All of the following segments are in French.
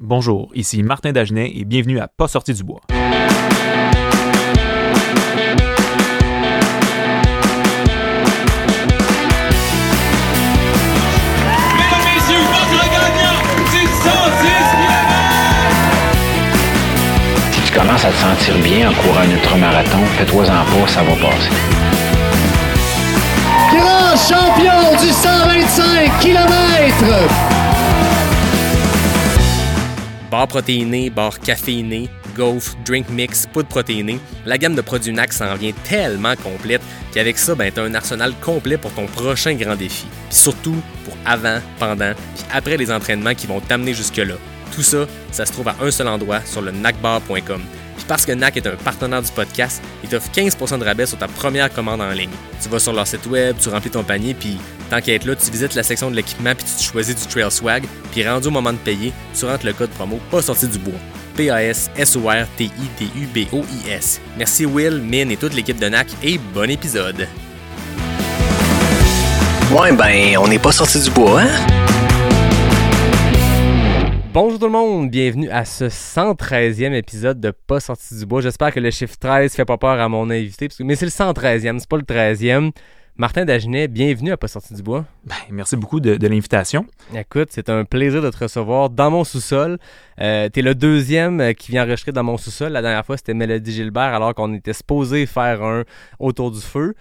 Bonjour, ici Martin Dagenet et bienvenue à Pas sorti du bois. Mesdames, messieurs, votre gagnant du 110 Si tu commences à te sentir bien en courant un ultramarathon, fais-toi-en pas, ça va passer. grand champion du 125 km. Bar protéiné, bar caféiné, gaufre, drink mix, poudre protéinée, la gamme de produits NAC s'en vient tellement complète qu'avec ça, ben, t'as un arsenal complet pour ton prochain grand défi. Puis surtout pour avant, pendant, puis après les entraînements qui vont t'amener jusque-là. Tout ça, ça se trouve à un seul endroit sur le nacbar.com. Parce que NAC est un partenaire du podcast, ils t'offrent 15% de rabais sur ta première commande en ligne. Tu vas sur leur site web, tu remplis ton panier, puis tant qu'à être là, tu visites la section de l'équipement, puis tu choisis du Trail Swag, puis rendu au moment de payer, tu rentres le code promo pas sorti du bois. P-A-S-S-O-R-T-I-D-U-B-O-I-S. Merci Will, Min et toute l'équipe de NAC et bon épisode. Ouais, ben, on n'est pas sorti du bois, hein? Bonjour tout le monde, bienvenue à ce 113e épisode de Pas sorti du bois. J'espère que le chiffre 13 fait pas peur à mon invité, parce que- mais c'est le 113e, c'est pas le 13e. Martin Dagenet, bienvenue à Pas sorti du bois. Ben, merci beaucoup de, de l'invitation. Écoute, c'est un plaisir de te recevoir dans mon sous-sol. Euh, T'es le deuxième euh, qui vient enregistrer dans mon sous-sol. La dernière fois, c'était Mélodie Gilbert, alors qu'on était supposé faire un autour du feu.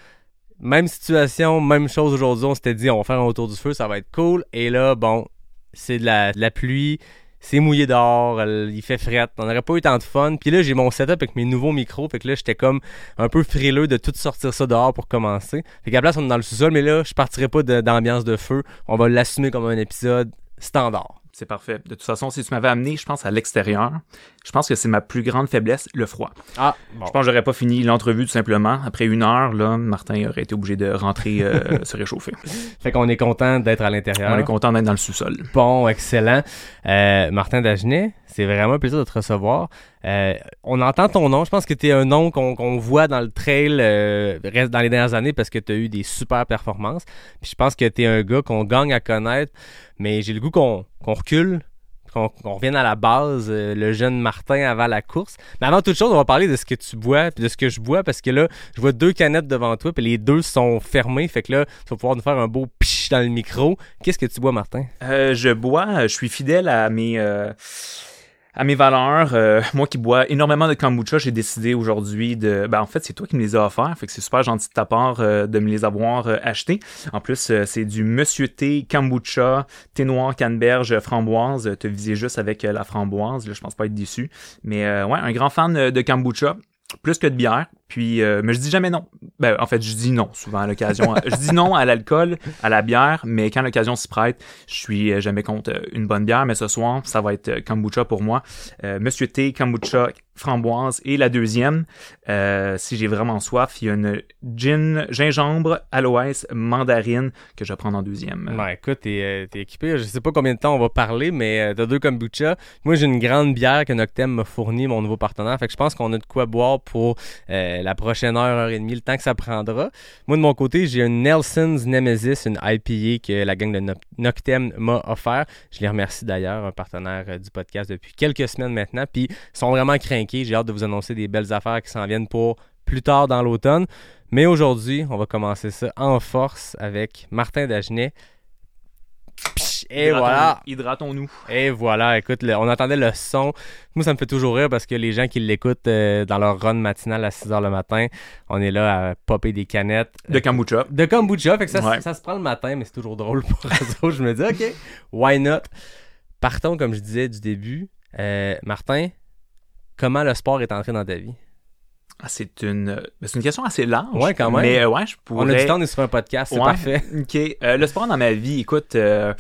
Même situation, même chose aujourd'hui. On s'était dit, on va faire un autour du feu, ça va être cool. Et là, bon, c'est de la, la pluie. C'est mouillé dehors, il fait fret, on n'aurait pas eu tant de fun. Puis là, j'ai mon setup avec mes nouveaux micros, fait que là, j'étais comme un peu frileux de tout sortir ça dehors pour commencer. Fait qu'à la place, on est dans le sous-sol, mais là, je partirai pas d'ambiance de feu. On va l'assumer comme un épisode standard. C'est parfait. De toute façon, si tu m'avais amené, je pense, à l'extérieur, je pense que c'est ma plus grande faiblesse, le froid. Ah, bon. Je pense que j'aurais pas fini l'entrevue tout simplement. Après une heure, là, Martin aurait été obligé de rentrer euh, se réchauffer. Fait qu'on est content d'être à l'intérieur. On est content d'être dans le sous-sol. Bon, excellent. Euh, Martin Dagenet, c'est vraiment un plaisir de te recevoir. Euh, on entend ton nom. Je pense que tu es un nom qu'on voit dans le trail euh, dans les dernières années parce que tu as eu des super performances. Puis je pense que tu es un gars qu'on gagne à connaître, mais j'ai le goût qu'on recule, qu'on revienne à la base, euh, le jeune Martin avant la course. Mais avant toute chose, on va parler de ce que tu bois puis de ce que je bois parce que là, je vois deux canettes devant toi puis les deux sont fermées. Fait que là, tu vas pouvoir nous faire un beau piche dans le micro. Qu'est-ce que tu bois, Martin? Je bois, je suis fidèle à mes à mes valeurs. Euh, moi qui bois énormément de kombucha, j'ai décidé aujourd'hui de. Ben en fait, c'est toi qui me les as offerts, fait que c'est super gentil de ta part euh, de me les avoir euh, achetés. En plus, euh, c'est du Monsieur Thé kombucha, thé noir canneberge framboise. Te visais juste avec euh, la framboise, là, je pense pas être déçu. Mais euh, ouais, un grand fan euh, de kombucha. Plus que de bière, puis euh, mais je dis jamais non. Ben en fait, je dis non souvent à l'occasion. je dis non à l'alcool, à la bière, mais quand l'occasion s'y prête, je suis jamais contre euh, une bonne bière, mais ce soir, ça va être euh, kombucha pour moi. Euh, Monsieur T, kombucha, framboise. Et la deuxième, euh, si j'ai vraiment soif, il y a une gin, gingembre, aloès, mandarine que je vais prendre en deuxième. Ouais, écoute, t'es, t'es équipé. Je sais pas combien de temps on va parler, mais t'as deux kombucha. Moi, j'ai une grande bière que Noctem m'a fourni, mon nouveau partenaire. Fait que je pense qu'on a de quoi boire pour euh, la prochaine heure, heure et demie, le temps que ça prendra. Moi, de mon côté, j'ai une Nelson's Nemesis, une IPA que la gang de No- Noctem m'a offert. Je les remercie d'ailleurs, un partenaire euh, du podcast depuis quelques semaines maintenant. Puis, ils sont vraiment craqués. J'ai hâte de vous annoncer des belles affaires qui s'en viennent pour plus tard dans l'automne. Mais aujourd'hui, on va commencer ça en force avec Martin Dagenet. Psh, Et Hydratons- voilà. Hydratons-nous. Et voilà, écoute, le- on entendait le son. Moi, ça me fait toujours rire parce que les gens qui l'écoutent euh, dans leur run matinale à 6h le matin, on est là à popper des canettes De kombucha. de kombucha. Fait que ça, Ouais. ça se prend le matin, mais c'est toujours drôle pour autres. Je me dis, OK, why not? Partons, comme je disais du début. Euh, Martin, comment le sport est entré dans ta vie? Ah, c'est une, ben, c'est une question assez large. Ouais, quand même. Mais euh, ouais, je pourrais. On a du temps, on est sur un podcast, c'est Ouais. parfait. OK. Euh, le sport dans ma vie, écoute, euh,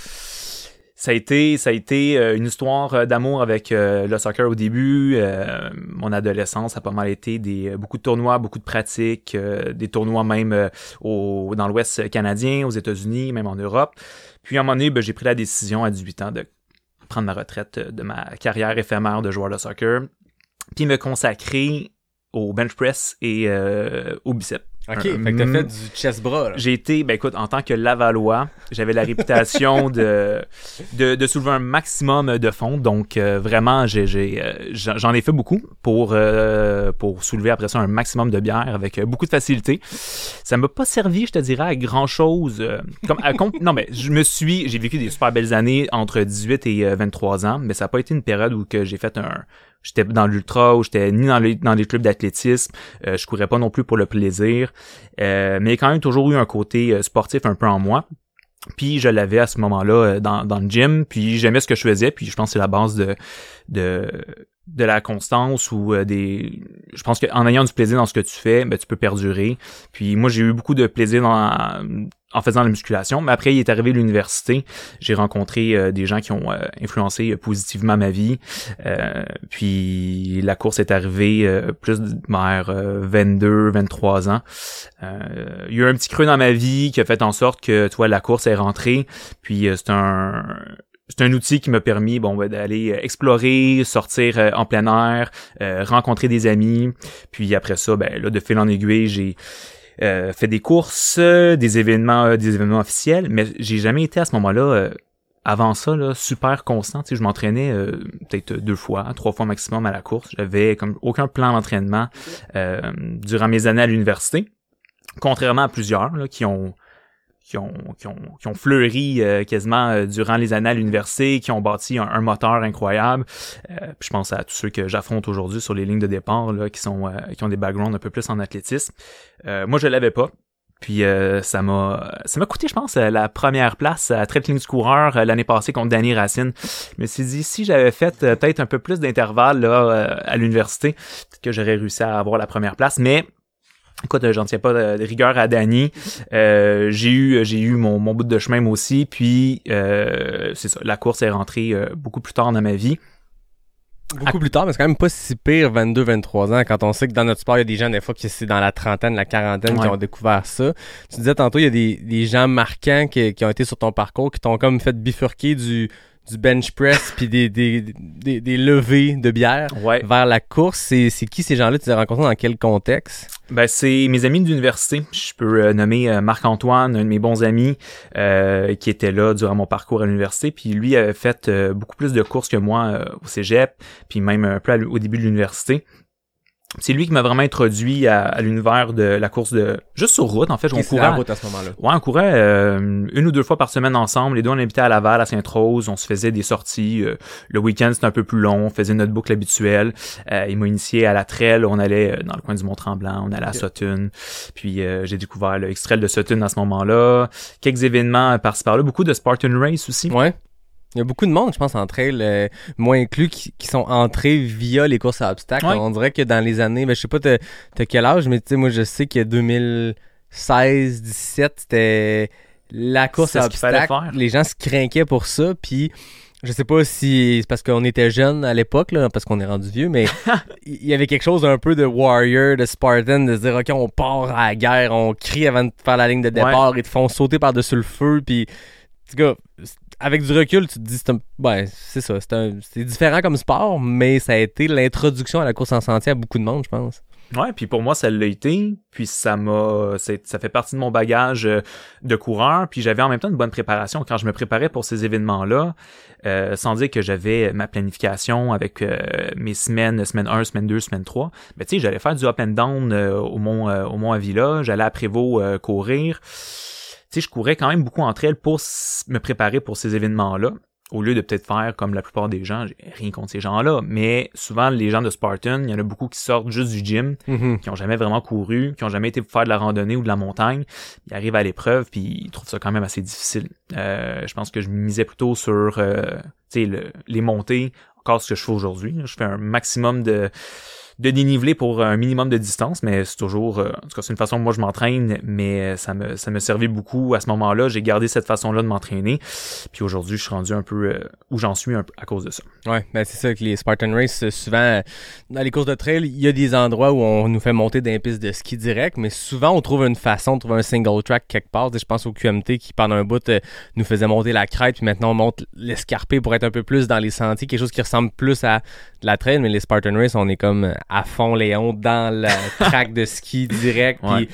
ça a été, ça a été euh, une histoire euh, d'amour avec euh, le soccer au début. Euh, mon adolescence a pas mal été des euh, beaucoup de tournois, beaucoup de pratiques, euh, des tournois même euh, au, dans l'Ouest canadien, aux États-Unis, même en Europe. Puis à un moment donné, ben, j'ai pris la décision à 18 ans de prendre ma retraite euh, de ma carrière éphémère de joueur de soccer, puis me consacrer au bench press et euh, au bicep. Ok, Un- fait que t'as mm, fait du chest bras. là. J'ai été, ben écoute, en tant que Lavallois, j'avais la réputation de, de, de soulever un maximum de fond. Donc, euh, vraiment, j'ai, j'ai, euh, j'en ai fait beaucoup pour, euh, pour soulever après ça un maximum de bière avec euh, beaucoup de facilité. Ça m'a pas servi, je te dirais, à grand chose. comme, à non, mais je me suis, j'ai vécu des super belles années entre 18 et euh, 23 ans, mais ça n'a pas été une période où que j'ai fait un, J'étais dans l'ultra ou j'étais ni dans les, dans les clubs d'athlétisme. Euh, je courais pas non plus pour le plaisir. Euh, mais quand même toujours eu un côté euh, sportif un peu en moi. Puis je l'avais à ce moment-là euh, dans, dans le gym. Puis j'aimais ce que je faisais. Puis je pense que c'est la base de, de, de la constance ou euh, des. Je pense qu'en ayant du plaisir dans ce que tu fais, ben, tu peux perdurer. Puis moi j'ai eu beaucoup de plaisir dans, en faisant la musculation. Mais après, il est arrivé l'université. J'ai rencontré euh, des gens qui ont euh, influencé euh, positivement ma vie. Puis la course est arrivée plus vers euh, 22, 23 ans. Il y a eu un petit creux dans ma vie qui a fait en sorte que, toi, la course est rentrée. Puis c'est un c'est un outil qui m'a permis bon ben, d'aller explorer, sortir en plein air, rencontrer des amis. Puis après ça, ben là de fil en aiguille, j'ai euh, fait des courses, euh, des événements, euh, des événements officiels, mais j'ai jamais été à ce moment-là. euh, avant ça, là, super constant. Tu sais, je m'entraînais euh, peut-être deux fois, trois fois maximum à la course. J'avais comme aucun plan d'entraînement euh, durant mes années à l'université. Contrairement à plusieurs là, qui ont qui ont, qui ont, qui ont fleuri euh, quasiment euh, durant les années à l'université, qui ont bâti un, un moteur incroyable. Euh, puis je pense à tous ceux que j'affronte aujourd'hui sur les lignes de départ, là, qui sont euh, qui ont des backgrounds un peu plus en athlétisme. Euh, moi, je l'avais pas. Puis ça m'a ça m'a coûté, je pense, la première place à traite ligne du coureur l'année passée contre Danny Racine. Je me dit, si j'avais fait peut-être un peu plus d'intervalles à l'université, peut-être que j'aurais réussi à avoir la première place. Mais Écoute, euh, j'en tiens pas de, de rigueur à Danny. Euh, j'ai eu j'ai eu mon, mon bout de chemin moi aussi. Puis euh, c'est ça, la course est rentrée euh, beaucoup plus tard dans ma vie. Beaucoup plus tard, mais c'est quand même pas si pire 22-23 ans quand on sait que dans notre sport, il y a des gens des fois qui c'est dans la trentaine, la quarantaine qui ont découvert ça. Tu disais tantôt, il y a des, des gens marquants qui, qui ont été sur ton parcours, qui t'ont comme fait bifurquer du, du bench press puis des, des, des, des levées de bière Ouais. vers la course. C'est, c'est qui ces gens-là? Tu les as rencontrés dans quel contexte? Ben c'est mes amis d'université. Je peux euh, nommer euh, Marc-Antoine, un de mes bons amis, euh, qui était là durant mon parcours à l'université. Puis lui avait fait beaucoup plus de courses que moi au cégep, puis même un peu à au début de l'université. C'est lui qui m'a vraiment introduit à, à l'univers de la course de juste sur route. En fait, on courait. route à ce moment-là? Ouais, on courait euh, une ou deux fois par semaine ensemble. Les deux, on habitait à Laval, à Sainte-Rose. On se faisait des sorties. euh, le week-end, c'était un peu plus long. On faisait notre boucle habituelle. Euh, il m'a initié à la trail. On allait euh, dans le coin du Mont-Tremblant. On allait à Sutton. Puis euh, j'ai découvert le X-Trail de Sutton à ce moment-là. Quelques événements par-ci par-là. Beaucoup de Spartan Race aussi. Ouais. Il y a beaucoup de monde, je pense, en trail, euh, moi inclus, qui, qui sont entrés via les courses à obstacles. Ouais. On dirait que dans les années, ben, je sais pas t'as t'as quel âge, mais tu sais, moi je sais que 2016, 17, c'était la course à obstacles. Les gens se craquaient pour ça, puis je sais pas si c'est parce qu'on était jeunes à l'époque, parce qu'on est rendu vieux, mais il y avait quelque chose un peu de warrior, de Spartan, de se dire, OK, on part à la guerre, on crie avant de faire la ligne de départ, ils te font sauter par-dessus le feu, puis, en tout cas, c'est- avec du recul, tu te dis, c'est un- ben, c'est ça, c'est un- c'est différent comme sport, mais ça a été l'introduction à la course en sentier à beaucoup de monde, je pense. Ouais, puis pour moi, ça l'a été. Puis ça m'a, ça fait partie de mon bagage euh, de coureur. Puis j'avais en même temps une bonne préparation quand je me préparais pour ces événements-là, euh, sans dire que j'avais ma planification avec euh, mes semaines, semaine 1, semaine 2, semaine 3. Mais tu sais, j'allais faire du up and down euh, au mont, au mont Avila. J'allais à Prévost courir. Sais, je courais quand même beaucoup entre elles pour me préparer pour ces événements-là. Au lieu de peut-être faire comme la plupart des gens, j'ai rien contre ces gens-là, mais souvent les gens de Spartan, il y en a beaucoup qui sortent juste du gym, qui ont jamais vraiment couru, qui ont jamais été faire de la randonnée ou de la montagne, ils arrivent à l'épreuve puis ils trouvent ça quand même assez difficile. Euh, je pense que je misais plutôt sur euh, le- les montées, encore ce que je fais aujourd'hui. Je fais un maximum de de dénivelé pour un minimum de distance, mais c'est toujours, euh, en tout cas, c'est une façon moi je m'entraîne, mais ça me, ça me servait beaucoup à ce moment-là. J'ai gardé cette façon-là de m'entraîner. Puis aujourd'hui, je suis rendu un peu euh, où j'en suis un peu à cause de ça. Ouais, ben c'est ça que les Spartan Race, euh, souvent, euh, dans les courses de trail, il y a des endroits où on nous fait monter d'un piste de ski direct, mais souvent on trouve une façon de trouver un single track quelque part. Je pense au QMT qui, pendant un bout, nous faisait monter la crête, puis maintenant on monte l'escarpé pour être un peu plus dans les sentiers, quelque chose qui ressemble plus à de la trail, mais les Spartan Race, on est comme à fond Léon dans la track de ski direct. Ouais.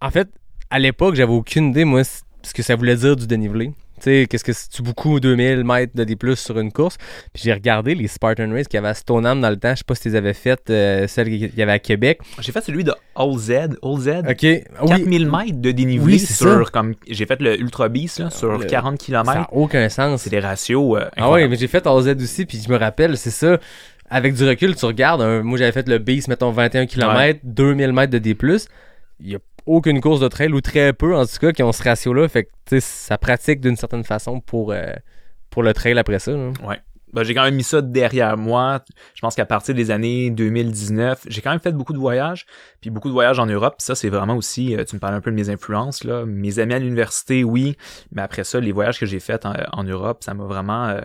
en fait, à l'époque, j'avais aucune idée, moi, ce que ça voulait dire du dénivelé. Tu sais, qu'est-ce que c'est- tu beaucoup 2000 mètres de D+, sur une course? Puis j'ai regardé les Spartan Race qu'il y avait à Stoneham dans le temps. Je sais pas si tu les avais faites, euh, celles qu'il y avait à Québec. J'ai fait celui de All Z, All Z. OK. Oui, 4000 mètres de dénivelé Oui, c'est sur ça. comme j'ai fait le Ultra Beast là, sur Le- 40 ça km. n'a aucun sens. C'est des ratios euh, Ah ouais, incroyables. mais j'ai fait AZ aussi, puis je me rappelle, c'est ça. Avec du recul, tu regardes, un- moi j'avais fait le Beast, mettons 21 km, 2000 mètres de D+. Il y a aucune course de trail, ou très peu en tout cas, qui ont ce ratio-là. Fait que, tu sais, ça pratique d'une certaine façon pour, euh, pour le trail après ça. là. Ouais. Ben, j'ai quand même mis ça derrière moi. Je pense qu'à partir des années 2019, j'ai quand même fait beaucoup de voyages, puis beaucoup de voyages en Europe. Puis ça, c'est vraiment aussi, euh, tu me parlais un peu de mes influences, là. Mes amis à l'université, oui, mais après ça, les voyages que j'ai faits en, en Europe, ça m'a vraiment euh,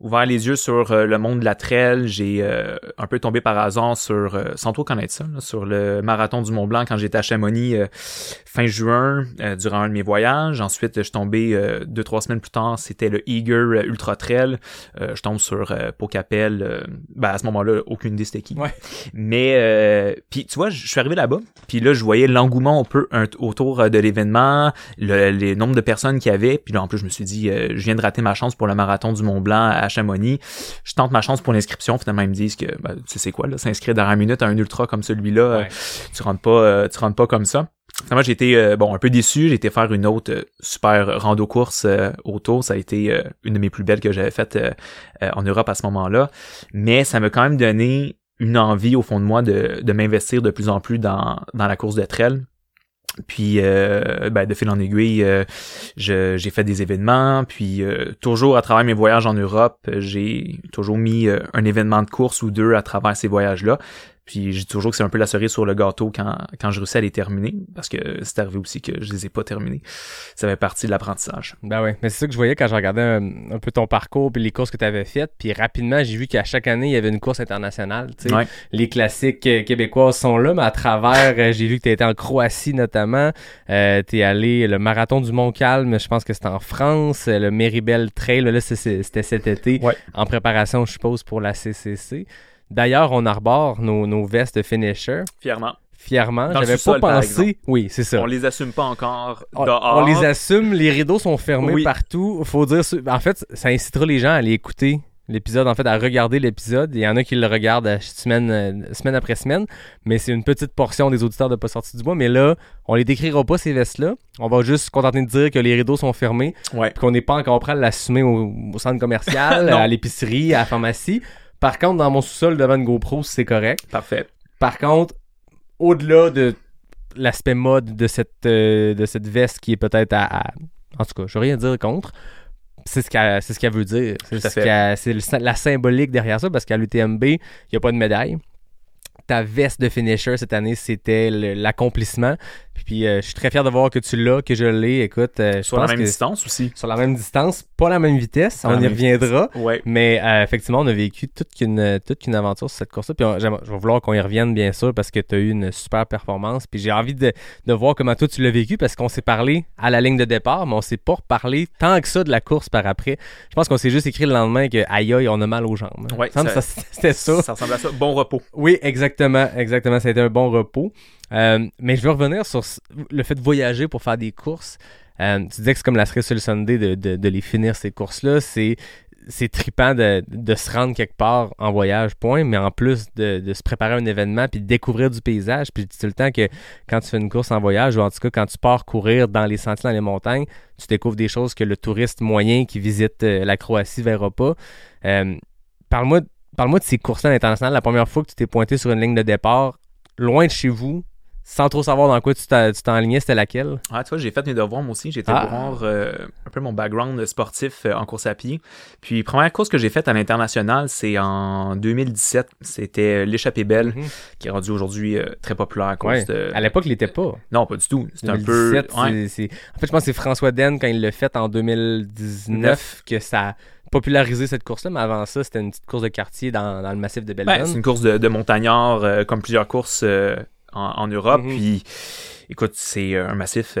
ouvert les yeux sur euh, le monde de la trail. J'ai euh, un peu tombé par hasard sur, euh, sans trop connaître ça, là, sur le marathon du Mont Blanc quand j'étais à Chamonix euh, fin juin, euh, durant un de mes voyages. Ensuite, je suis tombé euh, deux, trois semaines plus tard, c'était le Eager Ultra Trail. Euh, je tombe sur euh, Pocapel. ben, à ce moment-là, aucune idée c'était qui. Ouais. Mais, euh, puis tu vois, je suis arrivé là-bas, puis là, je voyais l'engouement un peu un- autour de l'événement, le, les nombres de personnes qu'il y avait, puis là, en plus, je me suis dit, euh, je viens de rater ma chance pour le marathon du Mont Blanc à Chamonix. Je tente ma chance pour l'inscription. Finalement, ils me disent que, ben, tu sais quoi, là, s'inscrire dans une minute à un ultra comme celui-là, euh, Ouais. tu rentres pas, euh, tu rentres pas comme ça. Finalement, j'ai été euh, bon un peu déçu. J'ai été faire une autre euh, super rando course euh, autour. Ça a été une de mes plus belles que j'avais faites en Europe à ce moment-là. Mais ça m'a quand même donné une envie au fond de moi de, de m'investir de plus en plus dans, dans la course de trail. Puis euh, ben, de fil en aiguille, euh, j'ai fait des événements. Puis euh, toujours à travers mes voyages en Europe, j'ai toujours mis euh, un événement de course ou deux à travers ces voyages-là. Puis je dis toujours que c'est un peu la cerise sur le gâteau quand, quand je réussis à les terminer, parce que c'est arrivé aussi que je les ai pas terminés. Ça fait partie de l'apprentissage. Ben ouais, mais c'est ça que je voyais quand je regardais un, un peu ton parcours puis les courses que tu avais faites. Puis rapidement, j'ai vu qu'à chaque année, il y avait une course internationale. Ouais. Les classiques euh, québécoises sont là, mais à travers, euh, j'ai vu que tu été en Croatie notamment. Euh, tu es allé le marathon du Mont-Calm, je pense que c'était en France. Euh, Le Méribel Trail, là, c'était cet été. Ouais. En préparation, je suppose, pour la CCC. D'ailleurs, on arbore nos, nos vestes finisher Fièrement. fièrement. J'avais pas pensé. Oui, c'est ça. On les assume pas encore On, dehors. on les assume, les rideaux sont fermés Oui. partout. Faut dire, en fait, ça incitera les gens à aller écouter l'épisode, en fait, à regarder l'épisode. Il y en a qui le regardent euh, semaine, euh, semaine après semaine, mais c'est une petite portion des auditeurs de Pas sortis du bois. Mais là, on les décrira pas ces vestes-là. On va juste se contenter de dire que les rideaux sont fermés, Ouais. qu'on n'est pas encore prêt à l'assumer au, au centre commercial, à l'épicerie, à la pharmacie. Par contre, dans mon sous-sol devant une GoPro, c'est correct. Parfait. Par contre, au-delà de l'aspect mode de cette, euh, de cette veste qui est peut-être à, à- En tout cas, je veux rien dire contre. C'est ce qu'elle ce veut dire. C'est ce la symbolique derrière ça parce qu'à l'UTMB, il n'y a pas de médaille. Ta veste de finisher cette année, c'était l'accomplissement. Puis euh, je suis très fier de voir que tu l'as, que je l'ai. Écoute, euh, je Sur la pense même que distance aussi. sur la même distance, pas la même vitesse, Pas on la y même reviendra. Ouais. Mais euh, effectivement, on a vécu toute qu'une toute qu'une aventure sur cette course-là. Puis on- je vais vouloir qu'on y revienne, bien sûr, parce que tu as eu une super performance. Puis j'ai envie de, de voir comment toi tu l'as vécu, parce qu'on s'est parlé à la ligne de départ, mais on s'est pas reparlé tant que ça de la course par après. Je pense qu'on s'est juste écrit le lendemain que aïe aïe, on a mal aux jambes. Ouais, ça- ça- C'était ça. Ça ressemble à ça. Bon repos. Oui, exactement, exactement. Ça a été un bon repos. Euh, mais je veux revenir sur le fait de voyager pour faire des courses. Euh, tu disais que c'est comme la cerise sur le Sunday de, les finir ces courses-là. C'est c'est trippant de, se rendre quelque part en voyage, point, mais en plus de, se préparer à un événement puis de découvrir du paysage. Puis tout le temps que quand tu fais une course en voyage, ou en tout cas quand tu pars courir dans les sentiers, dans les montagnes, tu découvres des choses que le touriste moyen qui visite euh, la Croatie verra pas. Parle-moi parle-moi de ces courses-là à l'international. La première fois que tu t'es pointé sur une ligne de départ, loin de chez vous, sans trop savoir dans quoi tu t'enlignais, c'était laquelle? Ah, tu vois, j'ai fait mes devoirs moi aussi. J'ai été Ah. voir euh, un peu mon background sportif euh, en course à pied. Puis, première course que j'ai faite à l'international, c'est en 2017. C'était euh, l'échappée belle, Mhm. qui est rendue aujourd'hui euh, très populaire à Ouais. de... À l'époque, il l'était pas. Non, pas du tout. C'est un peu... 2017, ouais. c'est- c'est- En fait, je pense que c'est François Den, quand il l'a fait en 2019, que ça a popularisé cette course-là. Mais avant ça, c'était une petite course de quartier dans, dans le massif de Ben, Belleville. c'est une course de, de montagnards, euh, comme plusieurs courses euh, en, en Europe. Mhm. Puis, écoute, c'est euh, un massif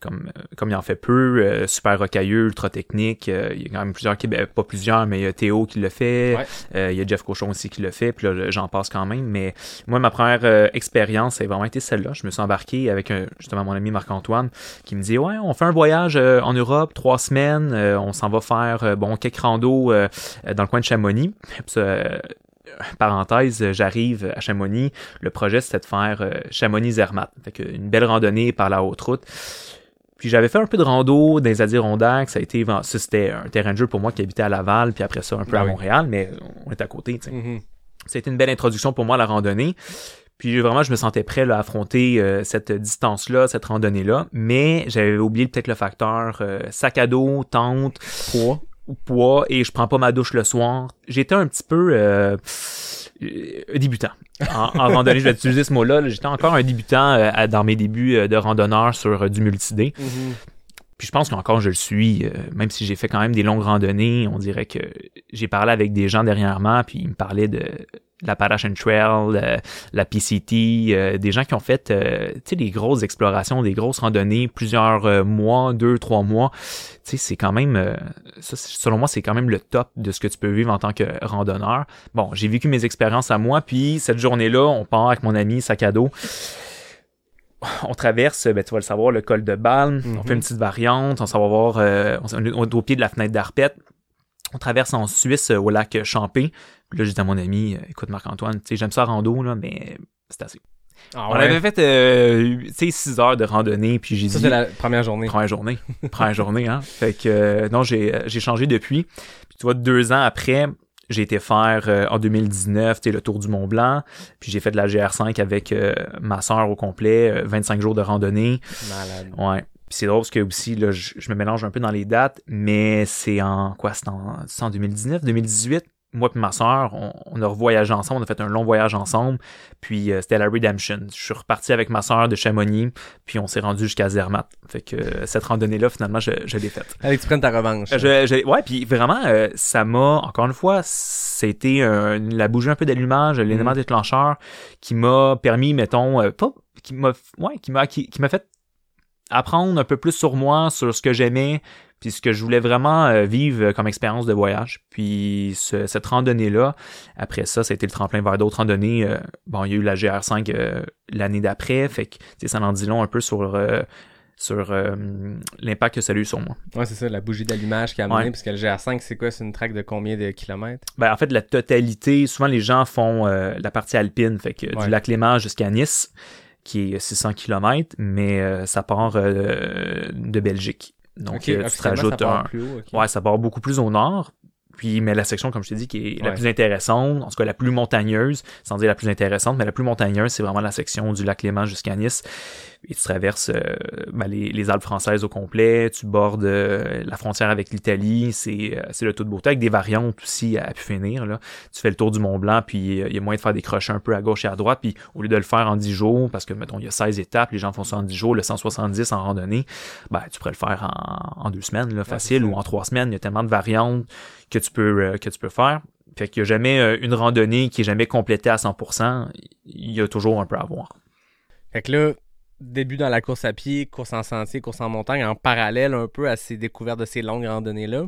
comme, euh, comme il en fait peu, euh, super rocailleux, ultra technique. Euh, il y a quand même plusieurs Québécois, pas plusieurs, mais il y a Théo qui le fait. Ouais. Euh, il y a Jeff Cochon aussi qui le fait. Puis là, j'en passe quand même. Mais moi, ma première euh, expérience, a vraiment été celle-là. Je me suis embarqué avec un- justement mon ami Marc-Antoine qui me dit Ouais, on fait un voyage euh, en Europe, trois semaines. euh, on s'en va faire euh, bon quelques euh, euh, dans le coin de Chamonix. Puis ça, euh, parenthèse, euh, j'arrive à Chamonix. Le projet, c'était de faire euh, Chamonix-Zermatt. Fait une belle randonnée par la haute route. Puis j'avais fait un peu de rando dans les Adirondacks. Ça a été, c'était un terrain de jeu pour moi qui habitait à Laval, puis après ça un peu Ben à oui. Montréal, mais on est à côté. Ça a été une belle introduction pour moi à la randonnée. Puis vraiment, je me sentais prêt là, à affronter euh, cette distance-là, cette randonnée-là. Mais j'avais oublié peut-être le facteur euh, sac à dos, tente, Poids. ou poids, et je prends pas ma douche le soir. J'étais un petit peu euh, euh, débutant. En, en randonnée, je vais utiliser ce mot-là. là. J'étais encore un débutant euh, dans mes débuts euh, de randonneur sur euh, du multidé. Mhm. Puis je pense qu'encore je le suis, euh, même si j'ai fait quand même des longues randonnées, on dirait que j'ai parlé avec des gens dernièrement, puis ils me parlaient de l'Appalachian Trail, euh, la PCT, euh, des gens qui ont fait, euh, tu sais, des grosses explorations, des grosses randonnées, plusieurs euh, mois, deux, trois mois. Tu sais, c'est quand même, euh, ça, selon moi, c'est quand même le top de ce que tu peux vivre en tant que randonneur. Bon, j'ai vécu mes expériences à moi, puis cette journée-là, on part avec mon ami, sac à dos on traverse, ben, tu vas le savoir, le col de Balme. On fait une petite variante. On s'en va voir, euh, on est au pied de la fenêtre d'Arpette. On traverse en Suisse euh, au lac Champé. Là, j'ai dit à mon ami, euh, écoute Marc-Antoine, tu sais, j'aime ça rando, là, mais c'est assez. Ah On ouais. avait fait, euh, tu sais, 6 heures de randonnée, puis j'ai Ça, dit... c'est la première journée. Première journée. Première journée, hein. Fait que, euh, non, j'ai, euh, j'ai changé depuis. Puis tu vois, deux ans après, j'ai été faire euh, en 2019, tu sais, le tour du Mont Blanc. Puis j'ai fait de la GR5 avec euh, ma soeur au complet, euh, 25 jours de randonnée. Malade. Ouais. Puis c'est drôle parce que aussi, là, je, je me mélange un peu dans les dates, mais c'est en quoi? C'est en, c'est en 2019, 2018. Moi et ma soeur, on, on a revoyagé ensemble, on a fait un long voyage ensemble, puis euh, c'était la Redemption. Je suis reparti avec ma soeur de Chamonix, puis on s'est rendu jusqu'à Zermatt. Fait que euh, cette randonnée-là, finalement, je, je l'ai faite. Allez, que tu prennes ta revanche. Je, je- ouais, puis vraiment, euh, ça m'a, encore une fois, c'était la bougie un peu d'allumage, l'élément Mhm. déclencheur qui m'a permis, mettons, pas, qui m'a, ouais, qui m'a, qui, qui m'a fait apprendre un peu plus sur moi, sur ce que j'aimais, puis ce que je voulais vraiment euh, vivre comme expérience de voyage. Puis ce- cette randonnée-là, après ça, ça a été le tremplin vers d'autres randonnées. euh, bon, il y a eu la GR5 euh, l'année d'après, fait que tu sais, ça en dit long un peu sur euh, sur euh, l'impact que ça a eu sur moi. Ouais, c'est ça, la bougie d'allumage qui a amené, Ouais. parce que le GR5, c'est quoi? C'est une track de combien de kilomètres? Ben, en fait, la totalité, souvent les gens font euh, la partie alpine, fait que Ouais. du lac Léman jusqu'à Nice, qui est 600 km, mais euh, ça part euh, de Belgique. Donc, euh, tu te officiellement, ça rajoutes un... plus haut. Ouais, ça part beaucoup plus au nord. Puis, mais la section, comme je t'ai dit, qui est la Ouais. plus intéressante, en tout cas la plus montagneuse, sans dire la plus intéressante, mais la plus montagneuse, c'est vraiment la section du lac Léman jusqu'à Nice. Et tu traverses euh, ben, les, les Alpes françaises au complet, tu bordes euh, la frontière avec l'Italie, c'est euh, c'est le tout de beauté, avec des variantes aussi à pu finir. Là. Tu fais le tour du Mont Blanc, puis il y a moyen de faire des crochets un peu à gauche et à droite, puis au lieu de le faire en 10 jours, parce que, mettons, il y a 16 étapes, les gens font ça en 10 jours, le 170 en randonnée, ben, tu pourrais le faire en, en deux semaines, là, facile, ou en trois semaines, il y a tellement de variantes que tu peux, que tu peux faire. Fait qu'il n'y a jamais une randonnée qui est jamais complétée à 100%, il y a toujours un peu à voir. Fait que là, début dans la course à pied, course en sentier, course en montagne, en parallèle un peu à ces découvertes de ces longues randonnées-là.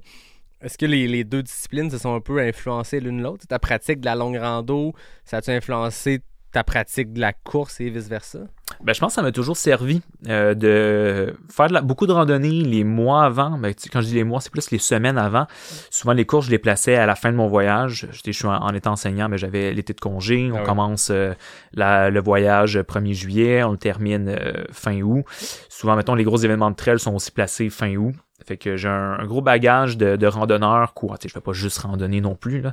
Est-ce que les, les deux disciplines se sont un peu influencées l'une l'autre? Ta pratique de la longue rando, ça a-tu influencé ta pratique de la course et vice-versa? Ben, je pense que ça m'a toujours servi euh, de faire de la- beaucoup de randonnées les mois avant. Ben, quand je dis les mois, c'est plus les semaines avant. Souvent, les courses, je les plaçais à la fin de mon voyage. Je suis en, en étant enseignant, mais j'avais l'été de congé. On Ah commence euh, la- le voyage 1er juillet, on le termine euh, fin août. Souvent, mettons, les gros événements de trail sont aussi placés fin août. Fait que j'ai un, un gros bagage de, de randonneurs quoi. Tu sais, je fais pas juste randonner non plus, là.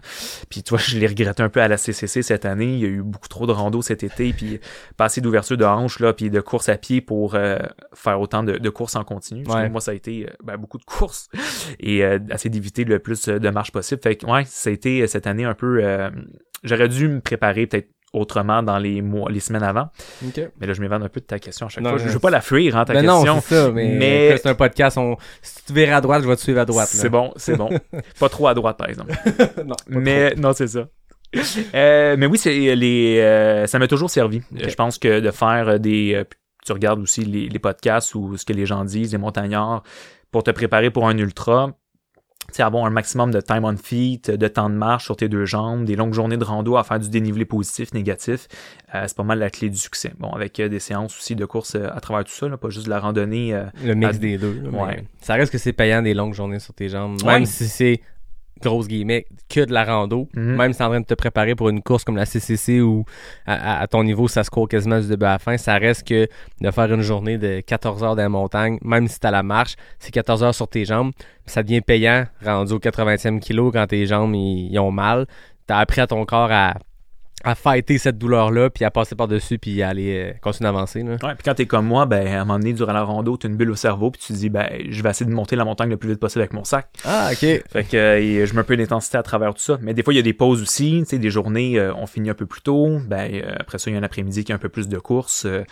Puis, tu vois, je l'ai regretté un peu à la CCC cette année. Il y a eu beaucoup trop de rando cet été, puis pas assez d'ouverture de hanches, là, puis de course à pied pour euh, faire autant de, de courses en continu. Ouais. moi, ça a été euh, ben, beaucoup de courses et euh, assez d'éviter le plus euh, de marche possible. Fait que, ouais, ça a été euh, cette année un peu... euh, J'aurais dû me préparer peut-être autrement dans les mois, les semaines avant. Mais là, je m'évade un peu de ta question à chaque Non, fois. Je, je veux pas la fuir, hein, ta Ben non, question. c'est ça, mais, mais- c'est un podcast. On... Si tu verras à droite, je vais te suivre à droite. C'est bon, c'est bon. pas trop à droite, par exemple. non, mais non, c'est ça. Euh, mais oui, c'est les, euh, ça m'a toujours servi. Euh, Je pense que de faire euh, des, euh, tu regardes aussi les, les podcasts ou ce que les gens disent, les montagnards, pour te préparer pour un ultra, sais, avoir un maximum de time on feet, de temps de marche sur tes deux jambes, des longues journées de rando à faire du dénivelé positif, négatif, euh, c'est pas mal la clé du succès. Bon, avec euh, des séances aussi de course euh, à travers tout ça, là, pas juste de la randonnée. euh, Le mix à- des deux. là, Ouais. Ça reste que c'est payant des longues journées sur tes jambes. Ouais. Même si c'est grosse guillemets que de la rando, Mhm. même si t'es en train de te préparer pour une course comme la CCC où à, à- à ton niveau ça se court quasiment du début à la fin, ça reste que de faire une journée de 14 heures dans la montagne, même si t'as la marche, c'est 14 heures sur tes jambes, ça devient payant rendu au 80e kilo quand tes jambes ils, ils ont mal. T'as appris à ton corps à à fighter cette douleur-là, puis à passer par-dessus, puis à aller euh, continuer d'avancer. là. Ouais, puis quand t'es comme moi, ben, à un moment donné, durant la rando, t'as une bulle au cerveau, puis tu te dis, ben, je vais essayer de monter la montagne le plus vite possible avec mon sac. Ah, ok. Fait que euh, je mets un peu d'intensité à travers tout ça. Mais des fois, il y a des pauses aussi. Tu sais, des journées, euh, on finit un peu plus tôt. Ben, euh, après ça, il y a un après-midi qui a un peu plus de course. euh,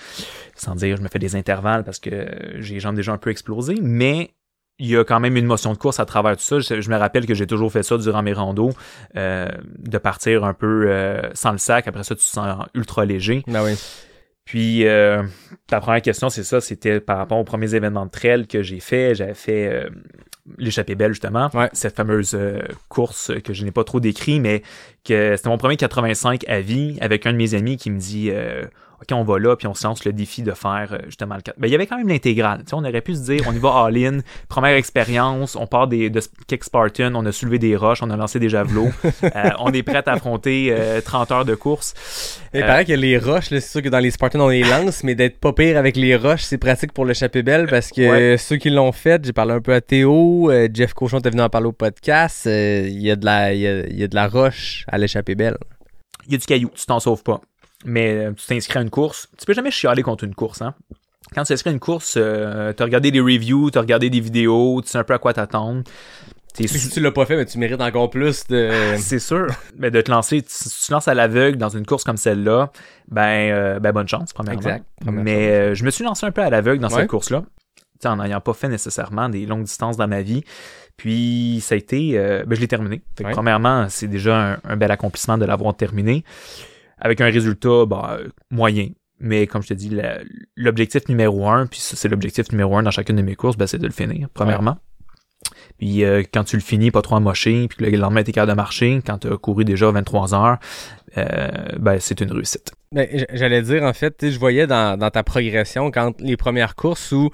sans dire, je me fais des intervalles parce que euh, j'ai les jambes déjà un peu explosées. Mais il y a quand même une motion de course à travers tout ça. Je, je me rappelle que j'ai toujours fait ça durant mes randos, euh, de partir un peu euh, sans le sac. Après ça, tu te sens ultra léger. Ah oui. Puis euh, ta première question, c'est ça, c'était par rapport aux premiers événements de trail que j'ai fait. J'avais fait l'échappée belle justement, Ouais. cette fameuse course que je n'ai pas trop décrit, mais que c'était mon premier 85 à vie avec un de mes amis qui me dit OK, on va là, puis on se lance le défi de faire euh, justement le 4. Ben, il y avait quand même l'intégrale. On aurait pu se dire, on y va all-in, première expérience, on part des, de Kick Spartan, on a soulevé des roches, on a lancé des javelots, euh, on est prêt à affronter euh, 30 heures de course. Il Euh, paraît que les roches, c'est sûr que dans les Spartans on les lance, mais d'être pas pire avec les roches, c'est pratique pour l'échappée belle parce que Ouais. euh, ceux qui l'ont fait, j'ai parlé un peu à Théo, euh, Jeff Cochon était venu en parler au podcast, euh, il y a de la il y a, il y a de la roche à l'échappée belle. il y a du caillou, tu t'en sauves pas. Mais euh, tu t'inscris à une course. Tu peux jamais chialer contre une course, hein. Quand tu t'inscris à une course, euh, t'as regardé des reviews, t'as regardé des vidéos, tu sais un peu à quoi t'attendre. T'es Si tu l'as pas fait, mais tu mérites encore plus de c'est sûr. Mais de te lancer, tu- si tu te lances à l'aveugle dans une course comme celle-là, ben, euh, ben bonne chance, premièrement. Exact, première Mais euh, je me suis lancé un peu à l'aveugle dans Ouais. cette course-là. Tu en n'ayant pas fait nécessairement des longues distances dans ma vie. Puis ça a été, euh, ben, je l'ai terminé. Fait que Ouais. premièrement, c'est déjà un, un bel accomplissement de l'avoir terminé. Avec un résultat bah, moyen. Mais comme je te dis, l'objectif numéro un, puis ça, c'est l'objectif numéro un dans chacune de mes courses, ben, c'est de le finir, premièrement. Puis euh, quand tu le finis, pas trop amoché, puis que le lendemain, t'es capable de marcher, quand tu as couru déjà 23 heures, euh, ben, c'est une réussite. Ben, J'allais dire, en fait, je voyais dans, dans ta progression, quand les premières courses où,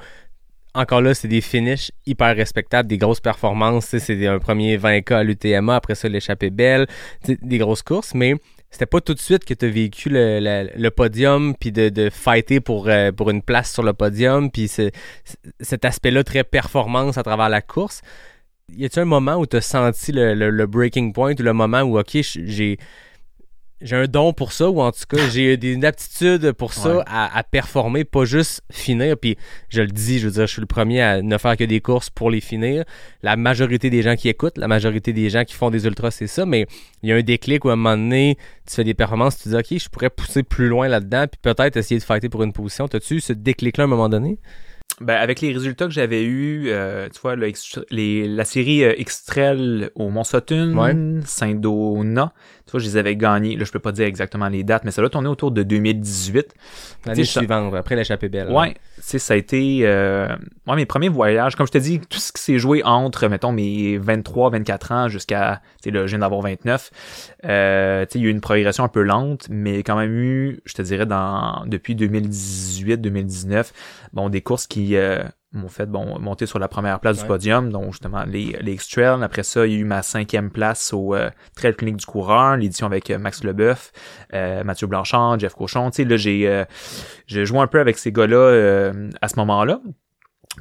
encore là, c'est des finishes hyper respectables, des grosses performances, tu sais, c'est un premier 20K à l'UTMA, après ça, l'échappée belle, des grosses courses, mais c'était pas tout de suite que tu as vécu le, le- le podium, puis de, de fighter pour, euh, pour une place sur le podium, puis cet aspect-là très performance à travers la course. Y a-t-il un moment où tu as senti le- le breaking point, ou le moment où, OK, j'ai j'ai un don pour ça, ou en tout cas, j'ai des aptitudes pour ça Ouais. à, à performer, pas juste finir. Puis je le dis, je veux dire, je suis le premier à ne faire que des courses pour les finir. La majorité des gens qui écoutent, la majorité des gens qui font des ultras, c'est ça. Mais il y a un déclic où à un moment donné, tu fais des performances, tu te dis, OK, je pourrais pousser plus loin là-dedans, puis peut-être essayer de fighter pour une position. T'as-tu eu ce déclic-là à un moment donné? Ben, avec les résultats que j'avais eus, euh, tu vois, le extra- les, la série euh, Extrel au Mont Sutton, Ouais. Saint-Dona, tu vois, je les avais gagnés. Là, je peux pas dire exactement les dates, mais ça doit tourner autour de 2018. L'année suivante, après l'échappée belle. Ouais, tu sais, ça a été euh, ouais, mes premiers voyages. Comme je te dis, tout ce qui s'est joué entre, mettons, mes 23, 24 ans jusqu'à, tu sais, là, je viens d'avoir 29. Euh, tu sais, il y a eu une progression un peu lente, mais quand même eu, je te dirais, dans depuis 2018, 2019, bon, des courses qui euh, m'ont fait bon monter sur la première place Ouais. du podium, donc justement les, les X-Trail. Après ça, il y a eu ma cinquième place au euh, Trail Clinique du coureur, l'édition avec euh, Max Leboeuf, euh, Mathieu Blanchard, Jeff Cochon. Tu sais, là, j'ai j'ai joué un peu avec ces gars-là à ce moment-là.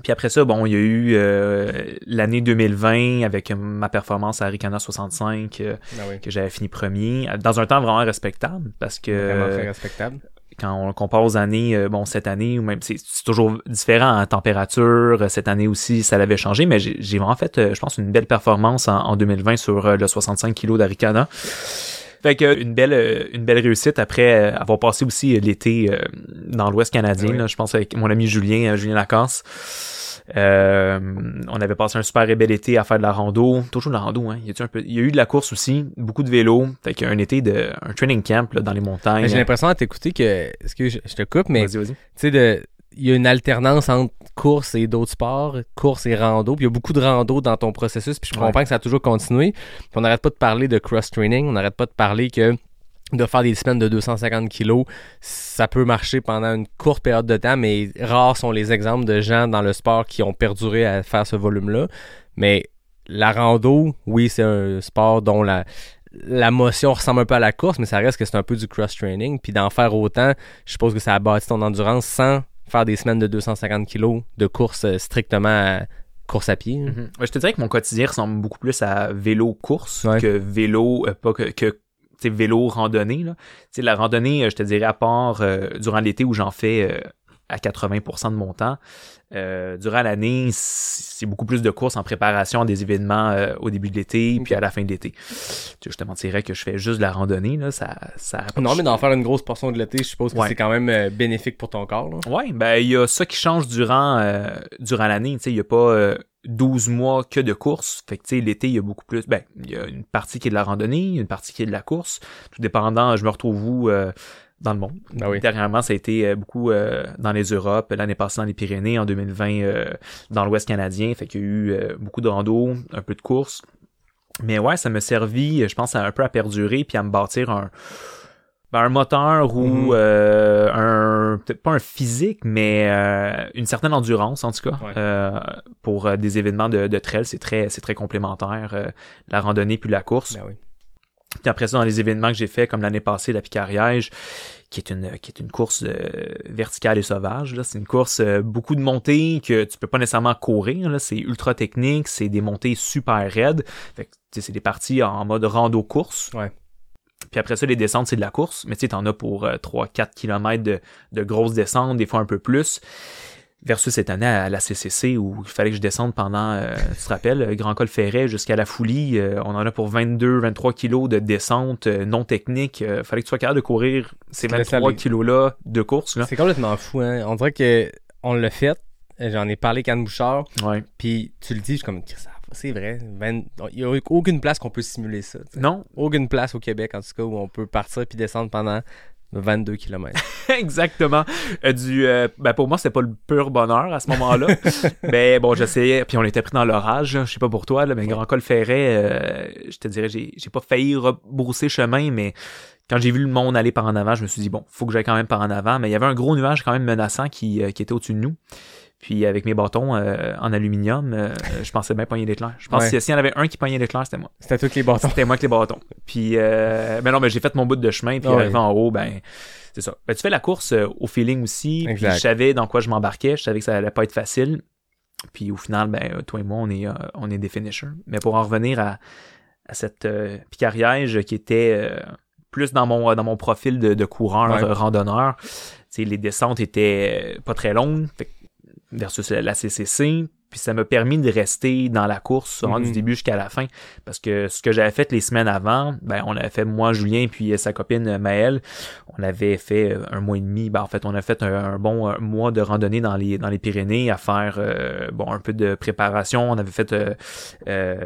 Puis après ça, bon, il y a eu euh, l'année 2020 avec ma performance à Ricana 65 euh, Ah oui. que j'avais fini premier dans un temps vraiment respectable parce que Vraiment très respectable. Quand on compare aux années, euh, bon, cette année, ou même, c'est toujours différent en température. Euh, Cette année aussi, ça l'avait changé, mais j'ai vraiment fait, euh, je pense, une belle performance en, en 2020 sur le 65 kg d'Aricana. Fait que une belle, une belle réussite après avoir passé aussi l'été dans l'Ouest canadien. Ah oui. là, je pense avec mon ami Julien, Julien Lacasse. Euh, on avait passé un super bel été à faire de la rando, toujours de la rando, hein. Il y a, eu un peu, il y a eu de la course aussi, beaucoup de vélo. Fait qu'il y a un été de, un training camp là, dans les montagnes. J'ai l'impression à t'écouter que, je, te coupe, mais Vas-y, vas-y. tu sais, de. il y a une alternance entre course et d'autres sports, course et rando. Puis il y a beaucoup de rando dans ton processus. Puis je Ouais. comprends que ça a toujours continué. Puis on n'arrête pas de parler de cross-training. On n'arrête pas de parler que de faire des semaines de 250 kilos, ça peut marcher pendant une courte période de temps, mais rares sont les exemples de gens dans le sport qui ont perduré à faire ce volume-là. Mais la rando, oui, c'est un sport dont la, la motion ressemble un peu à la course, mais ça reste que c'est un peu du cross-training. Puis d'en faire autant, je suppose que ça a bâti ton endurance sans faire des semaines de 250 kilos de course euh, strictement à course à pied. hein. Mhm. Je te dirais que mon quotidien ressemble beaucoup plus à vélo-course Ouais. que vélo, euh, pas que, que vélo randonnée. Là. La randonnée, euh, je te dirais, à part euh, durant l'été où j'en fais euh, à 80% de mon temps, euh, durant l'année, c'est beaucoup plus de courses en préparation à des événements euh, au début de l'été puis à la fin de l'été. Tu sais, je te mentirais que je fais juste de la randonnée, là, ça, ça Non, mais d'en faire une grosse portion de l'été, je suppose que Ouais. c'est quand même bénéfique pour ton corps. Ouais, ben il y a ça qui change durant euh, durant l'année, tu sais, il y a pas euh, 12 mois que de course. Fait que tu sais l'été, il y a beaucoup plus ben il y a une partie qui est de la randonnée, une partie qui est de la course, tout dépendant, je me retrouve où euh, dans le monde. Ah oui. Dernièrement, ça a été euh, beaucoup euh, dans les Europes, l'année passée dans les Pyrénées, en 2020 euh, dans l'Ouest canadien, fait qu'il y a eu euh, beaucoup de rando, un peu de course. Mais ouais, ça m'a servi, je pense, à un peu à perdurer puis à me bâtir un ben, un moteur ou Mhm. euh, un peut-être pas un physique mais euh, une certaine endurance en tout cas Ouais. Euh, pour euh, des événements de, de trail c'est très c'est très complémentaire euh, la randonnée puis la course Ben oui. puis après ça dans les événements que j'ai fait comme l'année passée la Picariège qui est une qui est une course euh, verticale et sauvage là c'est une course euh, beaucoup de montées que tu peux pas nécessairement courir là c'est ultra technique c'est des montées super raides fait que tu sais, c'est des parties en mode rando course Ouais. Puis après ça, les descentes, c'est de la course. Mais tu sais, t'en as pour euh, 3-4 km de, de grosses descentes, des fois un peu plus. Versus cette année à la CCC où il fallait que je descende pendant, euh, tu te rappelles, euh, Grand Col Ferret jusqu'à la Foulie. euh, on en a pour 22-23 kilos de descente euh, non technique. Euh, fallait que tu sois capable de courir ces Tu te laisses 23 aller. kilos-là de course. Là. C'est complètement fou, hein. On dirait que on l'a fait. J'en ai parlé avec Anne Bouchard. Ouais. Puis tu le dis, je suis comme, ça c'est vrai. Il n'y a aucune place qu'on peut simuler ça. Non, Aucune place au Québec, en tout cas, où on peut partir puis descendre pendant 22 km. exactement. Euh, du, euh, ben pour moi, c'était pas le pur bonheur à ce moment-là. mais bon, j'essayais, puis on était pris dans l'orage. Je sais pas pour toi, là, mais Grand Col Ferret, euh, je te dirais, j'ai j'ai pas failli rebrousser chemin, mais quand j'ai vu le monde aller par en avant, je me suis dit, bon, faut que j'aille quand même par en avant. Mais il y avait un gros nuage quand même menaçant qui, qui était au-dessus de nous. Puis avec mes bâtons euh, en aluminium, euh, je pensais bien pogner l'éclair. Je pense Ouais. que s'il y en avait un qui pognait l'éclair, c'était moi. C'était tous les bâtons. C'était moi avec les bâtons. Puis, euh, ben non, mais j'ai fait mon bout de chemin. Puis Ah ouais. arrivé en haut, ben, c'est ça. Ben, tu fais la course euh, au feeling aussi. Puis Exact. je savais dans quoi je m'embarquais. Je savais que ça allait pas être facile. Puis au final, ben, euh, toi et moi, on est, euh, on est des finishers. Mais pour en revenir à, à cette euh, picariège qui était euh, plus dans mon, dans mon profil de, de coureur Ouais. randonneur, tu sais, les descentes étaient pas très longues. Fait que versus la CCC. Puis ça m'a permis de rester dans la course vraiment, Mhm. du début jusqu'à la fin. Parce que ce que j'avais fait les semaines avant, ben on avait fait moi, Julien, puis euh, sa copine euh, Maëlle. On avait fait euh, un mois et demi. Ben en fait, on a fait un, un bon mois de randonnée dans les dans les Pyrénées à faire euh, bon un peu de préparation. On avait fait euh, euh,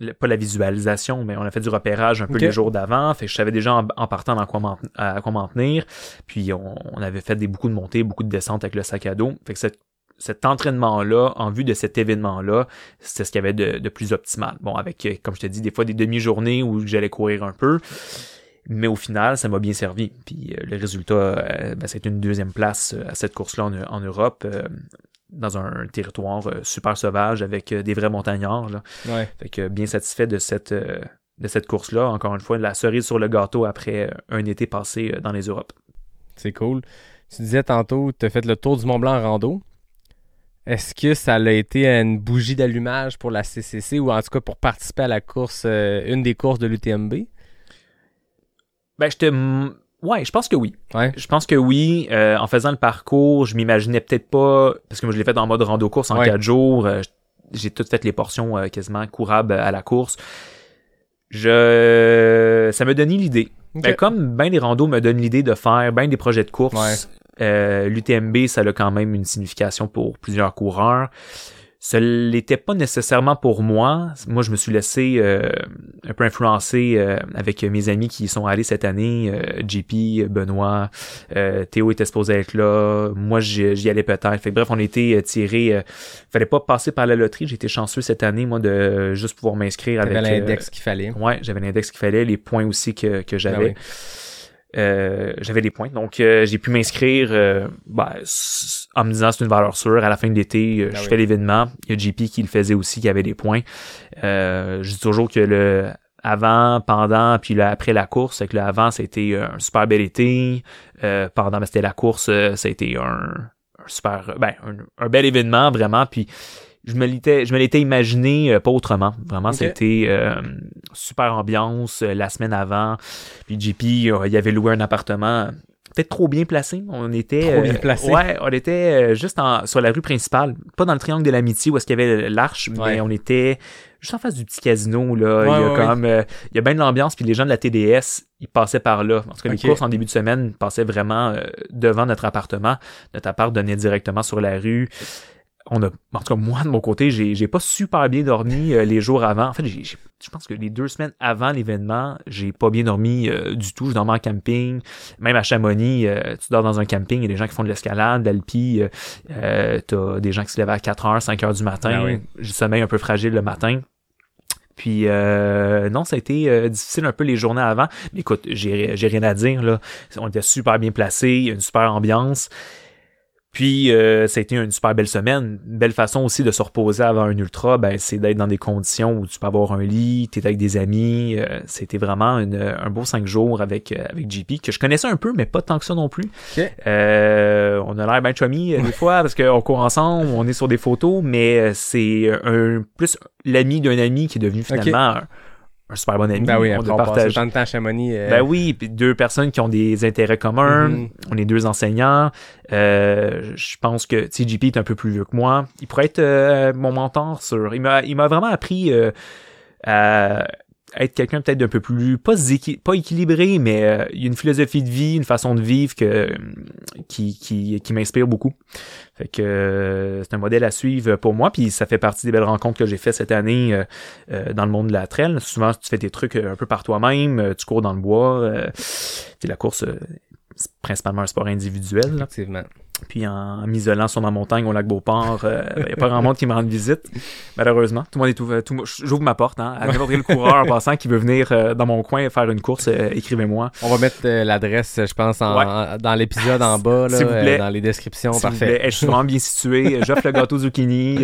le- pas la visualisation, mais on a fait du repérage un peu les jours d'avant. Fait que je savais déjà en, en partant dans quoi à quoi m'en tenir. Puis on, on avait fait des beaucoup de montées, beaucoup de descentes avec le sac à dos. Fait que cette cet entraînement-là, en vue de cet événement-là, c'était ce qu'il y avait de, de plus optimal. Bon, avec, euh, comme je te dis, des fois des demi-journées où j'allais courir un peu, mais au final, ça m'a bien servi. Puis euh, le résultat, euh, ben, c'est une deuxième place à cette course-là en, en Europe, euh, dans un territoire super sauvage avec des vrais montagnards. Là. Ouais. Fait que bien satisfait de cette, de cette course-là. Encore une fois, la cerise sur le gâteau après un été passé dans les Europes. C'est cool. Tu disais tantôt, tu as fait le tour du Mont Blanc en rando. Est-ce que ça a été une bougie d'allumage pour la CCC ou en tout cas pour participer à la course, euh, une des courses de l'UTMB? Ben, j'étais... Ouais, je pense que oui. Ouais. Je pense que oui. Euh, en faisant le parcours, je m'imaginais peut-être pas, parce que moi je l'ai fait en mode rando course en Ouais. quatre jours. euh, j'ai toutes fait les portions quasiment courables à la course. Je, ça me donnait l'idée. Ben, comme ben les randos me donnent l'idée de faire ben des projets de course, Ouais. Euh, l'UTMB ça a quand même une signification pour plusieurs coureurs. ce l'était pas nécessairement pour moi. Moi, je me suis laissé euh, un peu influencer euh, avec mes amis qui y sont allés cette année. Euh, JP, Benoît, Théo était supposé être là. Moi, j'y allais peut-être. Fait bref, on était tirés. fallait pas passer par la loterie. J'étais chanceux cette année, moi, de juste pouvoir m'inscrire avec. l'index qu'il fallait. Ouais, j'avais l'index qu'il fallait, les points aussi que, que j'avais. Ah euh, j'avais des points. Donc, euh, j'ai pu m'inscrire euh, ben, en me disant c'est une valeur sûre. À la fin de l'été, ben je fais l'événement. Il y a JP qui le faisait aussi, qui avait des points. je dis toujours que le avant, pendant, puis là, après la course, c'est que le avant, c'était un super bel été. pendant, ben, c'était la course, ça a été un, super, ben, un, bel événement, vraiment. Puis je me l'étais je me l'étais imaginé euh, pas autrement. Vraiment c'était euh, super ambiance euh, la semaine avant. Puis JP il y avait loué un appartement peut-être trop bien placé on était trop bien placé. ouais on était juste en, sur la rue principale. Pas dans le triangle de l'amitié où est-ce qu'il y avait l'arche mais on était juste en face du petit casino là. Il y a comme il y a bien de l'ambiance puis les gens de la TDS ils passaient par là. En tout cas les courses en début de semaine passaient vraiment devant notre appartement. Notre appart donnait directement sur la rue on a, en tout cas, moi, de mon côté, j'ai, j'ai pas super bien dormi euh, les jours avant. En fait, j'ai, je pense que les deux semaines avant l'événement, j'ai pas bien dormi euh, du tout. Je dormais en camping. Même à Chamonix, euh, tu dors dans un camping, il y a des gens qui font de l'escalade, de l'alpi. t'as des gens qui se lèvent à 4 h 5 h du matin. Ben j'ai sommeil un peu fragile le matin. Puis non, ça a été difficile un peu les journées avant. Mais écoute, j'ai, j'ai rien à dire. Là. On était super bien placés, une super ambiance. Puis euh, ça a été une super belle semaine. Une belle façon aussi de se reposer avant un ultra, ben, c'est d'être dans des conditions où tu peux avoir un lit, tu es avec des amis. Euh, c'était vraiment un beau cinq jours avec, euh, avec JP, que je connaissais un peu, mais pas tant que ça non plus. Euh, on a l'air bien chummy des fois parce qu'on court ensemble, on est sur des photos, mais c'est un plus l'ami d'un ami qui est devenu finalement un super bon ami. Ben oui, on, on partage de temps à Chamonix. Euh... Ben oui, puis deux personnes qui ont des intérêts communs. Mm-hmm. On est deux enseignants. Euh, je pense que TGP est un peu plus vieux que moi. Il pourrait être euh, mon mentor sur. Il m'a, il m'a vraiment appris euh, à être quelqu'un peut-être d'un peu plus pas, pas équilibré, mais euh, il y a une philosophie de vie, une façon de vivre que qui, qui, qui m'inspire beaucoup. Fait que euh, c'est un modèle à suivre pour moi, puis ça fait partie des belles rencontres que j'ai fait cette année euh, dans le monde de la trail. Souvent, tu fais tes trucs un peu par toi-même, tu cours dans le bois. la course, c'est principalement un sport individuel. Effectivement. Puis en, m'isolant sur ma montagne au lac Beauport, il euh, n'y ben, a pas grand monde qui me rend visite, malheureusement. Tout le monde est ouvert. Tout, j'ouvre ma porte hein, à n'importe quel coureur en passant qui veut venir euh, dans mon coin faire une course, euh, écrivez-moi. On va mettre l'adresse, je pense, dans l'épisode en bas, là, vous dans les descriptions. Parfait. je suis vraiment bien situé. J'offre le gâteau zucchini.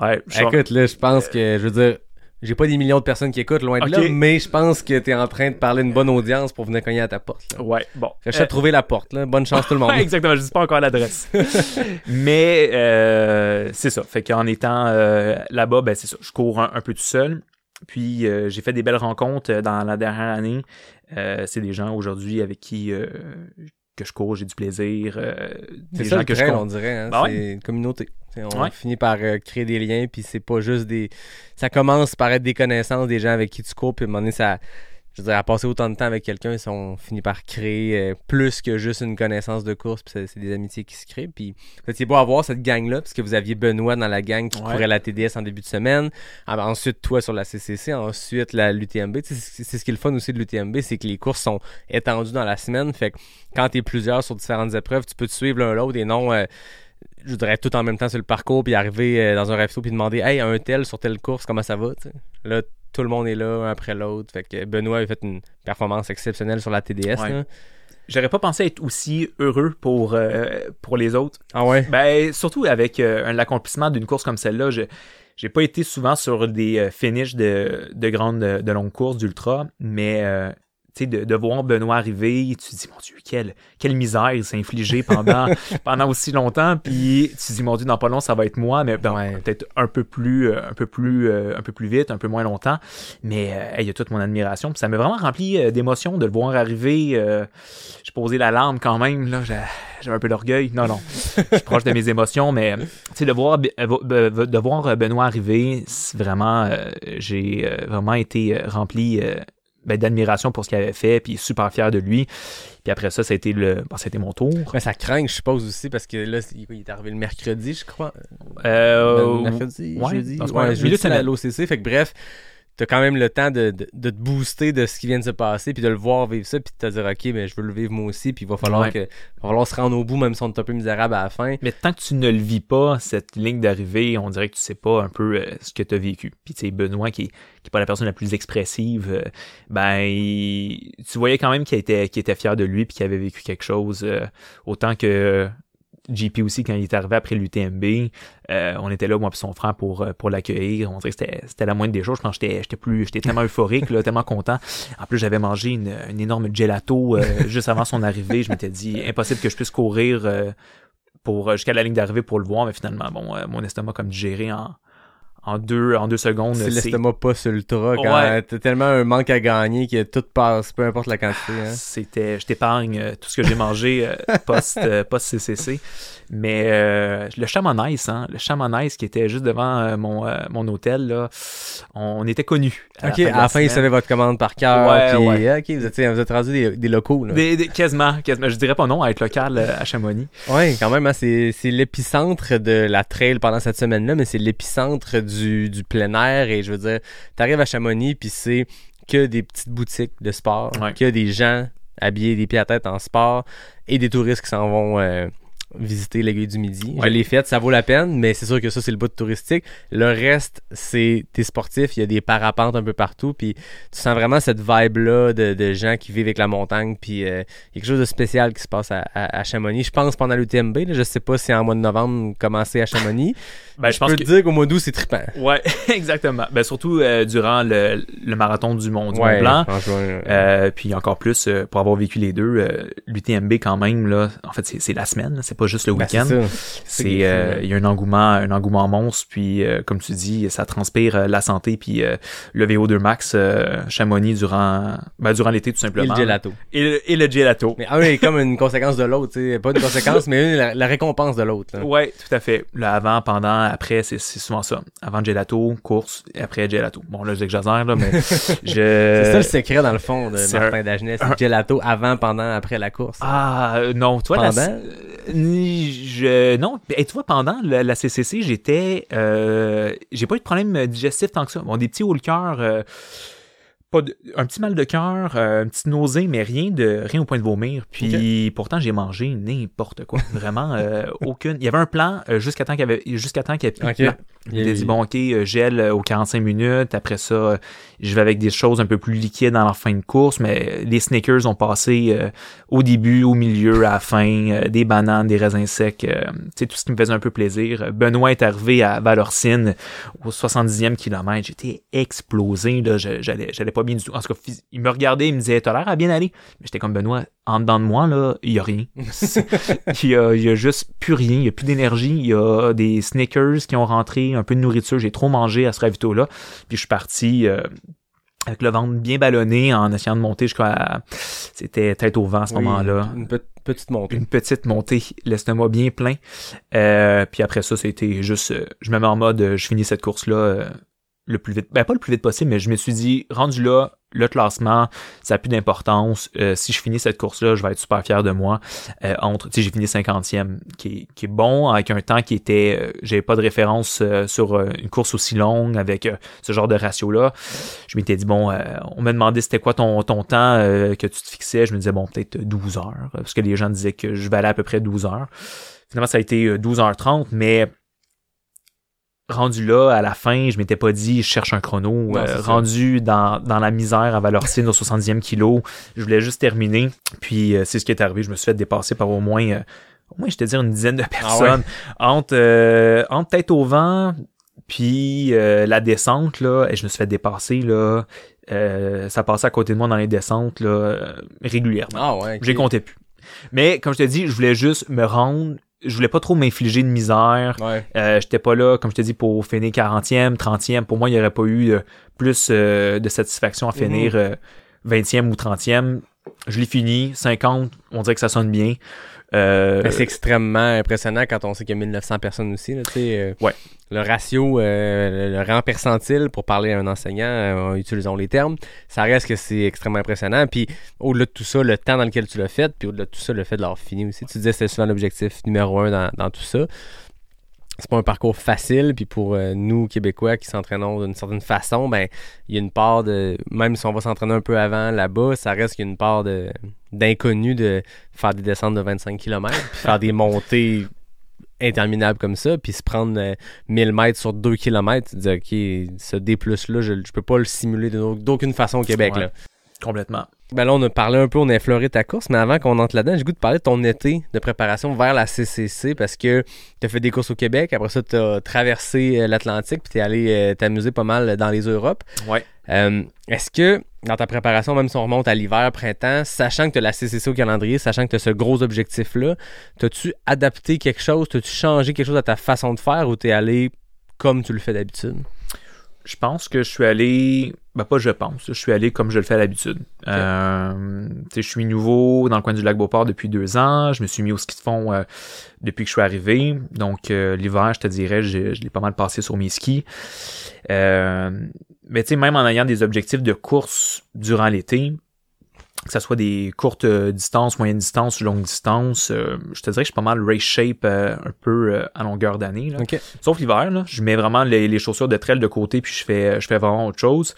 ouais, Écoute, là, je pense que, je veux dire, j'ai pas des millions de personnes qui écoutent loin de là, mais je pense que t'es en train de parler une bonne audience pour venir cogner à ta porte. Ouais, bon. J'achète euh... trouver la porte, là. Bonne chance tout le monde. Exactement, je dis pas encore l'adresse. mais euh, c'est ça. Fait qu'en étant euh, là-bas, ben c'est ça. Je cours un, peu tout seul. Puis euh, j'ai fait des belles rencontres euh, dans la dernière année. c'est des gens aujourd'hui avec qui que je cours, j'ai du plaisir. Euh, c'est ça gens que je on dirait. Hein? Ben c'est une communauté. on finit par euh, créer des liens, puis c'est pas juste des... Ça commence par être des connaissances des gens avec qui tu cours, puis à un moment donné, ça je veux dire, à passer autant de temps avec quelqu'un, on finit par créer euh, plus que juste une connaissance de course, puis c'est des amitiés qui se créent. Puis c'est beau avoir cette gang-là, puisque vous aviez Benoît dans la gang qui courait la TDS en début de semaine, ah, ensuite toi sur la CCC, ensuite la l'UTMB. C'est ce qui est le fun aussi de l'UTMB, c'est que les courses sont étendues dans la semaine. Fait que quand tu es plusieurs sur différentes épreuves, tu peux te suivre l'un l'autre et non. Euh, je voudrais tout en même temps sur le parcours puis arriver euh, dans un resto puis demander hey un tel sur telle course comment ça va là tout le monde est là un après l'autre. Fait que Benoît a fait une performance exceptionnelle sur la TDS. J'aurais pas pensé être aussi heureux pour, euh, pour les autres. Ah ouais? Ben, surtout avec euh, l'accomplissement d'une course comme celle-là. Je j'ai pas été souvent sur des euh, finishes de, de grandes, de longues courses d'ultra, mais de, de voir Benoît arriver, tu te dis, mon Dieu, quelle, quelle misère il s'est infligé pendant, pendant aussi longtemps. Puis tu te dis, mon Dieu, dans pas long, ça va être moi, mais peut-être un peu plus, euh, un peu plus, euh, un peu plus vite, un peu moins longtemps. Mais euh, il y a toute mon admiration. Puis ça m'a vraiment rempli d'émotions de le voir arriver. j'ai posé la larme quand même. Là, j'avais un peu d'orgueil. Non, non. Je suis proche de mes émotions, mais de voir, de voir Benoît arriver, vraiment, j'ai vraiment été rempli ben, d'admiration pour ce qu'il avait fait, puis super fier de lui. Puis après ça, été, le, bon, mon tour. Mais ça craint, je suppose aussi, parce que là, il est arrivé le mercredi, je crois. Euh, Le mercredi, ouais, jeudi. Ouais, jeudi, c'est semaine. l'OCC. Fait que bref, t'as quand même le temps de, de, de te booster de ce qui vient de se passer, puis de le voir vivre ça, puis de te dire, OK, mais je veux le vivre moi aussi, puis il va falloir, Ouais. que, il va falloir se rendre au bout, même si on est un peu misérable à la fin. Mais tant que tu ne le vis pas, cette ligne d'arrivée, on dirait que tu sais pas un peu euh, ce que tu as vécu. Puis tu sais, Benoît, qui est, qui pas la personne la plus expressive, euh, ben il- tu voyais quand même qu'il était, qu'il était fier de lui puis qu'il avait vécu quelque chose. euh, autant que JP aussi, quand il est arrivé après l'UTMB, euh, on était là, moi et son frère, pour, euh, pour l'accueillir. On dirait que c'était, la moindre des choses. Je pense que j'étais, plus, j'étais tellement euphorique, là, tellement content. En plus, j'avais mangé une, une énorme gelato euh, juste avant son arrivée. Je m'étais dit, impossible que je puisse courir euh, pour jusqu'à la ligne d'arrivée pour le voir, mais finalement, bon, euh, mon estomac comme digéré en, en deux, en deux secondes. C'est l'estomac pas sur le Ouais. t'as tellement un manque à gagner que tout passe, peu importe la quantité. Hein. C'était, je t'épargne euh, tout ce que j'ai mangé euh, post, euh, post CCC. Mais le chamonix, hein, le chamonix qui était juste devant mon, mon hôtel, là, on était connus. Ok, à la fin, il savait votre commande par cœur. Ouais, puis, ouais. Ok, vous êtes, vous êtes rendu des, des locaux. Là. Des, des- quasiment, quasiment. Je dirais pas non à être local à Chamonix. Ouais, quand même, hein, c'est l'épicentre de la trail pendant cette semaine-là, mais c'est l'épicentre du, du plein air. Et je veux dire, t'arrives à Chamonix, puis c'est que des petites boutiques de sport, Ouais. que des gens habillés des pieds à tête en sport et des touristes qui s'en vont euh, visiter l'aiguille du midi. Ouais. Je l'ai faite, ça vaut la peine, mais c'est sûr que ça, c'est le bout de touristique. Le reste, c'est tes sportifs, il y a des parapentes un peu partout, puis tu sens vraiment cette vibe-là de, de gens qui vivent avec la montagne, puis euh, il y a quelque chose de spécial qui se passe à, à- à Chamonix. Je pense pendant l'UTMB, je sais pas si en mois de novembre, commencer à Chamonix. Ben, je je pense peux que... te dire qu'au mois d'août, c'est trippant. Ouais, exactement. Ben, surtout euh, durant le, le marathon du Mont, du Mont Blanc. euh, puis encore plus pour avoir vécu les deux, l'UTMB quand même là, en fait c'est c'est la semaine, c'est pas juste le ben, week-end. C'est euh, il y a un engouement, un engouement monstre, puis euh, comme tu dis, ça transpire euh, la santé puis euh, le VO2 max euh, Chamonix durant ben, durant l'été tout Et simplement. le gelato. Et le, et le gelato. Mais un est comme une conséquence de l'autre, tu sais. Pas une conséquence, mais une, la, la récompense de l'autre. Ouais, tout à fait. Le avant, pendant, après, c'est souvent ça. Avant gelato, course, et après gelato. Bon là j'exagère là, mais je. C'est ça le secret, dans le fond, de Martin Dagenet. C'est un- le gelato avant, pendant, après la course. Ah euh, non, toi Pendant? euh, je non, et tu vois pendant la, la CCC, j'étais euh, j'ai pas eu de problème digestif tant que ça. Bon, des petits hauts le cœur euh, pas de- un petit mal de cœur, euh, une petite nausée, mais rien de rien au point de vomir. Puis pourtant j'ai mangé n'importe quoi, vraiment euh, aucune. Il y avait un plan euh, jusqu'à temps qu'il y avait jusqu'à temps qu'il y ait. Il a dit bon ok gel aux 45 minutes. Après ça, je vais avec des choses un peu plus liquides dans la fin de course, mais les Snickers ont passé euh, au début, au milieu, à la fin, euh, des bananes, des raisins secs, euh, tu sais tout ce qui me faisait un peu plaisir. Benoît est arrivé à Valorcine au 70e kilomètre, j'étais explosé là, j'allais j'allais pas bien du tout. En tout cas, il me regardait, il me disait "T'as l'air à bien aller." Mais j'étais comme Benoît, en dedans de moi là, il y a rien. il y a, il y a juste plus rien, il y a plus d'énergie, il y a des Snickers qui ont rentré, un peu de nourriture, j'ai trop mangé à ce ravito là. Puis je suis parti euh, avec le ventre bien ballonné en essayant de monter jusqu'à c'était tête au vent à ce Oui, moment-là Une pe- petite montée. une petite montée, l'estomac bien plein. Euh, puis après ça, c'était juste, euh, je me mets en mode, euh, je finis cette course-là euh, le plus vite, ben pas le plus vite possible, mais je me suis dit, rendu là, le classement, ça a plus d'importance. Euh, si je finis cette course-là, je vais être super fier de moi. Euh, entre, j'ai fini 50e, qui est, qui est bon, avec un temps qui était, euh, j'avais pas de référence euh, sur euh, une course aussi longue avec ce genre de ratio-là. Je m'étais dit, bon, on m'a demandé c'était quoi ton, ton temps que tu te fixais. Je me disais, bon, peut-être 12 heures, parce que les gens disaient que je valais à peu près 12 heures. Finalement, ça a été euh, 12h30, mais rendu là, à la fin, je m'étais pas dit, je cherche un chrono. Non, Euh, rendu dans, dans la misère à Valorcine au 70e kilo, je voulais juste terminer. Puis euh, c'est ce qui est arrivé. Je me suis fait dépasser par au moins, euh, au moins, je te dire, une dizaine de personnes. Entre, euh, entre tête au vent, puis euh, la descente, là, et je me suis fait dépasser, là. Euh, ça passait à côté de moi dans les descentes, là, régulièrement. Ah ouais. J'ai compté plus. Mais comme je te dis, je voulais juste me rendre. Je voulais pas trop m'infliger de misère. Ouais. Euh, J'étais pas là, comme je te dis, pour finir 40e, 30e. Pour moi, il n'y aurait pas eu euh, plus euh, de satisfaction à finir euh, 20e ou 30e. je l'ai fini. 50, on dirait que ça sonne bien. Euh, c'est extrêmement impressionnant quand on sait qu'il y a 1900 personnes aussi. Là, tu sais, euh, Ouais. Le ratio, euh, le rang percentile, pour parler à un enseignant, euh, utilisons les termes, ça reste que c'est extrêmement impressionnant. Puis au-delà de tout ça, le temps dans lequel tu l'as fait, puis au-delà de tout ça, le fait de l'avoir fini aussi. Tu disais que c'était souvent l'objectif numéro un dans, dans tout ça. C'est pas un parcours facile, puis pour euh, nous, Québécois, qui s'entraînons d'une certaine façon, ben il y a une part de... Même si on va s'entraîner un peu avant là-bas, ça reste qu'il y a une part de d'inconnu de faire des descentes de 25 km, puis faire des montées interminables comme ça, puis se prendre euh, 1000 mètres sur 2 km, dis, OK, ce D+, là, je, je peux pas le simuler d'aucune façon au Québec, Ouais. là. Complètement. Ben là, on a parlé un peu, on a effleuré ta course, mais avant qu'on entre là-dedans, j'ai goût de parler de ton été de préparation vers la CCC parce que tu as fait des courses au Québec, après ça, tu as traversé euh, l'Atlantique, puis tu es allé euh, t'amuser pas mal dans les Europes. Ouais. Euh, Est-ce que dans ta préparation, même si on remonte à l'hiver, printemps, sachant que tu as la CCC au calendrier, sachant que tu as ce gros objectif-là, t'as-tu adapté quelque chose, t'as-tu changé quelque chose à ta façon de faire ou tu es allé comme tu le fais d'habitude? Je pense que je suis allé. Ben, pas je pense. Je suis allé comme je le fais à l'habitude. Euh, tu sais, je suis nouveau dans le coin du lac Beauport depuis deux ans. Je me suis mis au ski de fond euh, depuis que je suis arrivé. Donc, euh, l'hiver, je te dirais, je, je l'ai pas mal passé sur mes skis. Euh, mais tu sais, même en ayant des objectifs de course durant l'été, que ce soit des courtes euh, distances, moyennes distances, longues distances, euh, je te dirais que je suis pas mal race shape euh, un peu euh, à longueur d'année. là. OK. Sauf l'hiver, là, je mets vraiment les, les chaussures de trail de côté puis je fais je fais vraiment autre chose.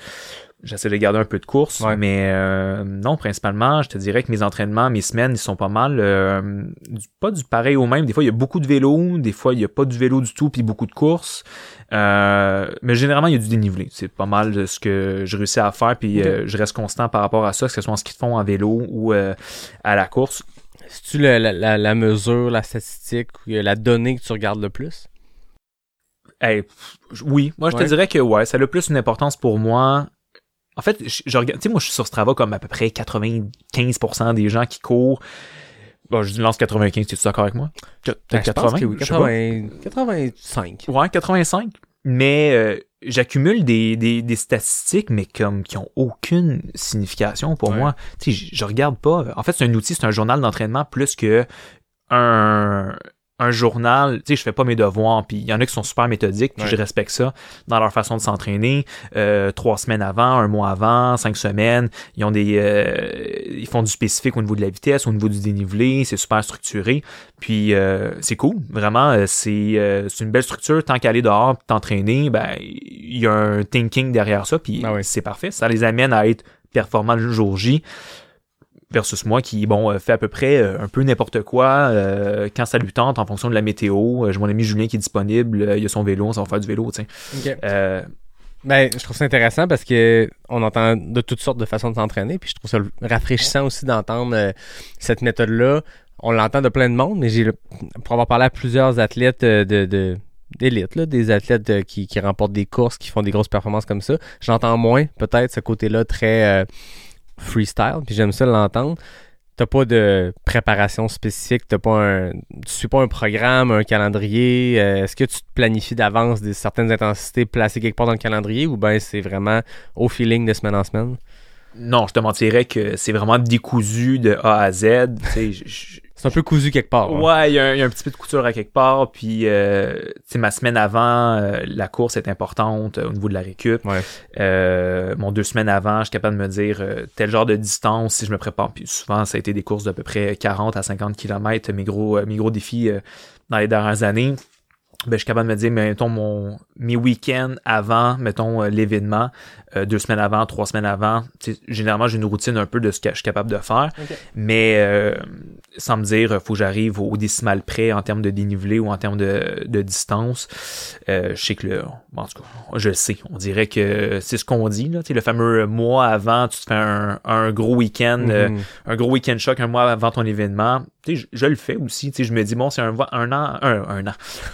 J'essaie de garder un peu de course, Ouais. mais euh, non, principalement, je te dirais que mes entraînements, mes semaines, ils sont pas mal euh, du- pas du pareil au même. Des fois, il y a beaucoup de vélo, des fois, il y a pas du vélo du tout puis beaucoup de courses. Euh, mais généralement, il y a du dénivelé. C'est pas mal de ce que je réussis à faire puis euh, je reste constant par rapport à ça, que ce soit en ski de fond, en vélo ou euh, à la course. C'est-tu la, la- la mesure, la statistique, la donnée que tu regardes le plus? Hey, oui, moi je Ouais. te dirais que ouais, ça a le plus une importance pour moi. En fait, je, je regarde, tu sais, moi je suis sur Strava comme à peu près 95% des gens qui courent. Bon, je lance 95, tu es d'accord avec moi? Ben, Peut-être je pense 80? que oui, je sais pas. 80 85. Ouais, 85. Mais euh, j'accumule des, des, des statistiques, mais comme qui ont aucune signification pour Ouais. moi. Tu sais, je, je regarde pas. En fait, c'est un outil, c'est un journal d'entraînement plus que un un journal, tu sais, je fais pas mes devoirs, puis il y en a qui sont super méthodiques, puis Ouais. je respecte ça dans leur façon de s'entraîner. Euh, trois semaines avant, un mois avant, cinq semaines, ils ont des, euh, ils font du spécifique au niveau de la vitesse, au niveau du dénivelé, c'est super structuré. Puis euh, c'est cool, vraiment, euh, c'est euh, c'est une belle structure. Tant qu'aller dehors, t'entraîner, ben il y a un thinking derrière ça, puis Ah oui. c'est parfait. Ça les amène à être performants le jour J. Versus moi qui, bon, euh, fait à peu près euh, un peu n'importe quoi euh, quand ça lui tente en fonction de la météo. J'ai mon ami Julien qui est disponible, il a son vélo, ça va faire du vélo, tu sais. Euh, Ben, je trouve ça intéressant parce que on entend de toutes sortes de façons de s'entraîner, puis je trouve ça rafraîchissant aussi d'entendre euh, cette méthode-là. On l'entend de plein de monde, mais j'ai pour avoir parlé à plusieurs athlètes euh, de, de d'élite, là, des athlètes euh, qui, qui remportent des courses, qui font des grosses performances comme ça, j'entends moins peut-être ce côté-là très euh, freestyle, puis j'aime ça l'entendre. T'as pas de préparation spécifique, t'as pas un, tu suis pas un programme, un calendrier. euh, Est-ce que tu te planifies d'avance des certaines intensités placées quelque part dans le calendrier ou ben c'est vraiment au feeling de semaine en semaine? non, je te mentirais que c'est vraiment décousu de A à Z. C'est un peu cousu quelque part. hein. Ouais, il y, a un- il y a un petit peu de couture à quelque part. Puis, euh, tu sais, ma semaine avant, euh, la course est importante euh, au niveau de la récup. Ouais. Euh, mon deux semaines avant, je suis capable de me dire tel genre de distance si je me prépare. Puis souvent, ça a été des courses d'à peu près 40 à 50 km, mes gros, mes gros défis dans les dernières années. Ben, je suis capable de me dire, mettons, mon, mes week-ends avant, mettons, l'événement, euh, deux semaines avant, trois semaines avant. Généralement, j'ai une routine un peu de ce que je suis capable de faire. Mais euh, sans me dire, faut que j'arrive au décimal près en termes de dénivelé ou en termes de, de distance. Euh, je sais que le, en tout cas, je sais. On dirait que c'est ce qu'on dit, là. Le fameux mois avant, tu te fais un, un gros week-end, euh, Mhm. un gros week-end choc un mois avant ton événement. Tu sais, je, je le fais aussi. Tu sais, je me dis, bon, c'est un, un an, un, un an.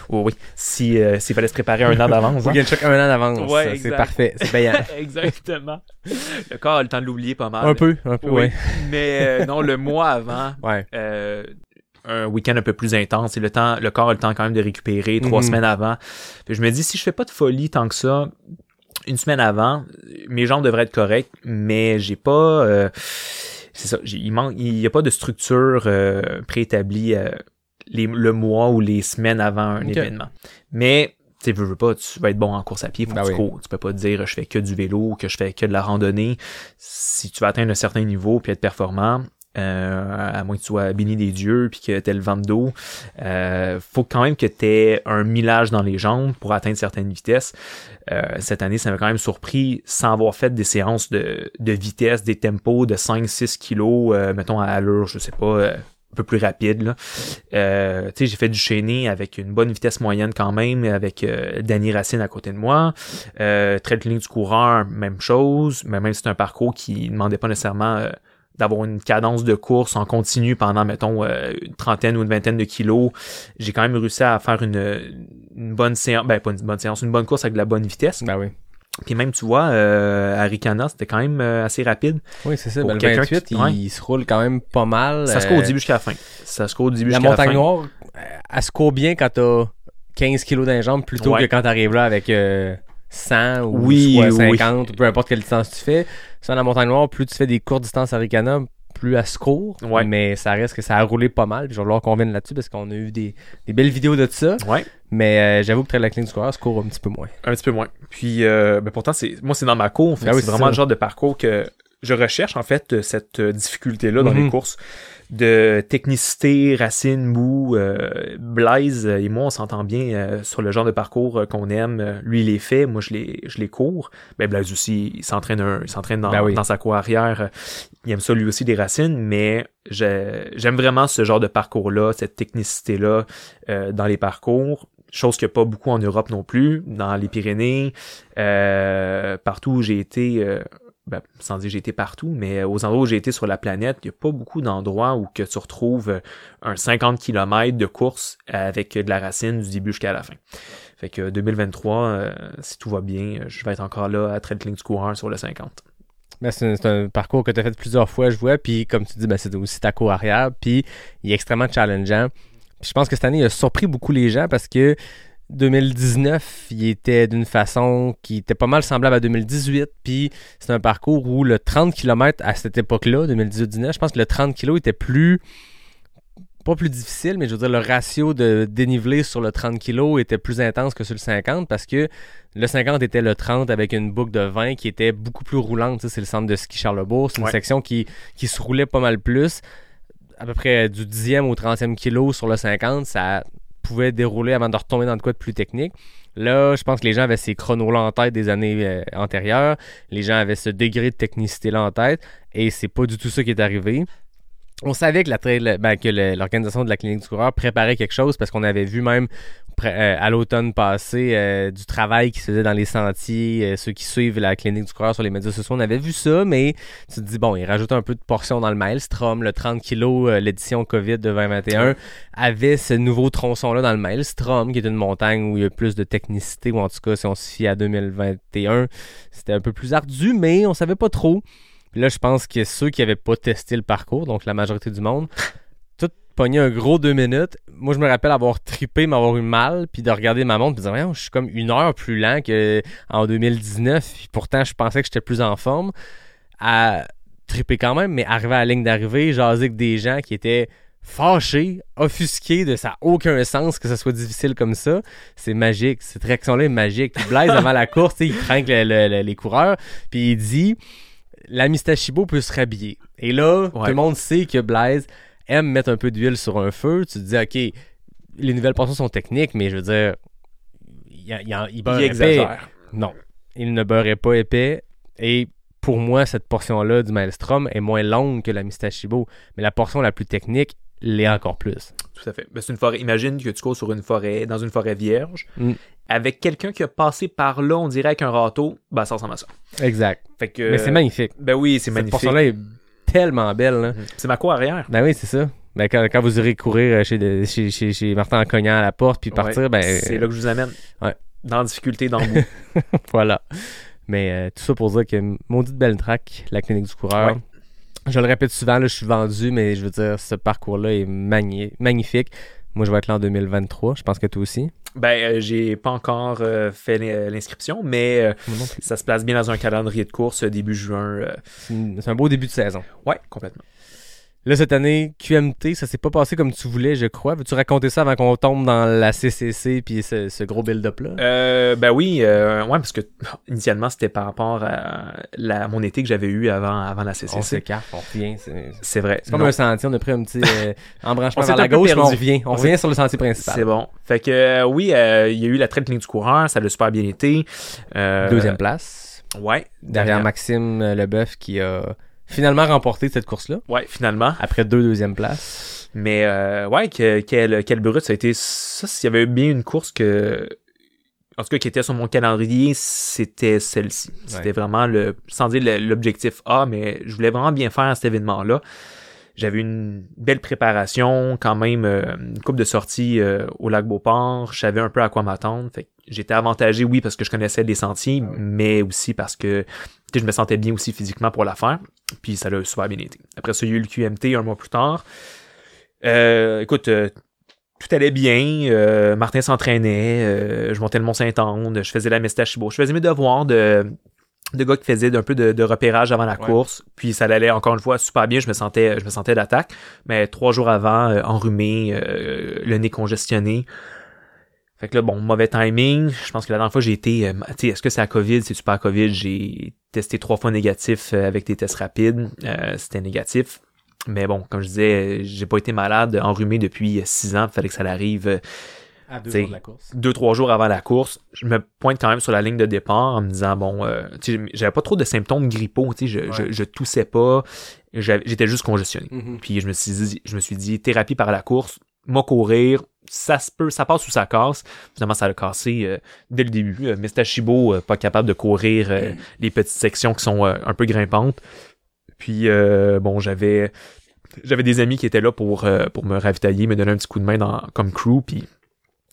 Oui, oui. Si, euh, s'il fallait se préparer un an d'avance. Faut hein. choc un an d'avance. Ouais, c'est parfait. C'est payant. Exactement. Le corps a le temps de l'oublier pas mal. un peu, un peu, Oui. ouais. Mais euh, non, le mois avant, Ouais. euh, un week-end un peu plus intense et le temps, le corps a le temps quand même de récupérer trois Mhm. semaines avant. Puis je me dis, si je fais pas de folie tant que ça, une semaine avant, mes jambes devraient être correctes, mais j'ai pas, euh, c'est ça, il manque, il n'y a pas de structure euh, préétablie euh, les, le mois ou les semaines avant un événement. Mais tu veux, veux pas, tu vas être bon en course à pied, faut Ben que tu oui. cours. Tu peux pas te dire je fais que du vélo, que je fais que de la randonnée. Si tu veux atteindre un certain niveau puis être performant, euh, à moins que tu sois béni des dieux puis que tu le vent d'eau, euh, faut quand même que tu aies un millage dans les jambes pour atteindre certaines vitesses. Euh, cette année, ça m'a quand même surpris sans avoir fait des séances de, de vitesse, des tempos de 5-6 kilos, euh, mettons à allure, je sais pas, euh, un peu plus rapide. Là. Euh, j'ai fait du chaîné avec une bonne vitesse moyenne quand même, avec euh, Danny Racine à côté de moi. Euh, trait de ligne du coureur, même chose, mais même si c'est un parcours qui ne demandait pas nécessairement euh, d'avoir une cadence de course en continu pendant, mettons, euh, une trentaine ou une vingtaine de kilos. J'ai quand même réussi à faire une, une bonne séance, ben pas une bonne séance, une bonne course avec de la bonne vitesse. Ben oui. Puis même, tu vois, euh, à Ricana, c'était quand même euh, assez rapide. Oui, c'est ça. Ben, le quelqu'un 28, qui- il, ouais. il se roule quand même pas mal. Ça se court au Euh, début jusqu'à la fin. Ça se court au début La jusqu'à la fin. montagne noire, euh, elle se court bien quand t'as 15 kilos jambes plutôt Ouais. que quand t'arrives là avec euh, 100 ou Oui, soit oui. 50 ou peu importe quelle distance tu fais. Ça, la montagne noire, plus tu fais des courtes distances à Ricana, plus elle se court. Ouais. Mais ça reste que ça a roulé pas mal. Puis je vais vouloir qu'on vienne là-dessus parce qu'on a eu des, des belles vidéos de ça. Ouais. Mais euh, j'avoue que très la clinique du coureur se court un petit peu moins. Un petit peu moins. Puis, euh, ben pourtant, c'est moi, c'est dans ma cour. Fait Ah oui, c'est vraiment ça. le genre de parcours que je recherche, en fait, euh, cette difficulté-là dans Mhm. les courses de technicité, racine, mou. euh, Blaise et moi, on s'entend bien euh, sur le genre de parcours euh, qu'on aime. Lui, il les fait. Moi, je les, je les cours. Ben, Blaise aussi, il s'entraîne un- il s'entraîne dans, Ben oui. dans sa cour arrière. Il aime ça, lui aussi, des racines. Mais j'ai- j'aime vraiment ce genre de parcours-là, cette technicité-là euh, dans les parcours chose qu'il n'y a pas beaucoup en Europe non plus, dans les Pyrénées, euh, partout où j'ai été, euh, ben, sans dire j'ai été partout, mais aux endroits où j'ai été sur la planète, il n'y a pas beaucoup d'endroits où que tu retrouves euh, un 50 km de course avec de la racine du début jusqu'à la fin. Fait que 2023, euh, si tout va bien, je vais être encore là à ligne du coureur sur le 50. Ben, c'est, un, parcours que tu as fait plusieurs fois, je vois. Puis, comme tu dis, ben, c'est aussi ta cour arrière. Puis, il est extrêmement challengeant. Je pense que cette année, il a surpris beaucoup les gens parce que 2019, il était d'une façon qui était pas mal semblable à 2018. Puis, c'est un parcours où le 30 km à cette époque-là, 2018-19, je pense que le 30 km était plus. Pas plus difficile, mais je veux dire, le ratio de dénivelé sur le 30 kg était plus intense que sur le 50 parce que le 50 était le 30 avec une boucle de 20 qui était beaucoup plus roulante. Tu sais, C'est le centre de ski Charlebourg. C'est une Ouais. section qui, qui se roulait pas mal plus. À peu près du 10e au 30e kilo sur le 50, ça pouvait dérouler avant de retomber dans de quoi de plus technique. Là, je pense que les gens avaient ces chronos-là en tête des années euh, antérieures. Les gens avaient ce degré de technicité-là en tête. Et c'est pas du tout ça qui est arrivé. On savait que la trail- ben, que l'organisation de la clinique du coureur préparait quelque chose parce qu'on avait vu même euh, à l'automne passé euh, du travail qui se faisait dans les sentiers, euh, ceux qui suivent la clinique du coureur sur les médias sociaux, on avait vu ça, mais tu te dis, bon, ils rajoutent un peu de portion dans le Maelstrom, le 30 kg, l'édition COVID de 2021, avait ce nouveau tronçon-là dans le Maelstrom, qui est une montagne où il y a plus de technicité, ou en tout cas, si on se fie à 2021, c'était un peu plus ardu, mais on savait pas trop. Puis là, je pense que ceux qui n'avaient pas testé le parcours, donc la majorité du monde, tout pogné un gros deux minutes. Moi, je me rappelle avoir trippé, m'avoir eu mal, puis de regarder ma montre, puis de dire, je suis comme une heure plus lent qu'en 2019. Puis pourtant, je pensais que j'étais plus en forme. À tripper quand même, mais arriver à la ligne d'arrivée, jaser avec des gens qui étaient fâchés, offusqués de ça n'a aucun sens que ça soit difficile comme ça. C'est magique. Cette réaction-là est magique. Blaise, avant la course, tu sais, il craint le- le- le- les coureurs, puis il dit la Mistachibo peut se rhabiller. Et là, tout le monde sait que Blaise aime mettre un peu d'huile sur un feu. Tu te dis, OK, les nouvelles portions sont techniques, mais je veux dire, il, il, il, beurre Il épais. Non, il ne beurrait pas épais. Et pour moi, cette portion-là du Maelstrom est moins longue que la Mistachibo. Mais la portion la plus technique l'est encore plus. Tout à fait. Ben, c'est une forêt. Imagine que tu cours sur une forêt, dans une forêt vierge, Mm. Avec quelqu'un qui a passé par là, on dirait avec un râteau, ben ça ressemble à ça. Exact. Fait que, Mais c'est magnifique. Ben oui, c'est Cette magnifique. portion-là est tellement belle. Là. Mhm. C'est ma cour arrière. Ben oui, c'est ça. Ben quand, quand vous irez courir euh, chez, de- chez, chez, chez Martin en cognant à la porte puis partir, Ouais. ben c'est là que je vous amène. ouais. Dans la difficulté, dans le bout. voilà. Mais euh, tout ça pour dire que maudite belle track, la clinique du coureur. Ouais. Je le répète souvent, là, je suis vendu, mais je veux dire, ce parcours-là est magni- magnifique. Moi, je vais être là en 2023. Je pense que toi aussi. Ben, euh, j'ai pas encore euh, fait l'in- l'inscription, mais euh, ça se place bien dans un calendrier de course euh, début juin. euh, c'est un beau début de saison. ouais, complètement. Là, cette année, QMT, ça s'est pas passé comme tu voulais, je crois. Veux-tu raconter ça avant qu'on tombe dans la CCC puis ce, ce gros build-up-là? Euh, ben oui, euh, ouais, parce que initialement c'était par rapport à la, mon été que j'avais eu avant, avant la on CCC. s'écarte, on revient. C'est vrai. c'est comme Non, un sentier, on a pris un petit euh, embranchement On vers la gauche, mais on revient. On On revient sur le sentier principal. C'est bon. Fait que euh, oui, il y a eu la traite ligne du coureur, ça a super bien été. Deuxième place. Ouais. Derrière Maxime euh, Leboeuf qui a finalement remporté cette course-là. Ouais, finalement. Après deux deuxièmes places. Mais euh, ouais, que, quel, quel brut ça a été. Ça, s'il y avait bien une course que. En tout cas, qui était sur mon calendrier, c'était celle-ci. C'était Ouais. vraiment le. Sans dire l'objectif A, mais je voulais vraiment bien faire cet événement-là. J'avais une belle préparation, quand même, euh, une coupe de sorties euh, au lac Beauport. Je savais un peu à quoi m'attendre. Fait j'étais avantagé, oui, parce que je connaissais les sentiers, mais aussi parce que je me sentais bien aussi physiquement pour la faire. Puis ça l'a super bien été. Après ça, il y a eu le QMT un mois plus tard. Euh, écoute, euh, tout allait bien. euh, Martin s'entraînait. euh, je montais le Mont-Saint-Anne. Je faisais la Mestachibo. Je faisais mes devoirs de, de gars qui faisaient un peu de, de repérage avant la Ouais. course. Puis ça allait encore une fois super bien. Je me sentais, je me sentais d'attaque. Mais trois jours avant, euh, enrhumé, euh, le nez congestionné. Fait que là, bon, mauvais timing. Je pense que la dernière fois, j'ai été, euh, tu sais, est-ce que c'est à COVID? C'est super à COVID? J'ai testé trois fois négatif avec des tests rapides. Euh, C'était négatif. Mais bon, comme je disais, j'ai pas été malade, enrhumé depuis six ans. Fallait que ça arrive À deux jours de la course. deux, trois jours avant la course. Je me pointe quand même sur la ligne de départ en me disant, bon, euh, tu sais, j'avais pas trop de symptômes grippaux. Tu sais, je, je, Ouais. je toussais pas. J'étais juste congestionné. Mhm. Puis je me suis dit, je me suis dit, thérapie par la course, moi courir, ça se peut, ça passe ou ça casse. Finalement, ça a cassé euh, dès le début. Euh, Mestachibo, euh, pas capable de courir euh, les petites sections qui sont un peu grimpantes. Puis euh, bon, j'avais j'avais des amis qui étaient là pour pour me ravitailler, me donner un petit coup de main dans, comme crew, puis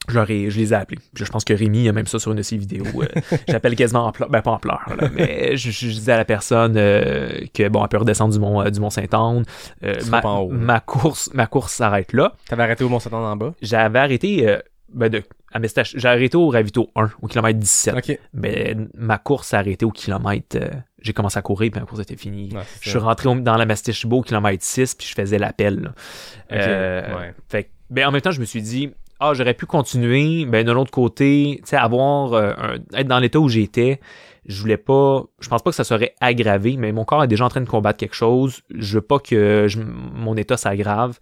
je, leur ai- je les ai appelés. Je pense que Rémi a même ça sur une de ses vidéos. euh, J'appelle quasiment en pleurs, ben pas en pleurs, là, mais je, je disais à la personne euh, que bon, elle peut redescendre du mont euh, du mont Saint-Anne. Euh, ma, ma course ma course s'arrête là. T'avais arrêté au Mont-Saint-Anne en bas? J'avais arrêté ben de à Mestache, j'ai arrêté au ravito 1 au kilomètre 17. Ok. Mais ma course s'est arrêtée au kilomètre euh, j'ai commencé à courir puis ma course était finie. Ouais, Je suis rentré au- dans la Mastichibo au kilomètre 6 puis je faisais l'appel. là. Ok, Euh, ouais. fait que- ben en même temps, je me suis dit ah, j'aurais pu continuer, ben de l'autre côté, tu sais avoir euh, un- être dans l'état où j'étais, je voulais pas je pense pas que ça serait aggravé, mais mon corps est déjà en train de combattre quelque chose, je veux pas que je- mon état s'aggrave.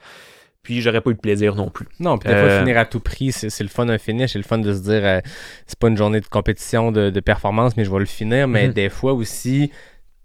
Puis j'aurais pas eu de plaisir non plus. Non, puis des fois, Euh, finir à tout prix, c'est c'est le fun d'un finish. C'est le fun de se dire, euh, c'est pas une journée de compétition, de, de performance, mais je vais le finir. Mais Mhm. des fois aussi,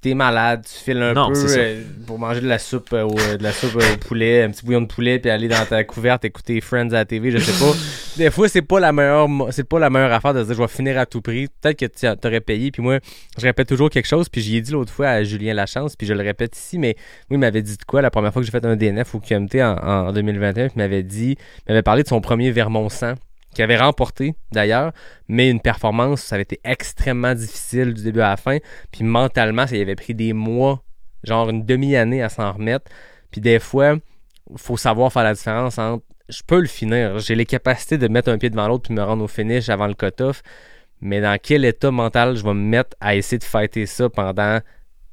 t'es malade, tu files un Non, peu euh, pour manger de la soupe, euh, au, de la soupe euh, au poulet, un petit bouillon de poulet, puis aller dans ta couverte, écouter Friends à la TV, je sais pas. Des fois, c'est pas la meilleure, c'est pas la meilleure affaire de se dire, je vais finir à tout prix. Peut-être que tu t'aurais payé, puis moi, je répète toujours quelque chose, puis j'y ai dit l'autre fois à Julien Lachance, puis je le répète ici, mais oui, il m'avait dit de quoi la première fois que j'ai fait un DNF au QMT en, en 2021, puis il m'avait dit, il m'avait parlé de son premier Vermont 100 qu'il avait remporté d'ailleurs, mais une performance, ça avait été extrêmement difficile du début à la fin, puis mentalement, ça y avait pris des mois, genre une demi-année à s'en remettre, puis des fois, faut savoir faire la différence entre je peux le finir, j'ai les capacités de mettre un pied devant l'autre puis me rendre au finish avant le cut-off, mais dans quel état mental je vais me mettre à essayer de fighter ça pendant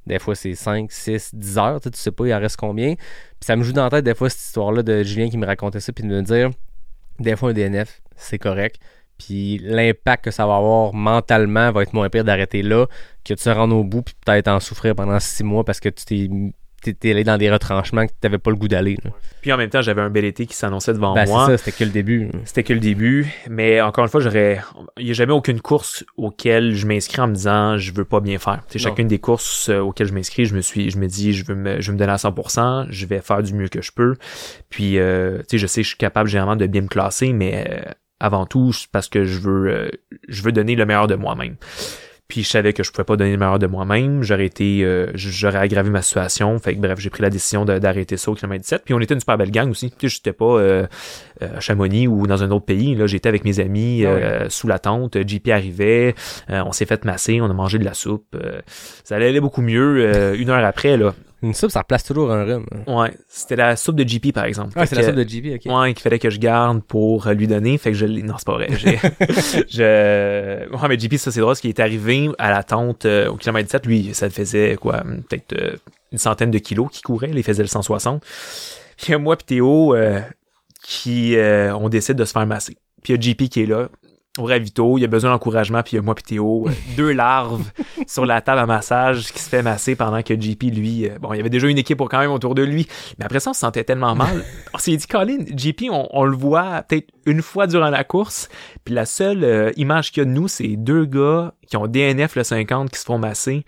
des fois c'est 5, 6, 10 heures, tu sais, tu sais pas il en reste combien? Puis ça me joue dans la tête des fois cette histoire-là de Julien qui me racontait ça puis de me dire des fois un DNF, c'est correct. Puis l'impact que ça va avoir mentalement va être moins pire d'arrêter là que de se rendre au bout puis peut-être en souffrir pendant six mois parce que tu t'es allé dans des retranchements que t'avais pas le goût d'aller. Puis en même temps, j'avais un bel été qui s'annonçait devant Ben, c'est moi. ça, c'était que le début. C'était que le début, mais encore une fois, j'aurais, il n'y a jamais aucune course auquel je m'inscris en me disant je veux pas bien faire. Tu sais, Non. chacune des courses euh, auxquelles je m'inscris, je me suis, je me dis je veux me, je veux me donner à 100%, je vais faire du mieux que je peux. Puis, euh, tu je sais que je suis capable généralement de bien me classer, mais euh, avant tout, parce que je veux, euh, je veux donner le meilleur de moi-même. Puis je savais que je pouvais pas donner le meilleur de moi-même. J'aurais été, euh, j'aurais aggravé ma situation. Fait que bref, j'ai pris la décision d'arrêter ça au kilomètre 17. Puis on était une super belle gang aussi. Tu sais, j'étais pas euh, à Chamonix ou dans un autre pays. Là, j'étais avec mes amis Ah sous la tente. JP arrivait. On s'est fait masser. On a mangé de la soupe. Ça allait beaucoup mieux. Une heure après, là. Une soupe, ça replace toujours un rhume. Ouais, c'était la soupe de JP par exemple. Ah, c'est la soupe de JP, ok. Ouais, qu'il fallait que je garde pour euh, lui donner. Fait que je l'ai. Non, c'est pas vrai. Je... Ouais, mais JP, ça, c'est drôle. Ce qui est arrivé à la tente euh, au kilomètre 7, lui, ça le faisait, quoi, peut-être euh, une centaine de kilos qui courait. Il faisait le 160. Puis il y a moi puis Théo euh, qui, on décide de se faire masser. Puis il y a JP qui est là. Au ravito, il a besoin d'encouragement, puis il y a moi puis Théo, euh, deux larves sur la table à massage qui se fait masser pendant que JP, lui, euh, bon, il y avait déjà une équipe quand même autour de lui, mais après ça, on se sentait tellement mal. On s'est dit, Colin, JP, on, on le voit peut-être une fois durant la course, puis la seule euh, image qu'il y a de nous, c'est deux gars qui ont DNF le 50 qui se font masser.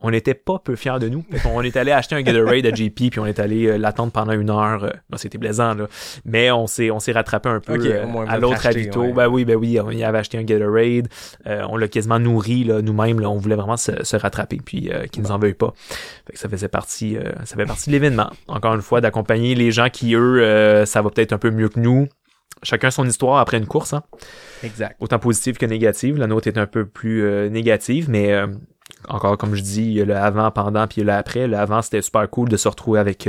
On n'était pas peu fiers de nous. Qu'on est allé acheter un Gatorade à JP, puis on est allé euh, l'attendre pendant une heure. Euh, bon, c'était plaisant, là. Mais on s'est, on s'est rattrapé un peu euh, à l'autre ouais. Ben oui, ben oui, on y avait acheté un Gatorade. Euh, on l'a quasiment nourri, là, nous-mêmes. Là, on voulait vraiment se, se rattraper, puis euh, qu'ils nous en veuillent pas. Fait que ça faisait partie, euh, ça fait partie de l'événement. Encore une fois, d'accompagner les gens qui, eux, euh, ça va peut-être un peu mieux que nous. Chacun son histoire après une course, hein Exact. autant positive que négative. La nôtre est un peu plus euh, négative, mais euh, encore comme je dis, il y a le avant, pendant, puis il y a le après. Le avant, c'était super cool de se retrouver avec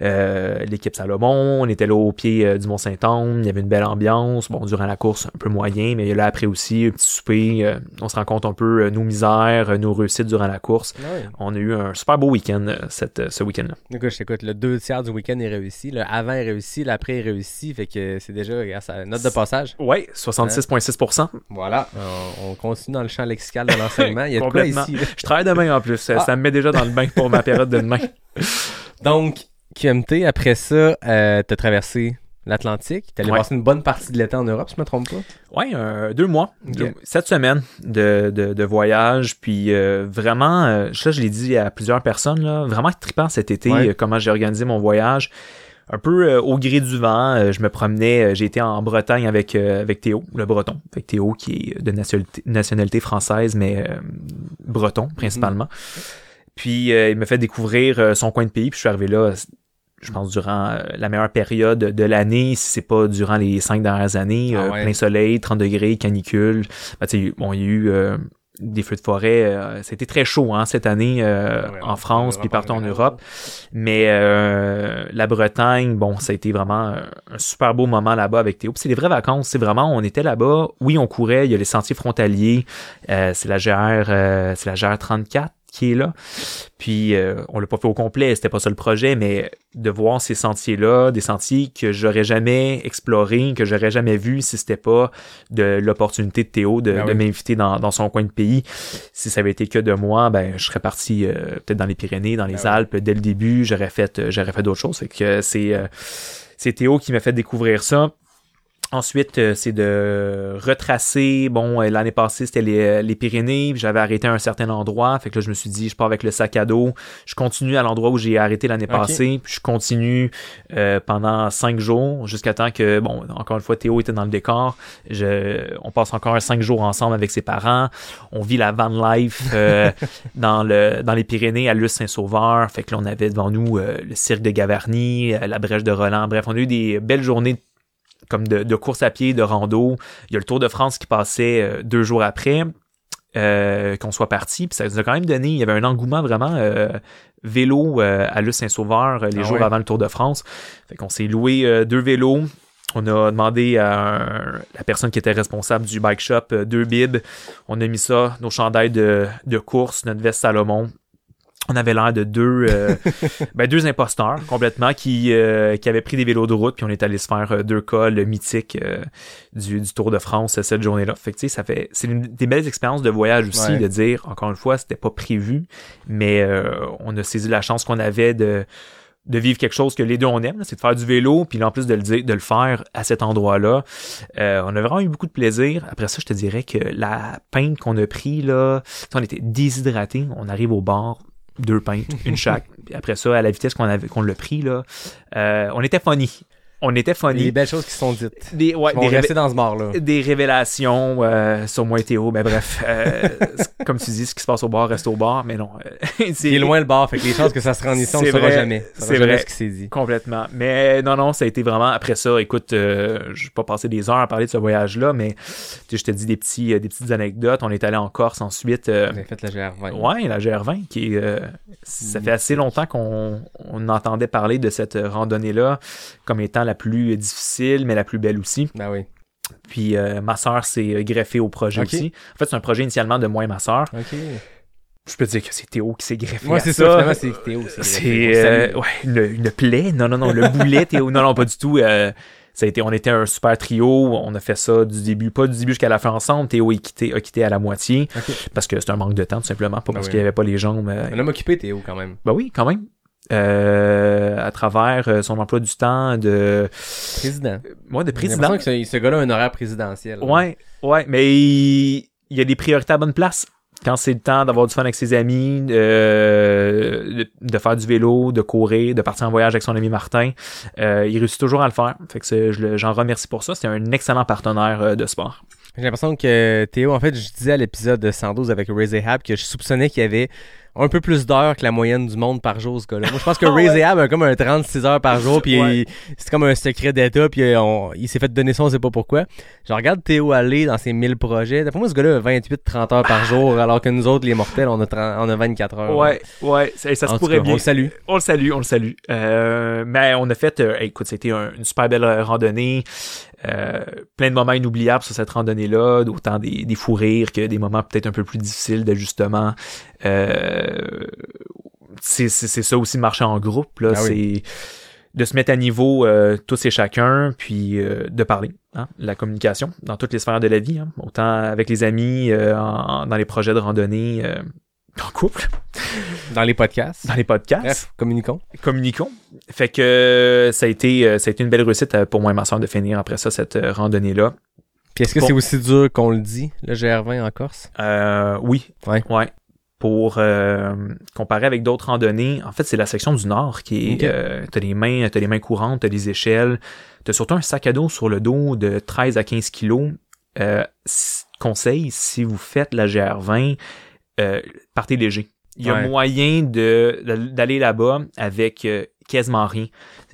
euh, l'équipe Salomon. On était là au pied euh, du Mont-Saint-Anne. Il y avait une belle ambiance. Bon, durant la course, un peu moyen, mais il y a là après aussi un petit souper. Euh, on se rend compte un peu nos misères, nos réussites durant la course. Ouais. On a eu un super beau week-end cette, ce week-end-là. Écoute, je t'écoute, le deux tiers du week-end est réussi, le avant est réussi, l'après est réussi, fait que c'est déjà, grâce à note de passage. Ouais, 66,6%. Voilà. On, on continue dans le champ lexical de l'enseignement. Il y a de quoi ici. Je travaille demain en plus. Ça, Ah. ça me met déjà dans le bain pour ma période de demain. Donc, QMT, après ça, euh, t'as traversé l'Atlantique. Allé Ouais. passer une bonne partie de l'été en Europe, si je me trompe pas. Ouais, euh, deux mois, sept semaines de, de, de voyage, puis euh, vraiment, euh, ça je l'ai dit à plusieurs personnes, là, vraiment trippant cet été, Ouais. comment j'ai organisé mon voyage. Un peu au gré du vent, je me promenais, j'ai été en Bretagne avec avec Théo, le breton, avec Théo qui est de nationalité, nationalité française, mais breton principalement. Puis euh, il m'a fait découvrir euh, son coin de pays, puis je suis arrivé là, je pense durant euh, la meilleure période de l'année, si c'est pas durant les cinq dernières années, Ah euh, ouais. plein soleil, 30 degrés, canicule. Ben, tu sais, bon, il y a eu euh, des feux de forêt. euh, C'était très chaud hein, cette année euh, Ouais, en France, puis partout en. Europe. Mais euh, la Bretagne, bon, ça a été vraiment un super beau moment là-bas avec Théo. C'est des vraies vacances. C'est vraiment, on était là-bas. Oui, on courait. Il y a les sentiers frontaliers. Euh, c'est la GR, euh, c'est la GR 34 qui est là. Puis euh, on l'a pas fait au complet, c'était pas ça le projet, mais de voir ces sentiers-là, des sentiers que j'aurais jamais explorés, que j'aurais jamais vus si c'était pas de l'opportunité de Théo de, Ben de m'inviter dans, dans son coin de pays. Si ça avait été que de moi, ben je serais parti euh, peut-être dans les Pyrénées, dans les Ben oui. Alpes dès le début. J'aurais fait, euh, j'aurais fait d'autres choses. Fait que c'est euh, c'est Théo qui m'a fait découvrir ça. Ensuite, euh, c'est de retracer. Bon, euh, l'année passée, c'était les, euh, les Pyrénées. J'avais arrêté à un certain endroit. Fait que là, je me suis dit, je pars avec le sac à dos. Je continue à l'endroit où j'ai arrêté l'année passée. Puis je continue euh, pendant cinq jours jusqu'à temps que, bon, encore une fois, Théo était dans le décor. Je, on passe encore cinq jours ensemble avec ses parents. On vit la van life euh, dans le dans les Pyrénées à Luce-Saint-Sauveur. Fait que là, on avait devant nous euh, le cirque de Gavarnie, la brèche de Roland. Bref, on a eu des belles journées comme de, de course à pied, de rando. Il y a le Tour de France qui passait euh, deux jours après euh, qu'on soit parti. Puis ça nous a quand même donné, il y avait un engouement vraiment euh, vélo euh, à Luce-Saint-Sauveur euh, les Ah jours ouais. avant le Tour de France. Fait qu'on s'est loué deux vélos. On a demandé à un- la personne qui était responsable du bike shop deux bibs. On a mis ça, nos chandails de, de course, notre veste Salomon. On avait l'air de deux, euh, ben, deux imposteurs complètement qui, euh, qui avaient pris des vélos de route puis on est allé se faire euh, deux cols mythiques euh, du, du Tour de France cette journée-là. Fait que tu sais, ça fait c'est des belles expériences de voyage aussi Ouais. de dire encore une fois c'était pas prévu mais euh, on a saisi la chance qu'on avait de de vivre quelque chose que les deux on aime, c'est de faire du vélo, puis là, en plus de le dire, de le faire à cet endroit-là. Euh, on a vraiment eu beaucoup de plaisir. Après ça, je te dirais que la pinte qu'on a pris là, on était déshydraté. On arrive au bar, deux pintes, une chaque. Puis après ça, à la vitesse qu'on avait, qu'on l'a pris là, euh, on était funny. On était funny. belles choses qui sont dites. Des, ouais, des, révé- dans ce bar-là. des révélations euh, sur moi et Théo. Mais bref, euh, comme tu dis, ce qui se passe au bar reste au bar, mais non. euh, C'est loin le bar, fait que les chances que ça se rende ici, on ne saura jamais. On c'est vrai. ce qui s'est dit. Complètement. Mais non, non, ça a été vraiment après ça. Écoute, euh, je vais pas passer des heures à parler de ce voyage-là, mais je te dis des petits, des petites anecdotes. On est allé en Corse ensuite. Vous avez fait la GR20. Ouais, la GR20, qui est, ça fait assez longtemps qu'on on entendait parler de cette randonnée-là comme étant la plus difficile, mais la plus belle aussi. Ben oui. Puis euh, ma sœur s'est greffée au projet aussi. En fait, c'est un projet initialement de moi et ma sœur. OK. Je peux te dire que c'est Théo qui s'est greffé. À c'est ça. Finalement, c'est Théo. C'est euh, ouais, une, une plaie. Non, non, non, le boulet, Théo. Non, non, pas du tout. euh, ça a été, on était un super trio. On a fait ça du début, pas du début jusqu'à la fin ensemble. Théo a quitté, a quitté à la moitié parce que c'est un manque de temps, tout simplement. Pas Ah parce oui. qu'il n'y avait pas les jambes. euh, Un homme occupé, Théo, quand même. Ben oui, quand même. Euh, à travers euh, son emploi du temps de, Président. ouais, de président. que ce, gars-là a un horaire présidentiel. là. Ouais, ouais, mais il, il y a des priorités à bonne place. Quand c'est le temps d'avoir du fun avec ses amis, euh, de, faire du vélo, de courir, de partir en voyage avec son ami Martin, euh, il réussit toujours à le faire. Fait que j'en remercie pour ça. C'est un excellent partenaire euh, de sport. J'ai l'impression que Théo, en fait, je disais à l'épisode 112 avec Ray Zahab que je soupçonnais qu'il y avait un peu plus d'heures que la moyenne du monde par jour, ce gars-là. Moi, je pense que Ray Zahab a comme un 36 heures par jour, puis Ouais. c'est comme un secret d'état, puis euh, on- il s'est fait donner ça, on sait pas pourquoi. Je regarde Théo aller dans ses 1000 projets. D'après moi, ce gars-là a 28-30 heures par jour, alors que nous autres, les mortels, on a, 30 on a 24 heures. Ouais, ouais, ça, ça se pourrait cas, bien. On le salue. On le salue, on le salue. Euh, mais on a fait, euh, écoute, c'était un- une super belle randonnée. Euh, plein de moments inoubliables sur cette randonnée-là, autant des, des fous rires que des moments peut-être un peu plus difficiles d'ajustement. Euh, c'est ça aussi marcher en groupe, là. Ah oui. c'est de se mettre à niveau euh, tous et chacun, puis euh, de parler. Hein, la communication dans toutes les sphères de la vie, hein, autant avec les amis, euh, en- dans les projets de randonnée, euh, en couple, Dans les podcasts. dans les podcasts Bref, communiquons. communiquons. Fait que euh, ça a été euh, ça a été une belle réussite euh, pour moi et ma soeur de finir après ça cette euh, randonnée là. Puis est-ce que Bon. c'est aussi dur qu'on le dit, le GR20 en Corse? Euh, oui. Ouais. Ouais. Pour euh, comparer avec d'autres randonnées, en fait, c'est la section du nord qui est Ok. euh, t'as les mains, t'as les mains courantes, t'as les échelles, t'as surtout un sac à dos sur le dos de 13 à 15 kilos. Conseil, si vous faites la GR20, euh, partez léger. Il y a Ouais. moyen de d'aller là-bas avec euh, quasiment rien.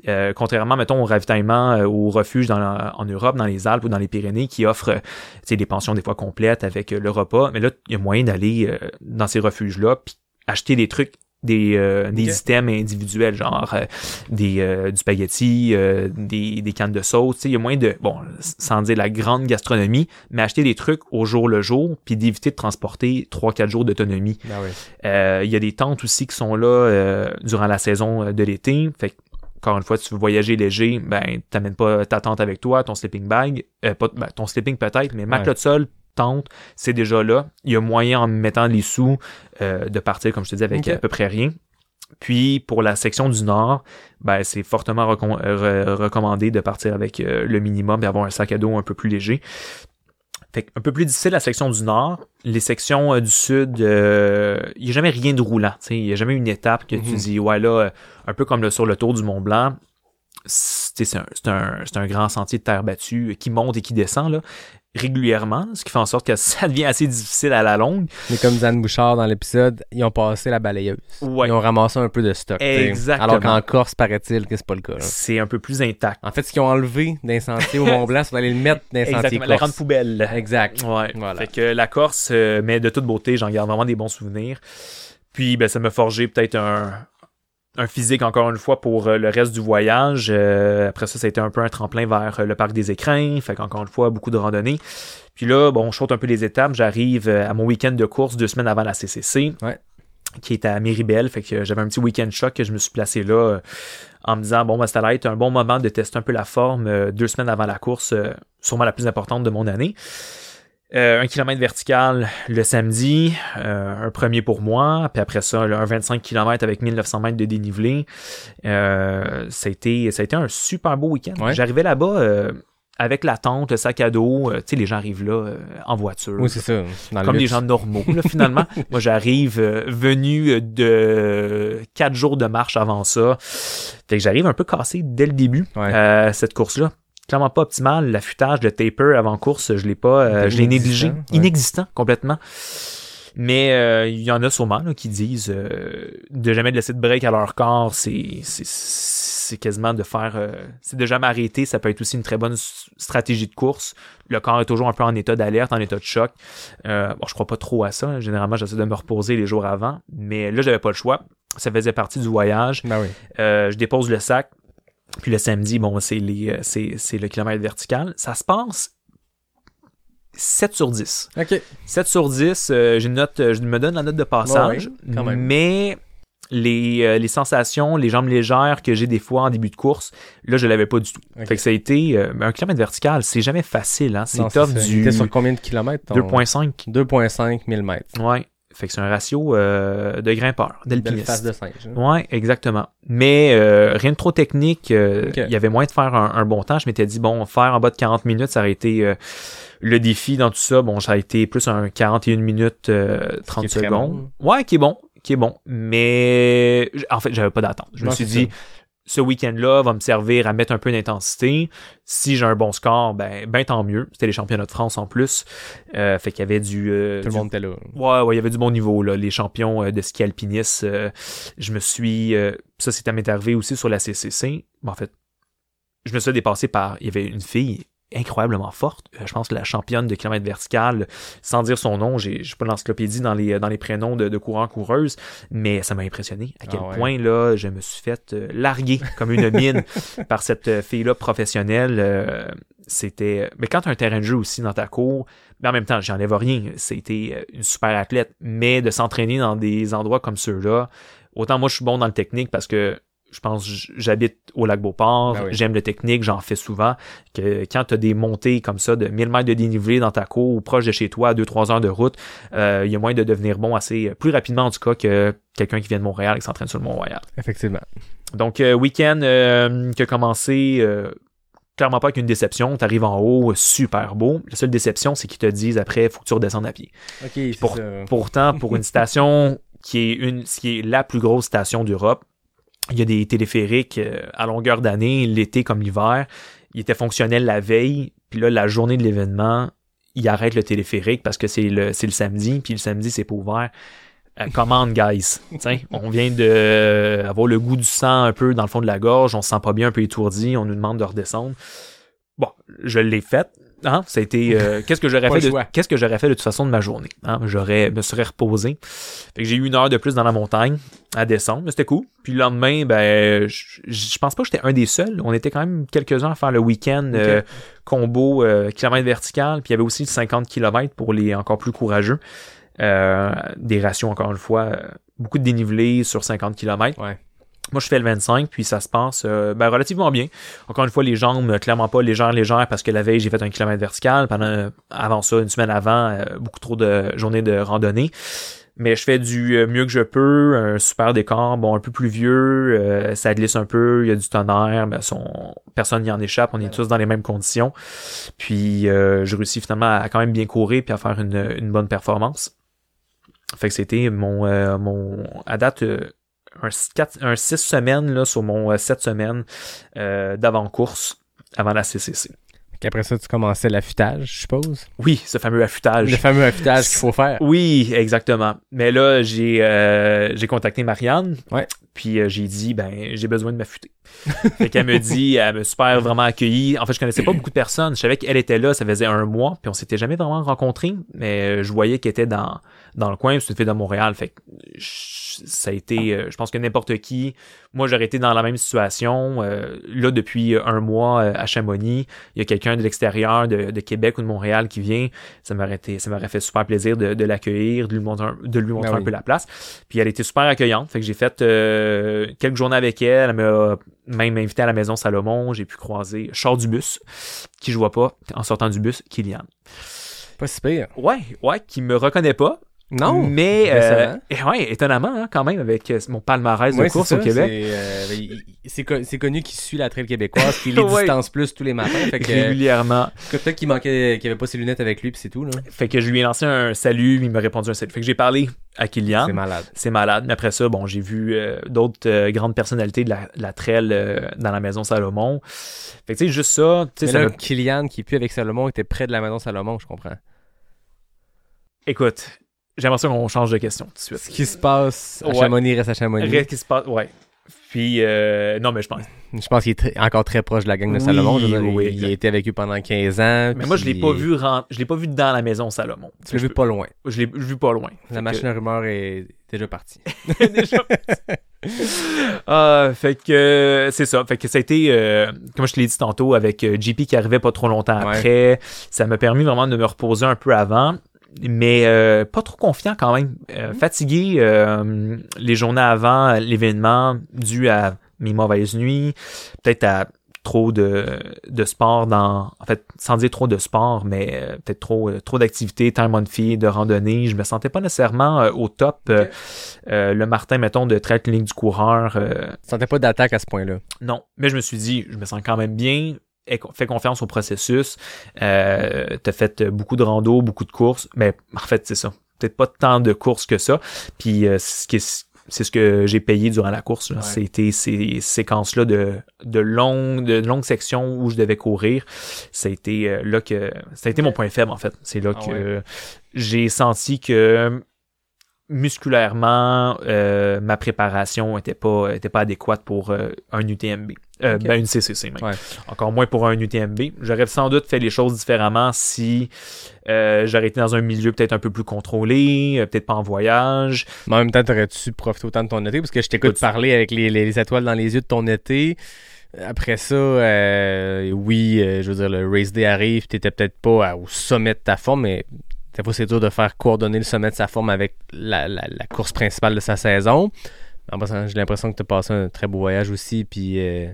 Euh, contrairement, mettons, au ravitaillement euh, au refuge dans la- en Europe, dans les Alpes ou dans les Pyrénées, qui offrent euh, tu sais, des pensions des fois complètes avec euh, le repas. Mais là, il y a moyen d'aller euh, dans ces refuges-là puis acheter des trucs, des, euh, des items individuels, genre euh, des euh, du spaghetti, euh, des, des cannes de sauce. Tu sais, Il y a moyen de, bon, sans dire la grande gastronomie, mais acheter des trucs au jour le jour, puis d'éviter de transporter 3-4 jours d'autonomie. Ben oui. Euh, Il y a des tentes aussi qui sont là euh, durant la saison de l'été. Fait que, encore une fois, tu veux voyager léger, ben, t'amènes pas ta tente avec toi, ton sleeping bag, euh, pas, ben, ton sleeping peut-être, mais matelas de sol, tente, c'est déjà là. Il y a moyen, en mettant les sous, euh, de partir, comme je te dis, avec à peu près rien. Puis, pour la section du Nord, ben, c'est fortement recom- euh, re- recommandé de partir avec euh, le minimum et avoir un sac à dos un peu plus léger. Fait un peu plus difficile la section du nord. Les sections euh, du sud, euh, il n'y a jamais rien de roulant. Il n'y a jamais une étape que tu Mhm. dis, ouais, là, un peu comme le, sur le tour du Mont Blanc, c'est un, grand sentier de terre battue qui monte et qui descend là, régulièrement, ce qui fait en sorte que ça devient assez difficile à la longue. Mais comme Dan Bouchard dans l'épisode, ils ont passé la balayeuse. Ouais. Ils ont ramassé un peu de stock. Exactement. Alors qu'en Corse, paraît-il que c'est pas le cas. C'est un peu plus intact. En fait, ce qu'ils ont enlevé d'un sentier au Mont Blanc, c'est d'aller le mettre d'un sentier Exactement, la grande Corse. poubelle. Exact. Ouais. Voilà. Fait que la Corse, euh, mais de toute beauté, j'en garde vraiment des bons souvenirs. Puis, ben, ça m'a forgé peut-être un, un physique, encore une fois, pour euh, le reste du voyage. Euh, après ça, ça a été un peu un tremplin vers euh, le parc des écrins. Fait qu'encore une fois, beaucoup de randonnées. Puis là, bon, je saute un peu les étapes. J'arrive à mon week-end de course deux semaines avant la CCC. Ouais. Qui est à Méribel. Fait que j'avais un petit week-end choc que je me suis placé là en me disant, bon, ben, ça allait être un bon moment de tester un peu la forme deux semaines avant la course, sûrement la plus importante de mon année. Euh, un kilomètre vertical le samedi, euh, un premier pour moi, puis après ça, là, un 25 km avec 1900 mètres de dénivelé. Euh, ça, a été, ça a été un super beau week-end. Ouais. J'arrivais là-bas euh, avec la tente, le sac à dos, euh, tu sais, les gens arrivent là euh, en voiture. Oui, c'est ça. dans comme des gens normaux, là, finalement. Moi, j'arrive venu de quatre jours de marche avant ça. Fait que j'arrive un peu cassé dès le début, Ouais. euh, cette course-là. Clairement pas optimal. L'affûtage, le taper avant course, je l'ai pas, euh, je l'ai négligé. Inexistant, ouais. Inexistant, complètement. Mais euh, il y en a sûrement là, qui disent euh, de jamais de laisser de break à leur corps, c'est c'est- c'est quasiment de faire, euh, c'est de jamais arrêter. Ça peut être aussi une très bonne stratégie de course. Le corps est toujours un peu en état d'alerte, en état de choc. Euh, bon, je crois pas trop à ça. Généralement, j'essaie de me reposer les jours avant, mais là, j'avais pas le choix. Ça faisait partie du voyage. Ben oui. Euh, je dépose le sac. Puis le samedi, bon, c'est les, euh, c'est, c'est le kilomètre vertical. Ça se passe 7 sur 10. OK. 7 sur 10, euh, j'ai une note, euh, je me donne la note de passage. Ouais, quand même. Mais les, euh, les sensations, les jambes légères que j'ai des fois en début de course, là, je l'avais pas du tout. Ok. Fait que ça a été euh, un kilomètre vertical, c'est jamais facile, hein. C'est Non, ça. Il du sur combien de kilomètres? ton- 2.5. 2.5 000 mètres. Ouais. Fait que c'est un ratio euh, de grimpeur, d'alpiniste. face de singe. hein. Ouais, exactement. Mais euh, rien de trop technique. euh, Il y avait moyen de faire un, un bon temps. Je m'étais dit, bon, faire en bas de 40 minutes, ça aurait été euh, le défi dans tout ça. Bon, ça a été plus un 41 minutes euh, 30 qui est très secondes. Ouais, qui est bon, qui est bon. Mais en fait, j'avais pas d'attente. Je me suis dit, ce week-end-là va me servir à mettre un peu d'intensité. Si j'ai un bon score, ben, ben tant mieux. C'était les championnats de France en plus. Euh, fait qu'il y avait du... euh, Tout le du monde était là. Ouais, ouais, il y avait du bon niveau, là. Les champions euh, de ski alpiniste, euh, je me suis. euh, ça, c'était m'est arrivé aussi sur la CCC. Bon, en fait, je me suis dépassé par. Il y avait une fille incroyablement forte. Euh, je pense que la championne de kilomètre vertical, sans dire son nom, j'ai pas l'encyclopédie dans les, dans les prénoms de, de coureurs coureuses, mais ça m'a impressionné à quel Ah ouais. point là, je me suis fait euh, larguer comme une mine par cette euh, fille-là professionnelle. c'était. Mais quand tu as un terrain de jeu aussi dans ta cour, mais en même temps, j'enlève rien. C'était une super athlète. Mais de s'entraîner dans des endroits comme ceux-là, autant moi je suis bon dans le technique parce que je pense j'habite au lac Beauport, Ben oui. j'aime le technique, j'en fais souvent. Que quand tu as des montées comme ça de 1000 mètres de dénivelé dans ta cour ou proche de chez toi, à 2-3 heures de route, euh, il y a moyen de devenir bon assez plus rapidement en tout cas que quelqu'un qui vient de Montréal et qui s'entraîne sur le Mont-Royal. Effectivement. Donc, euh, week-end euh, qui a commencé euh, clairement pas avec une déception. T'arrives en haut, super beau. La seule déception, c'est qu'ils te disent après, faut que tu redescendes à pied. Pour-. Pourtant, pour une station qui est une, qui est la plus grosse station d'Europe, il y a des téléphériques euh, à longueur d'année, l'été comme l'hiver. Il était fonctionnel la veille, puis là, la journée de l'événement, il arrête le téléphérique parce que c'est le, le samedi, puis le samedi, c'est pas ouvert. Euh, commande, guys. Tiens, on vient de euh, avoir le goût du sang un peu dans le fond de la gorge, on se sent pas bien, un peu étourdi, on nous demande de redescendre. Bon, je l'ai fait. Hein? Ça a été. euh, qu'est-ce que j'aurais fait de, choix. qu'est-ce que j'aurais fait de toute façon de ma journée? Hein? J'aurais me serais reposé. Fait que j'ai eu une heure de plus dans la montagne à descendre, mais c'était cool. Puis le lendemain, ben, je, pense pas que j'étais un des seuls. On était quand même quelques-uns à faire le week-end euh, combo euh, kilomètre vertical. Puis il y avait aussi le 50 km pour les encore plus courageux. Euh, des rations, encore une fois, beaucoup de dénivelé sur 50 km. Ouais. Moi, je fais le 25, puis ça se passe euh, ben, relativement bien. Encore une fois, les jambes, euh, clairement pas légères, légères, parce que la veille, j'ai fait un kilomètre vertical. Pendant, avant ça, une semaine avant, euh, beaucoup trop de journées de randonnée. Mais je fais du euh, mieux que je peux, un super décor, bon, un peu pluvieux, euh, ça glisse un peu, il y a du tonnerre, ben, son, personne n'y en échappe, on est tous dans les mêmes conditions. Puis euh, je réussis finalement à quand même bien courir puis à faire une, une bonne performance. Fait que c'était mon, euh, mon à date euh, un 4, un 6 semaines là, sur mon 7 semaines euh, d'avant-course avant la CCC. Après ça, tu commençais l'affûtage, je suppose? Oui, ce fameux affûtage. Le fameux affûtage qu'il faut faire. Oui, exactement. Mais là, j'ai euh, j'ai contacté Marianne. Ouais. Puis euh, j'ai dit, ben, j'ai besoin de m'affûter. fait qu'elle me dit, elle me super vraiment accueillie. En fait, je connaissais pas beaucoup de personnes. Je savais qu'elle était là, ça faisait un mois, puis on s'était jamais vraiment rencontrés. Mais euh, je voyais qu'elle était dans, dans le coin, une fille de Montréal. Fait que je- ça a été, euh, je pense que n'importe qui, moi j'aurais été dans la même situation. Euh, là, depuis un mois à Chamonix, il y a quelqu'un de l'extérieur de, de Québec ou de Montréal qui vient. Ça m'aurait été, ça m'aurait fait super plaisir de, de l'accueillir, de lui montrer, un- de lui montrer un oui. peu la place. Puis elle était super accueillante. Fait que j'ai fait euh, quelques journées avec elle. Elle m'a même invité à la maison Salomon. J'ai pu croiser Char du bus, qui je vois pas en sortant du bus, Kylian. Pas si pire. Ouais, ouais, qui me reconnaît pas. Non. Mais, décevant. euh, ouais, étonnamment, hein, quand même, avec euh, mon palmarès de Ouais, course au Québec. c'est, euh, ben, il- il- C'est co- c'est connu qu'il suit la trail québécoise, qu'il les Ouais. distance plus tous les matins. Fait que, Régulièrement. peut-être qu'il manquait, qu'il avait pas ses lunettes avec lui, puis c'est tout. Là. Fait que je lui ai lancé un salut, il m'a répondu un salut. Fait que j'ai parlé à Kylian. C'est malade. C'est malade. Mais après ça, bon, j'ai vu euh, d'autres grandes personnalités de la, la trail dans la maison Salomon. Fait que tu sais, juste ça, Mais ça là, me- Kylian, qui avec Salomon, était près de la maison Salomon, je comprends. Écoute, j'ai l'impression qu'on change de question tout de suite. Ce qui se passe à Ouais. Chamonix reste à Chamonix. Qu'est-ce qui se passe? Ouais. Puis, euh, non, mais je pense. Je pense qu'il est très- encore très proche de la gang de Oui, Salomon. Je veux dire, oui, il, il été avec eux pendant 15 ans. Mais moi, je l'ai pas vu je l'ai pas vu dans la maison Salomon. Tu l'as vu pas loin. Je l'ai vu pas loin. La machine à rumeur est déjà partie. déjà. Ah, fait que euh, c'est ça. Fait que ça a été, euh, comme je te l'ai dit tantôt, avec JP qui arrivait pas trop longtemps Ouais. après. Ça m'a permis vraiment de me reposer un peu avant. Mais euh, pas trop confiant quand même. Euh, fatigué euh, les journées avant l'événement dû à mes mauvaises nuits, peut-être à trop de, de sport dans en fait sans dire trop de sport mais euh, peut-être trop euh, trop d'activités time on feed de randonnée je me sentais pas nécessairement euh, au top le Martin mettons de trail clinique du coureur euh, Tu sentais pas d'attaque à ce point-là? non, mais je me suis dit, je me sens quand même bien. Fais confiance au processus. Euh, T'as fait beaucoup de rando, beaucoup de courses. Mais en fait, c'est ça. Peut-être pas tant de courses que ça. Puis euh, c'est ce qui est- c'est ce que j'ai payé durant la course. C'était ces séquences-là de, de longues de longues sections où je devais courir. Ça a été euh, là que ça a été mon point faible en fait. C'est là Ah que ouais. j'ai senti que musculairement euh, ma préparation était pas était pas adéquate pour euh, un UTMB. Euh. Ben une CCC même. Ouais. Encore moins pour un UTMB. J'aurais sans doute fait les choses différemment si j'aurais été dans un milieu peut-être un peu plus contrôlé, peut-être pas en voyage. Mais en même temps, t'aurais-tu profité autant de ton été? Parce que je t'écoute Écoute, parler avec les, les- les étoiles dans les yeux de ton été. Après ça, euh, oui, euh, je veux dire, le race day arrive, t'étais peut-être pas à- au sommet de ta forme, mais des fois, c'est dur de faire coordonner le sommet de sa forme avec la, la- la course principale de sa saison. En passant, j'ai l'impression que t'as passé un très beau voyage aussi, puis euh,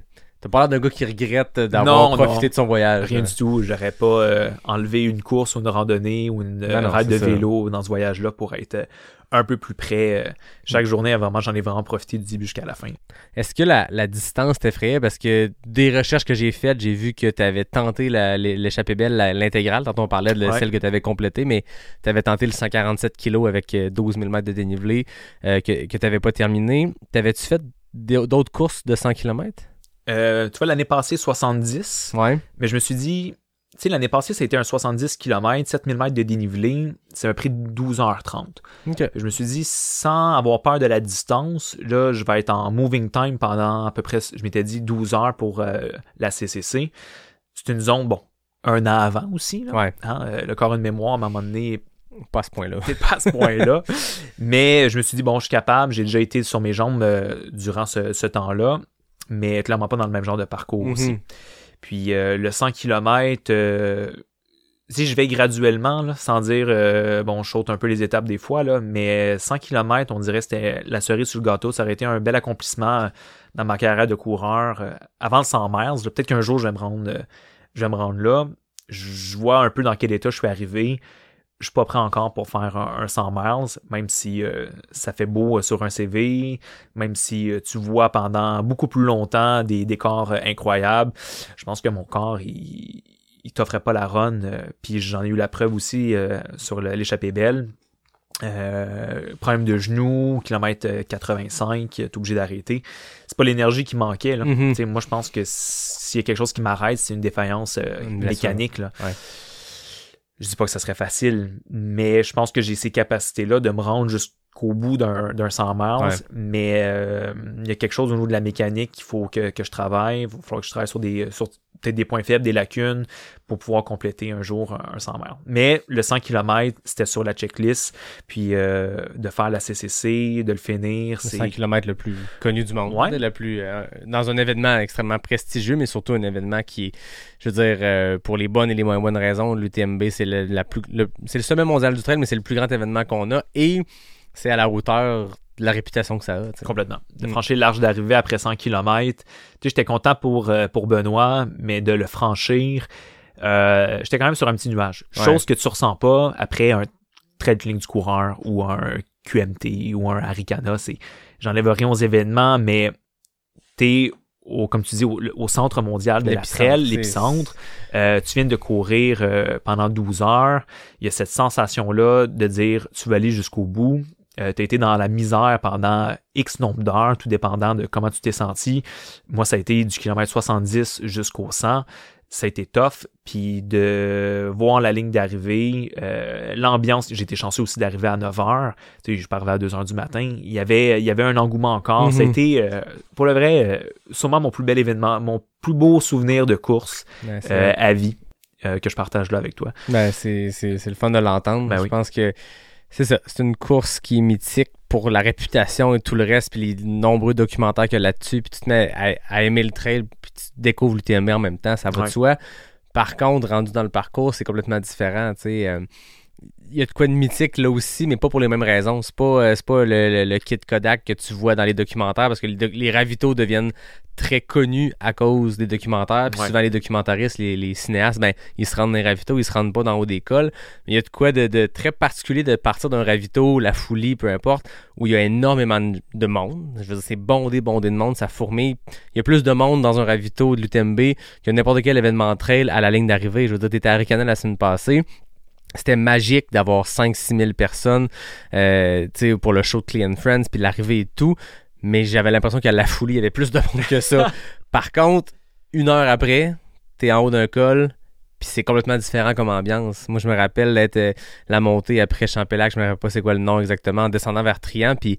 t'as pas l'air d'un gars qui regrette d'avoir Non, profité non. de son voyage. Rien là. du tout. J'aurais pas euh, enlevé une course ou une randonnée ou une euh, Non, ride de ça. vélo dans ce voyage-là pour être euh, un peu plus près. euh, chaque journée, vraiment, j'en ai vraiment profité du début jusqu'à la fin. Est-ce que la, la distance t'effrayait? Parce que des recherches que j'ai faites, j'ai vu que tu avais tenté la- l'échappée belle, la- l'intégrale. Tantôt, on parlait de Ouais. celle que tu avais complétée, mais tu avais tenté le 147 kg avec euh, 12 000 mètres de dénivelé euh, que, que tu n'avais pas terminé. T'avais-tu fait d'autres courses de 100 km? Euh, tu vois, l'année passée, 70. Ouais. Mais je me suis dit, tu sais, l'année passée, ça a été un 70 km, 7000 mètres de dénivelé. Ça m'a pris 12h30. OK. Je me suis dit, sans avoir peur de la distance, là, je vais être en moving time pendant à peu près, je m'étais dit 12 heures pour euh, la CCC. C'est une zone, bon, un an avant aussi. Là, Ouais. Hein, euh, le corps de mémoire, à un moment donné, Pas à ce point-là. pas à ce point-là. mais je me suis dit, bon, je suis capable. J'ai déjà été sur mes jambes euh, durant ce, ce temps-là, mais clairement pas dans le même genre de parcours aussi. Mhm. Puis euh, le 100 km, si je vais graduellement, là, sans dire, euh, bon, je saute un peu les étapes des fois, là, mais 100 km, on dirait que c'était la cerise sur le gâteau. Ça aurait été un bel accomplissement dans ma carrière de coureur. euh, avant le 100 miles, peut-être qu'un jour, je vais me rendre, euh, je vais me rendre là. Je vois un peu dans quel état je suis arrivé. Je suis pas prêt encore pour faire un, un 100 miles, même si euh, ça fait beau euh, sur un CV, même si euh, tu vois pendant beaucoup plus longtemps des décors incroyables. Je pense que mon corps, il, il t'offrait pas la run. puis j'en ai eu la preuve aussi sur l'échappée belle. Euh, problème de genou, kilomètre euh, 85, t'es obligé d'arrêter. C'est pas l'énergie qui manquait. Là. Mhm. Sais, Moi, je pense que s'il y a quelque chose qui m'arrête, c'est une défaillance euh, mécanique. Là. Ouais. Je dis pas que ça serait facile, mais je pense que j'ai ces capacités-là de me rendre jusqu'au bout d'un d'un 100 miles. Ouais. Mais euh, il y a quelque chose au niveau de la mécanique qu'il faut que, que je travaille. Il falloir que je travaille sur des sur peut-être des points faibles, des lacunes pour pouvoir compléter un jour un, un 100 miles. Mais le 100 km, c'était sur la checklist. Puis euh, de faire la CCC, de le finir, Le c'est 100 km le plus connu du monde. Ouais. Le plus, euh, dans un événement extrêmement prestigieux, mais surtout un événement qui est, je veux dire, euh, pour les bonnes et les moins bonnes raisons, l'UTMB, c'est le, la plus, le- c'est le sommet mondial du trail, mais c'est le plus grand événement qu'on a et c'est à la hauteur de la réputation que ça a. Complètement. De Mm. franchir l'arche d'arrivée après 100 km. J'étais content pour, pour Benoît, mais de le franchir, euh, j'étais quand même sur un petit nuage. Ouais. Chose que tu ressens pas après un trait de ligne du coureur ou un QMT ou un Arikana. C'est, j'enlève rien aux événements, mais t'es au, comme tu dis, au, au centre mondial de la trail, l'épicentre. Euh, tu viens de courir euh, pendant 12 heures. Il y a cette sensation-là de dire tu vas aller jusqu'au bout. Euh, tu as été dans la misère pendant X nombre d'heures, tout dépendant de comment tu t'es senti. Moi, ça a été du kilomètre 70 jusqu'au 100. Ça a été tough. Puis de voir la ligne d'arrivée, euh, l'ambiance, été chanceux aussi d'arriver à 9 heures. Tu sais, je arrivé à 2 heures du matin. Il y avait, il y avait un engouement encore. Ça a été, euh, pour le vrai, euh, sûrement mon plus bel événement, mon plus beau souvenir de course vrai. à vie que je partage là avec toi. Ben, c'est, le fun de l'entendre. Ben je oui. pense que c'est ça. C'est une course qui est mythique pour la réputation et tout le reste, puis les nombreux documentaires qu'il y a là-dessus, puis tu te mets à, à aimer le trail, puis tu découvres l'UTMB en même temps, ça va Ouais. de soi. Par contre, rendu dans le parcours, c'est complètement différent. tu sais. euh, il y a de quoi de mythique là aussi, mais pas pour les mêmes raisons. C'est pas, euh, pas le, le- le kit Kodak que tu vois dans les documentaires parce que les, les ravitaux deviennent très connus à cause des documentaires. Puis Ouais. souvent, les documentaristes, les, les cinéastes, ben, ils se rendent dans les ravitaux, ils se rendent pas dans haut d'école. Mais il y a de quoi de, de très particulier de partir d'un ravito, la folie, peu importe, où il y a énormément de de monde. Je veux dire, c'est bondé, bondé de monde, ça fourmille. Il y a plus de monde dans un ravito de l'UTMB que n'importe quel événement trail à la ligne d'arrivée. Je veux dire, t'étais à Ricana la semaine passée. C'était magique d'avoir 5-6 000 personnes euh, pour le show de Clean Friends, puis l'arrivée et tout. Mais j'avais l'impression qu'à la folie, il y avait plus de monde que ça. Par contre, une heure après, t'es en haut d'un col, puis c'est complètement différent comme ambiance. Moi, je me rappelle d'être euh, la montée après Champélac, je me rappelle pas c'est quoi le nom exactement, en descendant vers Trian, puis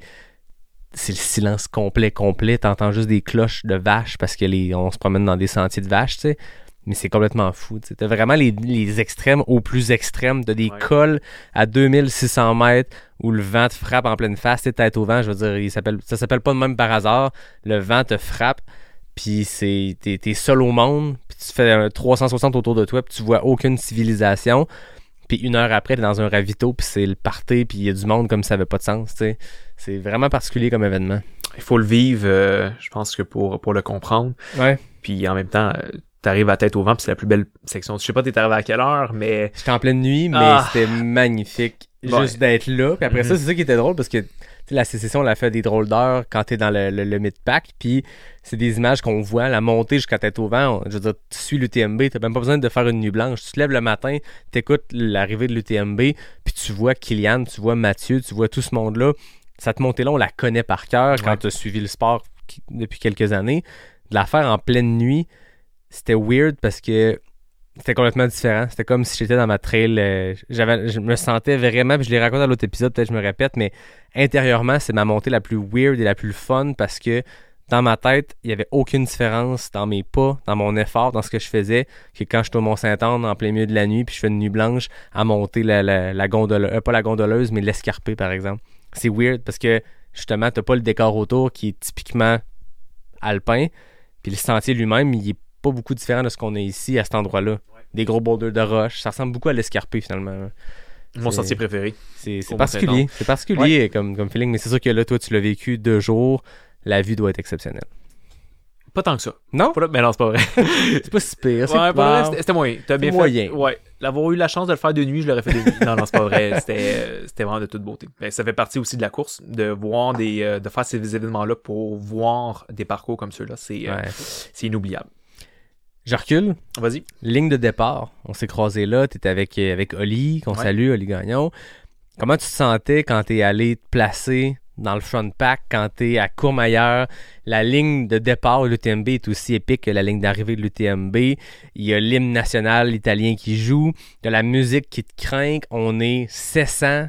c'est le silence complet, complet. T'entends juste des cloches de vaches parce que les, on se promène dans des sentiers de vaches, tu sais. Mais c'est complètement fou. T'as vraiment les, les extrêmes au plus extrême. T'as des Ouais. cols à 2600 mètres où le vent te frappe en pleine face. T'es tête au vent, je veux dire, il ça s'appelle pas de même par hasard. Le vent te frappe, puis c'est, t'es, t'es seul au monde, puis tu fais un 360 autour de toi, puis tu vois aucune civilisation. Puis une heure après, t'es dans un ravito, puis c'est le party, puis il y a du monde comme ça avait pas de sens. C'est vraiment particulier comme événement. Il faut le vivre, euh, je pense que pour, pour le comprendre. Ouais. Puis en même temps, euh, t'arrives à tête au vent, puis c'est la plus belle section. Je sais pas t'es arrivé à quelle heure, mais J'étais en pleine nuit, mais Ah. c'était magnifique juste d'être là. Puis après ça, Mhm. c'est ça qui était drôle parce que la sécession, on a fait des drôles d'heures quand t'es dans le, le, le mid-pack. Puis c'est des images qu'on voit, la montée jusqu'à tête au vent. je veux dire, tu suis l'UTMB, t'as même pas besoin de faire une nuit blanche. Tu te lèves le matin, t'écoutes l'arrivée de l'UTMB, puis tu vois Kylian, tu vois Mathieu, tu vois tout ce monde-là. Cette montée-là, on la connaît par cœur quand Ouais. tu as suivi le sport depuis quelques années. De la faire en pleine nuit, c'était weird parce que c'était complètement différent. C'était comme si j'étais dans ma trail. euh, j'avais, je me sentais vraiment, puis je l'ai raconté dans l'autre épisode, peut-être je me répète, mais intérieurement, c'est ma montée la plus weird et la plus fun parce que dans ma tête, il n'y avait aucune différence dans mes pas, dans mon effort, dans ce que je faisais, que quand je suis au Mont-Saint-Anne en plein milieu de la nuit, puis je fais une nuit blanche à monter la, la, la gondole, euh, pas la gondoleuse, mais l'escarpé, par exemple. C'est weird parce que justement, t'as pas le décor autour qui est typiquement alpin, puis le sentier lui-même, il est pas beaucoup différent de ce qu'on a ici à cet endroit-là. Des gros boulders de roche, ça ressemble beaucoup à l'escarpé finalement. mon C'est- sentier préféré. C'est particulier, c'est particulier comme, comme feeling, mais c'est sûr que là, toi, tu l'as vécu deux jours, la vue doit être exceptionnelle. Pas tant que ça. Non? Pas mais non, c'est pas vrai. C'est pas si pire. Ouais, c'était- moyen. T'as bien moyen. fait. Ouais. L'avoir eu la chance de le faire de nuit, je l'aurais fait de nuit. Non, non, c'est pas vrai. C'était, euh, c'était vraiment de toute beauté. Ben, ça fait partie aussi de la course, de voir des, euh, de faire ces événements-là pour voir des parcours comme ceux-là. C'est, euh, Ouais. c'est inoubliable. Je recule. Vas-y. Ligne de départ. On s'est croisés là. T'étais avec, euh, avec Oli, qu'on Ouais. salue, Oli Gagnon. Comment tu te sentais quand t'es allé te placer dans le front pack, quand t'es à Courmayeur? La ligne de départ de l'UTMB est aussi épique que la ligne d'arrivée de l'UTMB. Il y a l'hymne national italien qui joue. Il y a la musique qui te craint. On est 700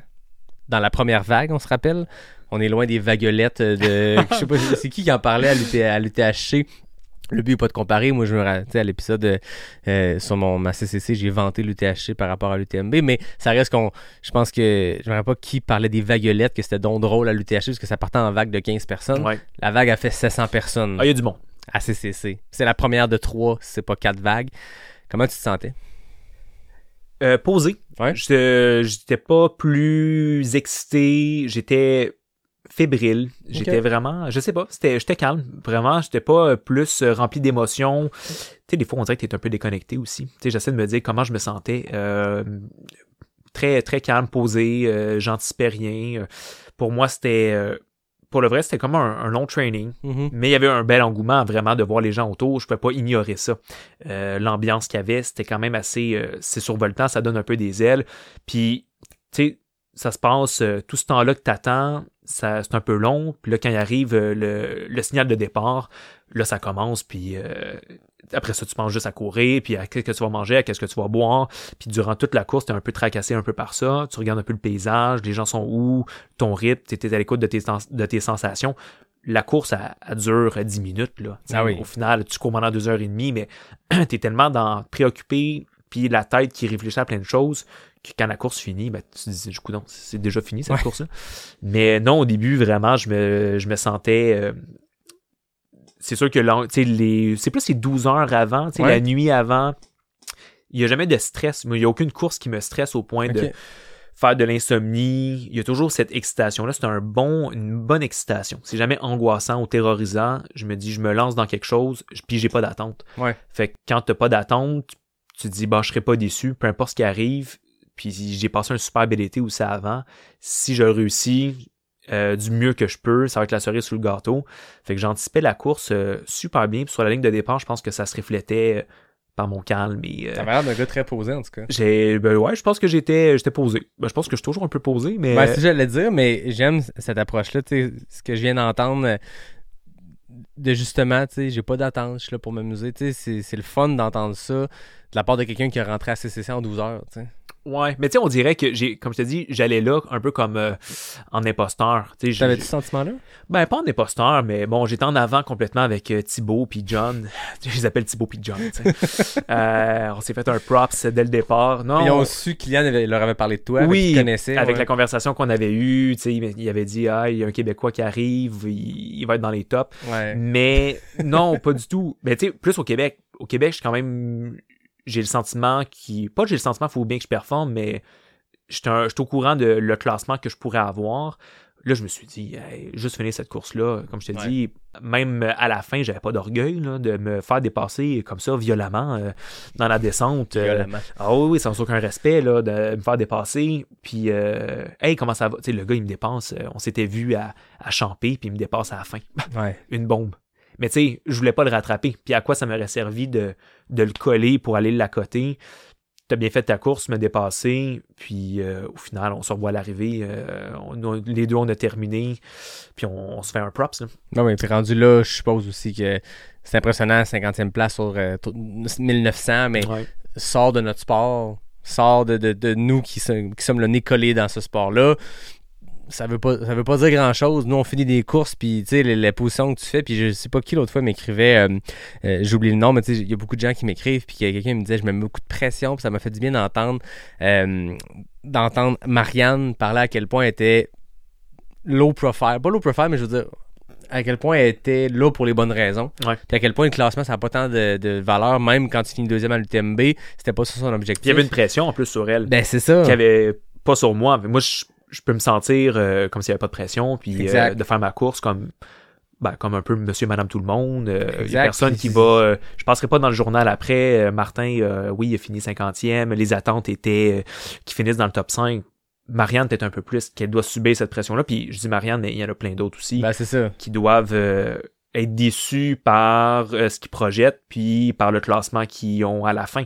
dans la première vague, on se rappelle. On est loin des vaguelettes de. je sais pas, c'est qui qui en parlait à l'UTHC? Le but n'est pas de comparer. Moi, je me ra- tu sais, à l'épisode euh, sur mon, ma CCC, j'ai vanté l'UTHC par rapport à l'UTMB, mais ça reste qu'on. Je pense que. Je ne me rappelle pas qui parlait des vaguelettes, que c'était donc drôle à l'UTHC, parce que ça partait en vague de 15 personnes. Ouais. La vague a fait 700 personnes Ah, il y a du bon. à CCC. C'est la première de trois, c'est pas quatre vagues. Comment tu te sentais? Euh, posé. Ouais. J'étais pas plus excité. J'étais fébrile. J'étais vraiment, je sais pas, c'était, j'étais calme. Vraiment, j'étais pas euh, plus euh, rempli d'émotions. Tu sais, des fois, on dirait que t'es un peu déconnecté aussi. Tu sais, j'essaie de me dire comment je me sentais. Euh, très, très calme, posé, euh, j'anticipais rien. Pour moi, c'était... euh, pour le vrai, c'était comme un, un long training. Mhm. Mais il y avait un bel engouement vraiment de voir les gens autour. Je ne pouvais pas ignorer ça. Euh, L'ambiance qu'il y avait, c'était quand même assez... euh, c'est survoltant, ça donne un peu des ailes. Puis, tu sais, ça se passe euh, tout ce temps-là que t'attends, ça c'est un peu long. Puis là, quand il arrive euh, le, le signal de départ, là, ça commence. Puis euh, après ça, tu penses juste à courir, puis à qu'est-ce que tu vas manger, à qu'est-ce que tu vas boire. Puis durant toute la course, t'es un peu tracassé un peu par ça. Tu regardes un peu le paysage, les gens sont où, ton rythme, t'es à l'écoute de tes, sens- de tes sensations. La course, elle, elle dure 10 minutes. Là. Ah oui. Au final, tu cours pendant deux heures et demie, mais t'es tellement dans, préoccupé, puis la tête qui réfléchit à plein de choses, quand la course finit, ben, tu te dis, du coup, non, c'est déjà fini cette Ouais. course-là. Mais non, au début, vraiment, je me, je me sentais. euh, c'est sûr que les, c'est plus les 12 heures avant, Ouais. la nuit avant. Il n'y a jamais de stress. Il n'y a aucune course qui me stresse au point de faire de l'insomnie. Il y a toujours cette excitation-là. C'est un bon, une bonne excitation. C'est jamais angoissant ou terrorisant. Je me dis, je me lance dans quelque chose, puis j'ai pas d'attente. Ouais. Fait que quand t'as pas d'attente, tu te dis, bah, je serai pas déçu, peu importe ce qui arrive. Puis j'ai passé un super bel été aussi avant. Si je réussis euh, du mieux que je peux, ça va être la cerise sous le gâteau. Fait que j'anticipais la course euh, super bien. Puis sur la ligne de départ, je pense que ça se reflétait euh, par mon calme. Et, euh, T'avais l'air d'un gars très posé, en tout cas. j'ai, ben ouais, je pense que j'étais, j'étais posé. Ben, je pense que je suis toujours un peu posé, mais Ben, si j'allais dire, mais j'aime cette approche-là, tu sais, ce que je viens d'entendre, de justement, tu sais, j'ai pas d'attente, je suis là pour m'amuser, tu sais, c'est- le fun d'entendre ça la part de quelqu'un qui est rentré à CCC en 12 heures, tu sais. ouais. Mais tu sais, on dirait que j'ai, comme je te dis, j'allais là un peu comme euh, en imposteur. Tu sais, j'ai- T'avais-tu ce sentiment-là? Ben, pas en imposteur, mais bon, j'étais en avant complètement avec euh, Thibaut puis John. Je les appelle Thibaut puis John, tu sais. Euh, on s'est fait un props dès le départ. Non, Ils ont su qu'Ilian avait- leur avait parlé de toi, Oui, avec ouais. la conversation qu'on avait eue, tu sais, il il avait dit, ah, il y a un Québécois qui arrive, il, il va être dans les tops. Ouais. Mais non, pas du tout. Mais tu sais, plus au Québec. Au Québec, je suis quand même. J'ai le sentiment qui. Pas que j'ai le sentiment, il faut bien que je performe, mais je suis au courant de le classement que je pourrais avoir. Là, je me suis dit, hey, juste finir cette course-là, comme je te Ouais. dis, même à la fin, j'avais pas d'orgueil là, de me faire dépasser comme ça violemment euh, dans la descente. Euh, Violemment. ah oui, sans aucun respect, là, de me faire dépasser. Puis, euh, hey, comment ça va? Tu sais, le gars, il me dépasse. euh, On s'était vu à, à champer, puis il me dépasse à la fin. Ouais. Une bombe. Mais tu sais, je voulais pas le rattraper. Puis à quoi ça m'aurait servi de, de le coller pour aller l'accoter? T'as bien fait ta course, me dépasser. Puis euh, au final, on se revoit à l'arrivée. euh, les deux, on a terminé. Puis on, on se fait un props. Là. Non, mais puis rendu là, je suppose aussi que c'est impressionnant, 50e place sur euh, t- 1900, mais Ouais. sort de notre sport, sort de, de, de nous qui, sommes- qui sommes le nez collé dans ce sport-là. Ça veut pas ça veut pas dire grand chose. Nous on finit des courses puis tu sais les, les positions que tu fais puis je sais pas qui l'autre fois m'écrivait euh, euh, j'oublie le nom mais tu sais il y a beaucoup de gens qui m'écrivent puis quelqu'un me disait je me mets beaucoup de pression puis ça m'a fait du bien d'entendre euh, d'entendre Marianne parler à quel point elle était low profile, pas low profile mais je veux dire à quel point elle était là pour les bonnes raisons. Ouais. Puis à quel point le classement, ça n'a pas tant de, de valeur, même quand tu finis deuxième à l'UTMB, c'était pas ça son objectif. Il y avait une pression en plus sur elle. Ben, c'est ça. Qu'il y avait pas sur moi. Moi, je, je peux me sentir euh, comme s'il n'y avait pas de pression. Puis euh, de faire ma course comme. ben, comme un peu monsieur, madame, tout le monde. Euh, Il y Exact. a personne qui va... euh, je passerai pas dans le journal après. euh, Martin, euh, oui, il a fini 50e. Les attentes étaient euh, qu'ils finissent dans le top 5. Marianne, peut-être un peu plus, qu'elle doit subir cette pression-là. Puis je dis Marianne, mais il y en a plein d'autres aussi Ben, c'est ça. qui doivent euh, être déçus par euh, ce qu'ils projettent, puis par le classement qu'ils ont à la fin.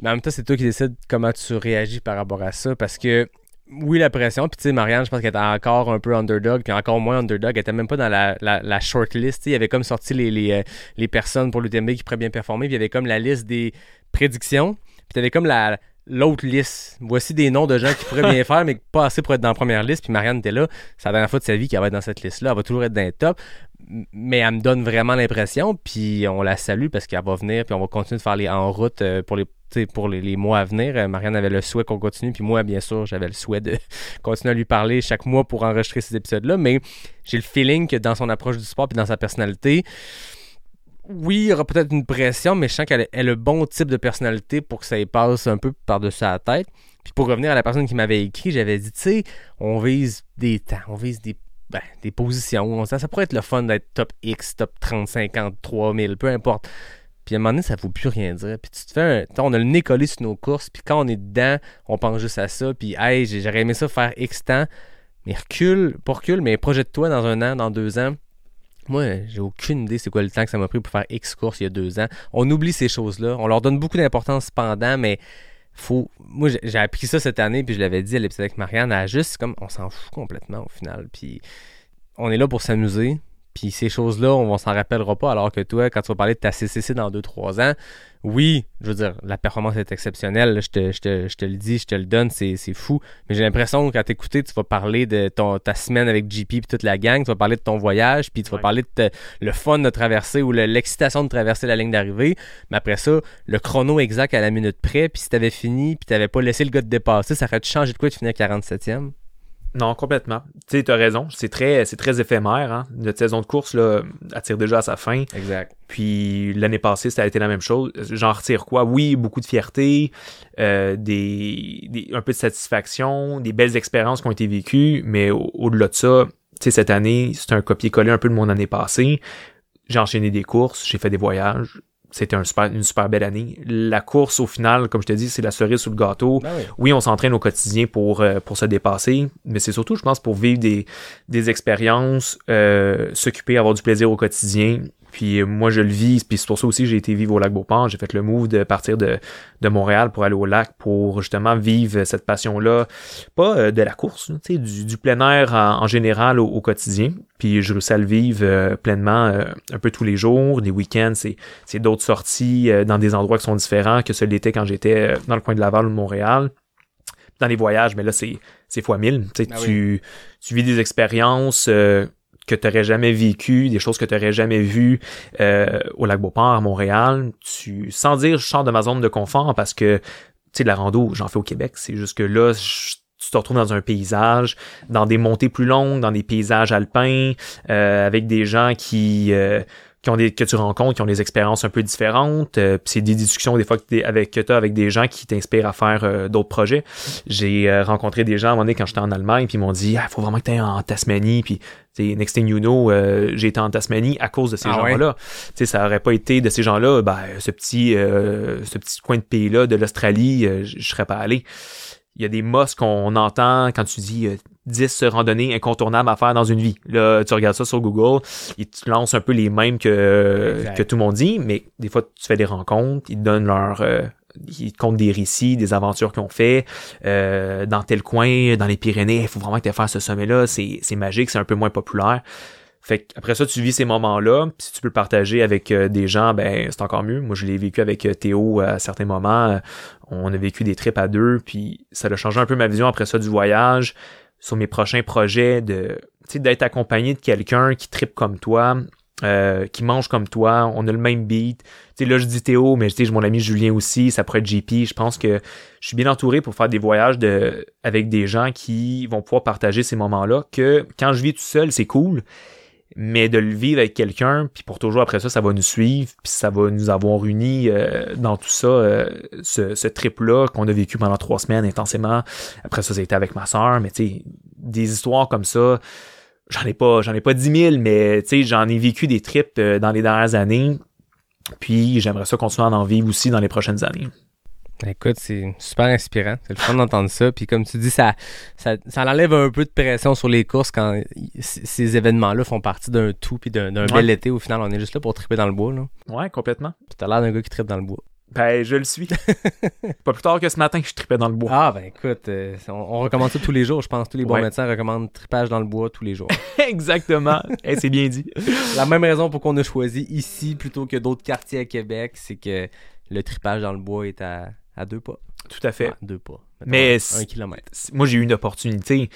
Mais en même temps, c'est toi qui décides comment tu réagis par rapport à ça parce que. Oui, la pression. Puis, tu sais, Marianne, je pense qu'elle était encore un peu underdog, puis encore moins underdog. Elle était même pas dans la, la, la shortlist. Il y avait comme sorti les, les, euh, les personnes pour l'UTMB qui pourraient bien performer. Puis, il y avait comme la liste des prédictions. Puis, tu avais comme la l'autre liste. Voici des noms de gens qui pourraient bien faire, mais pas assez pour être dans la première liste. Puis, Marianne était là. C'est la dernière fois de sa vie qu'elle va être dans cette liste-là. Elle va toujours être dans les top. Mais elle me donne vraiment l'impression. Puis, on la salue parce qu'elle va venir. Puis, on va continuer de faire les en route euh, pour les pour les, mois à venir. Euh, Marianne avait le souhait qu'on continue, puis moi, bien sûr, j'avais le souhait de continuer à lui parler chaque mois pour enregistrer ces épisodes-là, mais j'ai le feeling que dans son approche du sport et dans sa personnalité, oui, il y aura peut-être une pression, mais je sens qu'elle a- le bon type de personnalité pour que ça passe un peu par-dessus la tête. Puis pour revenir à la personne qui m'avait écrit, j'avais dit, tu sais, on vise des temps, on vise des, ben, des positions. On- Ça, ça pourrait être le fun d'être top X, top 30, 50, 3000, peu importe. Puis à un moment donné, ça ne vaut plus rien dire. Puis tu te fais un... On a le nez collé sur nos courses, puis quand on est dedans, on pense juste à ça. Puis, hey, j'aurais aimé ça faire X temps. Mais recule, pas recule, mais projette-toi dans un an, dans deux ans. Moi, j'ai aucune idée c'est quoi le temps que ça m'a pris pour faire X courses il y a deux ans. On oublie ces choses-là. On leur donne beaucoup d'importance cependant, mais faut. Moi, j'ai appris ça cette année, puis je l'avais dit à l'épisode avec Marianne, à juste comme on s'en fout complètement au final. Puis on est là pour s'amuser. Puis ces choses-là, on ne s'en rappellera pas, alors que toi, quand tu vas parler de ta CCC dans 2-3 ans, oui, je veux dire, la performance est exceptionnelle, je, te, je, te, je, te, le dis, je te le donne, c'est fou. Mais j'ai l'impression que quand t'écoutais, tu vas parler de ton, ta semaine avec JP et toute la gang, tu vas parler de ton voyage, puis tu vas parler de le fun de traverser ou l'excitation de traverser la ligne d'arrivée. Mais après ça, le chrono exact à la minute près, puis si t'avais fini, puis t'avais pas laissé le gars te dépasser, ça aurait changé de quoi de finir 47e? Non, complètement. Tu sais, as raison. C'est très, c'est très éphémère. Hein? Notre saison de course là, attire déjà à sa fin. Exact. Puis l'année passée, ça a été la même chose. J'en retire quoi? Oui, beaucoup de fierté, euh, des, des, un peu de satisfaction, des belles expériences qui ont été vécues, mais au-delà de ça, tu sais, cette année, c'est un copier-coller un peu de mon année passée. J'ai enchaîné des courses, j'ai fait des voyages, c'était un super, une super belle année. La course, au final, comme je te dis, c'est la cerise sous le gâteau. Ben oui. oui. on s'entraîne au quotidien pour, euh, pour se dépasser, mais c'est surtout, je pense, pour vivre des, des expériences, euh, s'occuper, avoir du plaisir au quotidien. Puis euh, moi, je le vis, puis c'est pour ça aussi que j'ai été vivre au lac Beauport. J'ai fait le move de partir de, de Montréal pour aller au lac pour justement vivre cette passion-là. Pas euh, de la course, tu sais, du, du plein air en, en général au, au, quotidien. Puis je réussis à le vivre euh, pleinement euh, un peu tous les jours. Les week-ends, c'est, c'est d'autres sorties euh, dans des endroits qui sont différents que celui l'été quand j'étais dans le coin de Laval ou de Montréal. Dans les voyages, mais là, c'est, c'est fois mille. Tu Ah tu, tu vis des expériences que tu jamais vécu, des choses que tu n'aurais jamais vues euh, au lac Beauport, à Montréal. Tu, sans dire je sors de ma zone de confort parce que, tu sais, la rando, j'en fais au Québec. C'est juste que là, tu te retrouves dans un paysage, dans des montées plus longues, dans des paysages alpins, euh, avec des gens qui... Euh, qui ont des, que tu rencontres, qui ont des expériences un peu différentes. Euh, c'est des discussions des fois que tu avec, que as avec des gens qui t'inspirent à faire euh, d'autres projets. J'ai euh, rencontré des gens à un moment donné quand j'étais en Allemagne, puis ils m'ont dit il ah, faut vraiment que tu ailles en Tasmanie. Puis next thing you know, euh, j'ai été en Tasmanie à cause de ces Ah gens-là. sais Ça aurait pas été de ces gens-là, ben, ce petit ce petit coin de pays-là de l'Australie, je serais pas allé. Il y a des mosques qu'on entend quand tu dis 10 randonnées incontournables à faire dans une vie. Là, tu regardes ça sur Google, ils te lancent un peu les mêmes que, Exact. que tout le monde dit, mais des fois, tu fais des rencontres, ils te donnent leur... Euh, ils te comptent des récits, des aventures qu'ils ont fait euh, dans tel coin, dans les Pyrénées. Il faut vraiment que tu faire ce sommet-là. C'est, c'est magique, c'est un peu moins populaire. Fait après ça, tu vis ces moments-là. Si tu peux le partager avec euh, des gens, ben c'est encore mieux. Moi, je l'ai vécu avec euh, Théo à certains moments. Euh, On a vécu des trips à deux, puis ça a changé un peu ma vision après ça du voyage sur mes prochains projets de d'être accompagné de quelqu'un qui tripe comme toi euh, qui mange comme toi. On a le même beat. Sais là je dis Théo mais j'ai mon ami Julien aussi ça pourrait être JP je pense que je suis bien entouré pour faire des voyages de avec des gens qui vont pouvoir partager ces moments là que quand je vis tout seul c'est cool mais de le vivre avec quelqu'un, puis pour toujours après ça, ça va nous suivre, puis ça va nous avoir unis euh, dans tout ça, euh, ce, ce trip-là qu'on a vécu pendant trois semaines intensément. Après ça, c'était avec ma soeur, mais tu sais, des histoires comme ça, j'en ai pas, j'en ai pas dix mille, mais tu sais, j'en ai vécu des trips euh, dans les dernières années, puis j'aimerais ça continuer à en vivre aussi dans les prochaines années. Écoute, c'est super inspirant. C'est le fun d'entendre ça. Puis comme tu dis, ça, ça, ça enlève un peu de pression sur les courses quand ces événements-là font partie d'un tout puis d'un Ouais. bel été. Au final, on est juste là pour triper dans le bois. Là. Ouais, complètement. Puis t'as l'air d'un gars qui tripe dans le bois. Ben, je le suis. pas plus tard que ce matin que je tripais dans le bois. Ah ben écoute, euh, on, on recommande ça tous les jours. Je pense tous les bons Ouais. médecins recommandent tripage dans le bois tous les jours. Exactement. Eh, c'est bien dit. La même raison pour qu'on a choisi ici plutôt que d'autres quartiers à Québec, c'est que le tripage dans le bois est à, à deux pas. Tout à fait. Ah, deux pas. Mettons Mais un, kilomètre. moi j'ai eu une opportunité.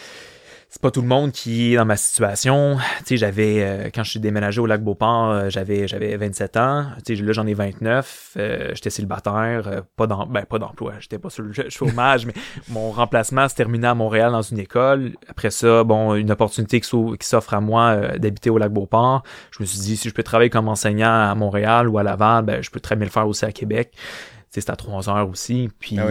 C'est pas tout le monde qui est dans ma situation. Tu sais, j'avais euh, quand je suis déménagé au lac Beauport, euh, j'avais j'avais 27 ans. Tu sais, là j'en ai 29. Euh, j'étais célibataire, pas d'em- ben pas d'emploi. J'étais pas sur le chômage, mais mon remplacement se terminait à Montréal dans une école. Après ça, bon, une opportunité qui s'o- qui s'offre à moi d'habiter au lac Beauport. Je me suis dit si je peux travailler comme enseignant à Montréal ou à Laval, ben je peux très bien le faire aussi à Québec c'était à 3 heures aussi. Puis Ah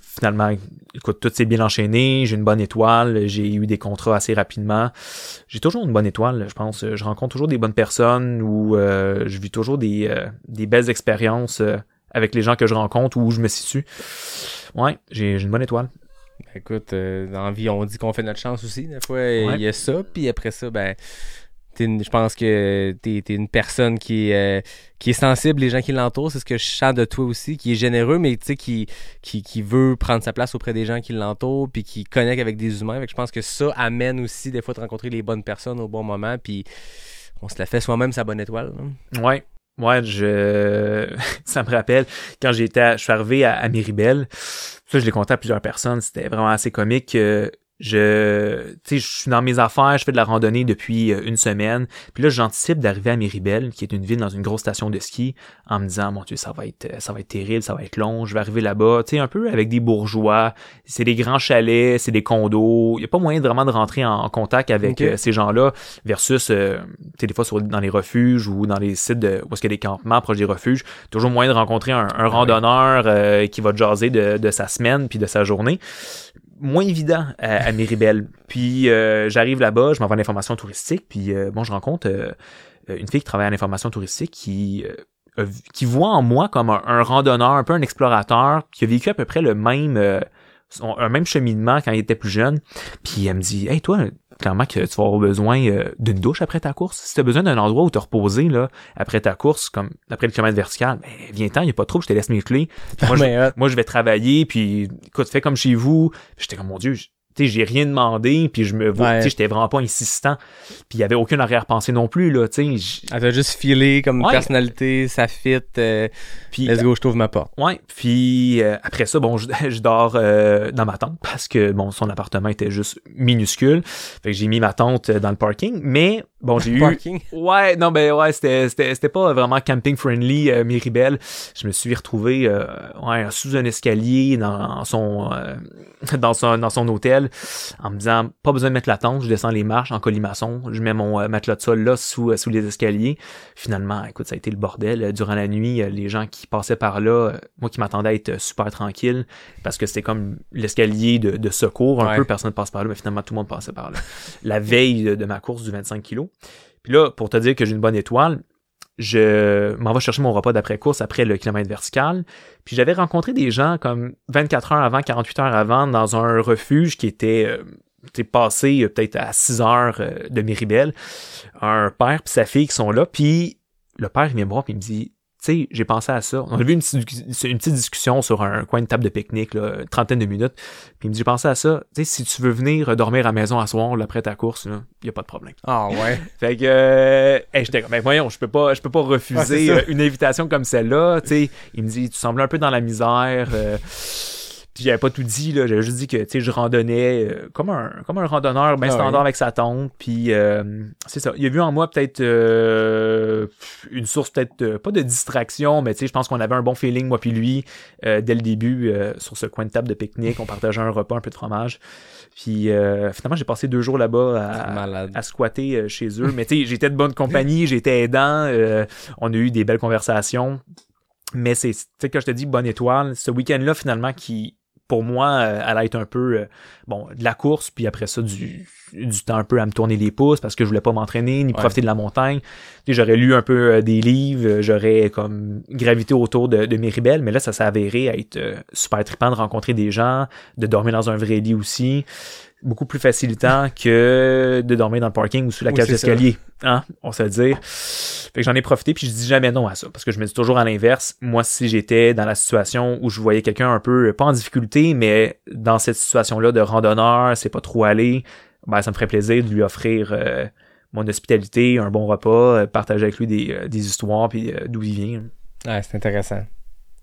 finalement, écoute, tout s'est bien enchaîné. J'ai une bonne étoile. J'ai eu des contrats assez rapidement. J'ai toujours une bonne étoile, je pense. Je rencontre toujours des bonnes personnes ou euh, je vis toujours des, euh, des belles expériences euh, avec les gens que je rencontre ou où je me situe. Ouais, j'ai j'ai une bonne étoile. Écoute, euh, dans la vie, on dit qu'on fait notre chance aussi. Des fois, il y a ça. Puis après ça, ben, je pense que t'es es une personne qui est, euh, qui est sensible, les gens qui l'entourent. C'est ce que je sens de toi aussi, qui est généreux, mais tu qui, qui, qui veut prendre sa place auprès des gens qui l'entourent, puis qui connecte avec des humains. Je pense que ça amène aussi, des fois, de rencontrer les bonnes personnes au bon moment. Puis on se la fait soi-même, sa bonne étoile. là. Ouais. Ouais, je ça me rappelle quand j'étais à- je suis arrivé à, Miribel. Ça je l'ai conté à plusieurs personnes, c'était vraiment assez comique. euh, je tu sais je suis dans mes affaires, je fais de la randonnée depuis euh, une semaine. Puis là j'anticipe d'arriver à Miribel, qui est une ville dans une grosse station de ski en me disant mon dieu, ça va être ça va être terrible, ça va être long, je vais arriver là-bas, tu sais un peu avec des bourgeois, c'est des grands chalets, c'est des condos, il y a pas moyen de vraiment de rentrer en, contact avec euh, ces gens-là versus euh, tu sais, des fois sur, dans les refuges ou dans les sites de, où est-ce qu'il y a des campements proches des refuges, toujours moyen de rencontrer un, un randonneur euh, qui va te jaser de, de sa semaine puis de sa journée. Moins évident à, à Miribel. Puis euh, j'arrive là-bas, je m'envoie l'information touristique, puis euh, bon, je rencontre euh, une fille qui travaille en information touristique qui qui voit en moi comme un, un randonneur, un peu un explorateur, qui a vécu à peu près le même un même cheminement quand il était plus jeune. Puis elle me dit Hey toi, clairement que tu vas avoir besoin euh, d'une douche après ta course. Si tu as besoin d'un endroit où te reposer là, après ta course, comme après le kilomètre vertical, ben viens-t'en, il n'y a pas de trouble, je te laisse mes clés. Puis moi, je, Mais, euh, moi, je vais travailler, puis écoute, fais comme chez vous. J'étais comme, mon Dieu, tu sais, j'ai rien demandé, puis je me vois, tu sais, j'étais vraiment pas insistant. Puis il y avait aucune arrière-pensée non plus, là, tu sais. Elle t'a juste filé comme Ouais. personnalité, ça fit. euh, Puis, let's go, je t'ouvre ma porte. ouais, puis euh, après ça, bon, je, je dors euh, dans ma tente parce que, bon, son appartement était juste minuscule. Fait que j'ai mis ma tente euh, dans le parking, mais, bon, j'ai eu... Parking. Ouais, non, ben ouais, c'était, c'était, c'était pas vraiment camping friendly, euh, Miribel. Je me suis retrouvé euh, ouais, sous un escalier dans son, euh, dans son dans son hôtel en me disant pas besoin de mettre la tente, je descends les marches en colimaçon, je mets mon euh, matelas de sol là sous, euh, sous les escaliers. Finalement, écoute, ça a été le bordel. Durant la nuit, euh, les gens qui passaient par là, moi qui m'attendais à être super tranquille, parce que c'était comme l'escalier de, de secours, un Ouais. peu, personne ne passe par là, mais finalement tout le monde passait par là. La veille de, de ma course du 25 kilos. Puis là, pour te dire que j'ai une bonne étoile, je m'en vais chercher mon repas d'après-course après le kilomètre vertical. Puis j'avais rencontré des gens comme 24 heures avant, 48 heures avant, dans un refuge qui était euh, passé euh, peut-être à 6 heures euh, de Miribel. Un père puis sa fille qui sont là. Puis le père, il vient me voir puis il me dit, sais, j'ai pensé à ça. On a vu une, petite- une petite discussion sur un coin de table de pique-nique, là, une trentaine de minutes. Puis il me dit, j'ai pensé à ça. Tu sais, si tu veux venir dormir à la maison à soir, là, après ta course, il y a pas de problème. Ah ouais. Fait que, euh, hey, j'étais comme, ben voyons, je peux pas, je peux pas refuser euh, une invitation comme celle-là. Tu sais, il me dit, tu sembles un peu dans la misère. euh, puis j'avais pas tout dit là, j'avais juste dit que tu sais je randonnais euh, comme un comme un randonneur bien Ah standard oui. avec sa tente. Puis euh, c'est ça, il a vu en moi peut-être euh, une source peut-être euh, pas de distraction, mais tu sais je pense qu'on avait un bon feeling moi puis lui euh, dès le début euh, sur ce coin de table de pique-nique, on partageait un repas, un peu de fromage. Puis euh, finalement j'ai passé deux jours là-bas à, à squatter chez eux. Mais tu sais, j'étais de bonne compagnie, j'étais aidant, euh, on a eu des belles conversations. Mais c'est, tu sais, quand je te dis bonne étoile, ce week-end-là, finalement, qui, pour moi, euh, allait être un peu, euh, bon, de la course, puis après ça, du, du temps un peu à me tourner les pouces parce que je voulais pas m'entraîner, ni Ouais. profiter de la montagne. J'aurais lu un peu euh, des livres, j'aurais comme gravité autour de, de Méribel, mais là, ça s'est avéré être euh, super trippant de rencontrer des gens, de dormir dans un vrai lit aussi beaucoup plus facilitant que de dormir dans le parking ou sous la cage d'escalier. Hein? On se le dire. Fait que j'en ai profité puis je dis jamais non à ça parce que je me dis toujours à l'inverse. Moi, si j'étais dans la situation où je voyais quelqu'un un peu, pas en difficulté, mais dans cette situation-là de randonneur, c'est pas trop aller, ben, ça me ferait plaisir de lui offrir euh, mon hospitalité, un bon repas, euh, partager avec lui des, euh, des histoires puis euh, d'où il vient. Ouais, c'est intéressant.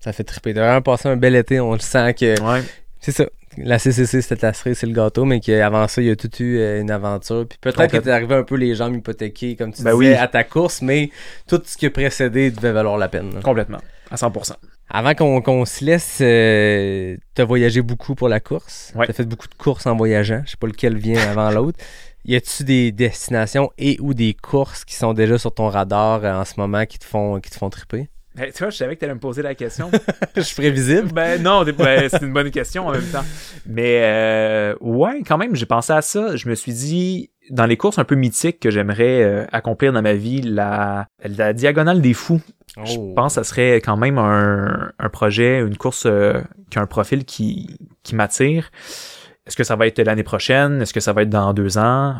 Ça fait triper. T'as vraiment passé un bel été. On le sent que. Ouais. C'est ça. La CCC, c'était la cerise, c'est le gâteau, mais qu'avant ça, il y a tout eu euh, une aventure. Puis peut-être que t'es arrivé un peu les jambes hypothéquées, comme tu Ben disais, oui. à ta course, mais tout ce qui a précédé devait valoir la peine. là. Complètement. À 100%. Avant qu'on qu'on se laisse, euh, t'as voyagé beaucoup pour la course. Ouais. T'as fait beaucoup de courses en voyageant. Je sais pas lequel vient avant l'autre. Y a-tu des destinations et ou des courses qui sont déjà sur ton radar euh, en ce moment qui te font qui te font triper? Ben, tu vois, je savais que tu allais me poser la question. Je suis prévisible. ben non, ben, c'est une bonne question en même temps. Mais euh, ouais, quand même, j'ai pensé à ça. Je me suis dit, dans les courses un peu mythiques que j'aimerais euh, accomplir dans ma vie, la, la diagonale des fous. Je Oh. pense que ça serait quand même un, un projet, une course euh, qui a un profil qui, qui m'attire. Est-ce que ça va être l'année prochaine? Est-ce que ça va être dans deux ans?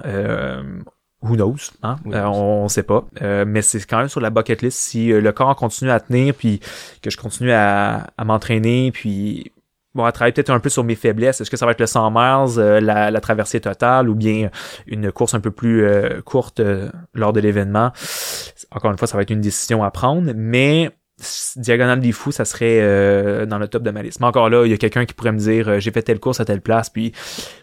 Who knows? Hein? Euh, on, on sait pas. Euh, mais c'est quand même sur la bucket list. Si euh, le corps continue à tenir, puis que je continue à, à m'entraîner, puis bon, à travailler peut-être un peu sur mes faiblesses. Est-ce que ça va être le 100 miles, euh, la, la traversée totale, ou bien une course un peu plus euh, courte euh, lors de l'événement? Encore une fois, ça va être une décision à prendre, mais Diagonale des fous, ça serait euh, dans le top de ma liste. Mais encore là, il y a quelqu'un qui pourrait me dire euh, j'ai fait telle course à telle place, puis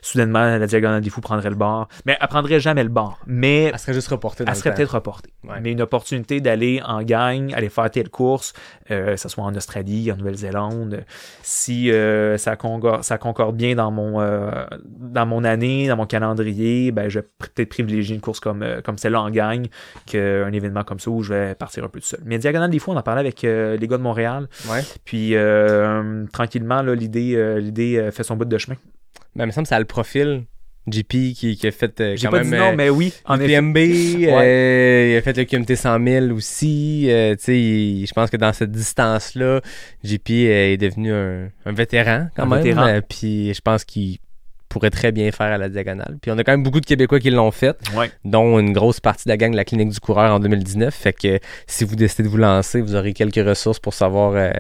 soudainement la Diagonale des fous prendrait le bord. Mais elle prendrait jamais le bord. Mais Elle serait juste reportée dans elle le serait peut-être reportée. Ouais. Mais une opportunité d'aller en gang, aller faire telle course, euh, que ce soit en Australie, en Nouvelle-Zélande, si ça, concorde, ça concorde bien dans mon dans mon année, dans mon calendrier, ben je vais peut-être privilégier une course comme, comme celle-là en gang qu'un événement comme ça où je vais partir un peu tout seul. Mais Diagonale des fois, on en parlait avec euh, les gars de Montréal. Ouais. Puis euh, tranquillement, là, l'idée, euh, l'idée euh, fait son bout de chemin. Ben, il me semble que ça a le profil. JP qui, qui a fait euh, J'ai quand pas même dit non, mais oui, en euh, il a fait le QMT 100 000 aussi. il- je pense que dans cette distance-là, JP est devenu un, un vétéran quand Un même. vétéran. puis je pense qu'il pourrait très bien faire à la diagonale. Puis on a quand même beaucoup de Québécois qui l'ont fait, Ouais. dont une grosse partie de la gang de la clinique du coureur en 2019. Fait que si vous décidez de vous lancer, vous aurez quelques ressources pour savoir euh,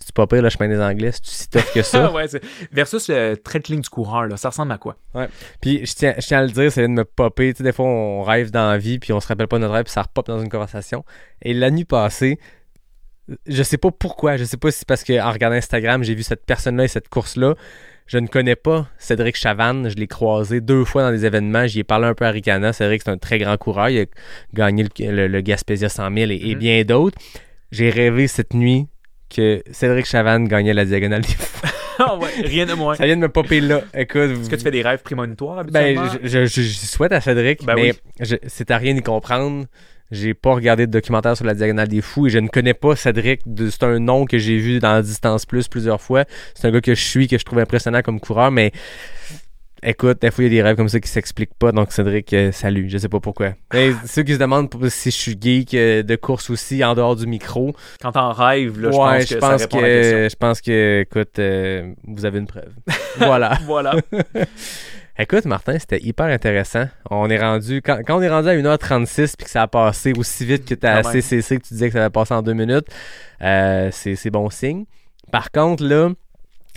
si tu pas pire le chemin des Anglais, si tu si tough que ça. ouais, versus le trait de ligne du coureur, là, ça ressemble à quoi? Puis je tiens, je tiens à le dire, ça vient de me popper. Tu sais, des fois, on rêve dans la vie, puis on se rappelle pas notre rêve, puis ça repop dans une conversation. Et la nuit passée, je sais pas pourquoi, je sais pas si c'est parce qu'en regardant Instagram, j'ai vu cette personne-là et cette course-là. Je ne connais pas Cédric Chavannes, je l'ai croisé deux fois dans des événements, j'y ai parlé un peu à Ricana. Cédric, c'est un très grand coureur, il a gagné le, le- le Gaspésia 100 000 et, et Mhm. bien d'autres. J'ai rêvé cette nuit que Cédric Chavannes gagnait la diagonale des ouais, rien de moins. Ça vient de me popper là. Écoute, Est-ce que tu fais des rêves prémonitoires ben, je, je, je- je souhaite à Cédric, Ben mais oui. c'est à rien d'y comprendre. J'ai pas regardé de documentaire sur la Diagonale des Fous et je ne connais pas Cédric. C'est un nom que j'ai vu dans Distance Plus plusieurs fois. C'est un gars que je suis, que je trouve impressionnant comme coureur, mais écoute, des fois, il y a des rêves comme ça qui s'expliquent pas. Donc, Cédric, euh, salut. Je sais pas pourquoi. Mais ceux qui se demandent si je suis geek euh, de course aussi en dehors du micro, Quand t'en rêves, là, je ouais, pense que ça répond à la question. je pense que, écoute, euh, vous avez une preuve. voilà. Voilà. Écoute, Martin, c'était hyper intéressant. On est rendu, quand, quand on est rendu à 1h36 puis que ça a passé aussi vite que ta. CCC que tu disais que ça va passer en deux minutes, euh, c'est, bon signe. Par contre, là,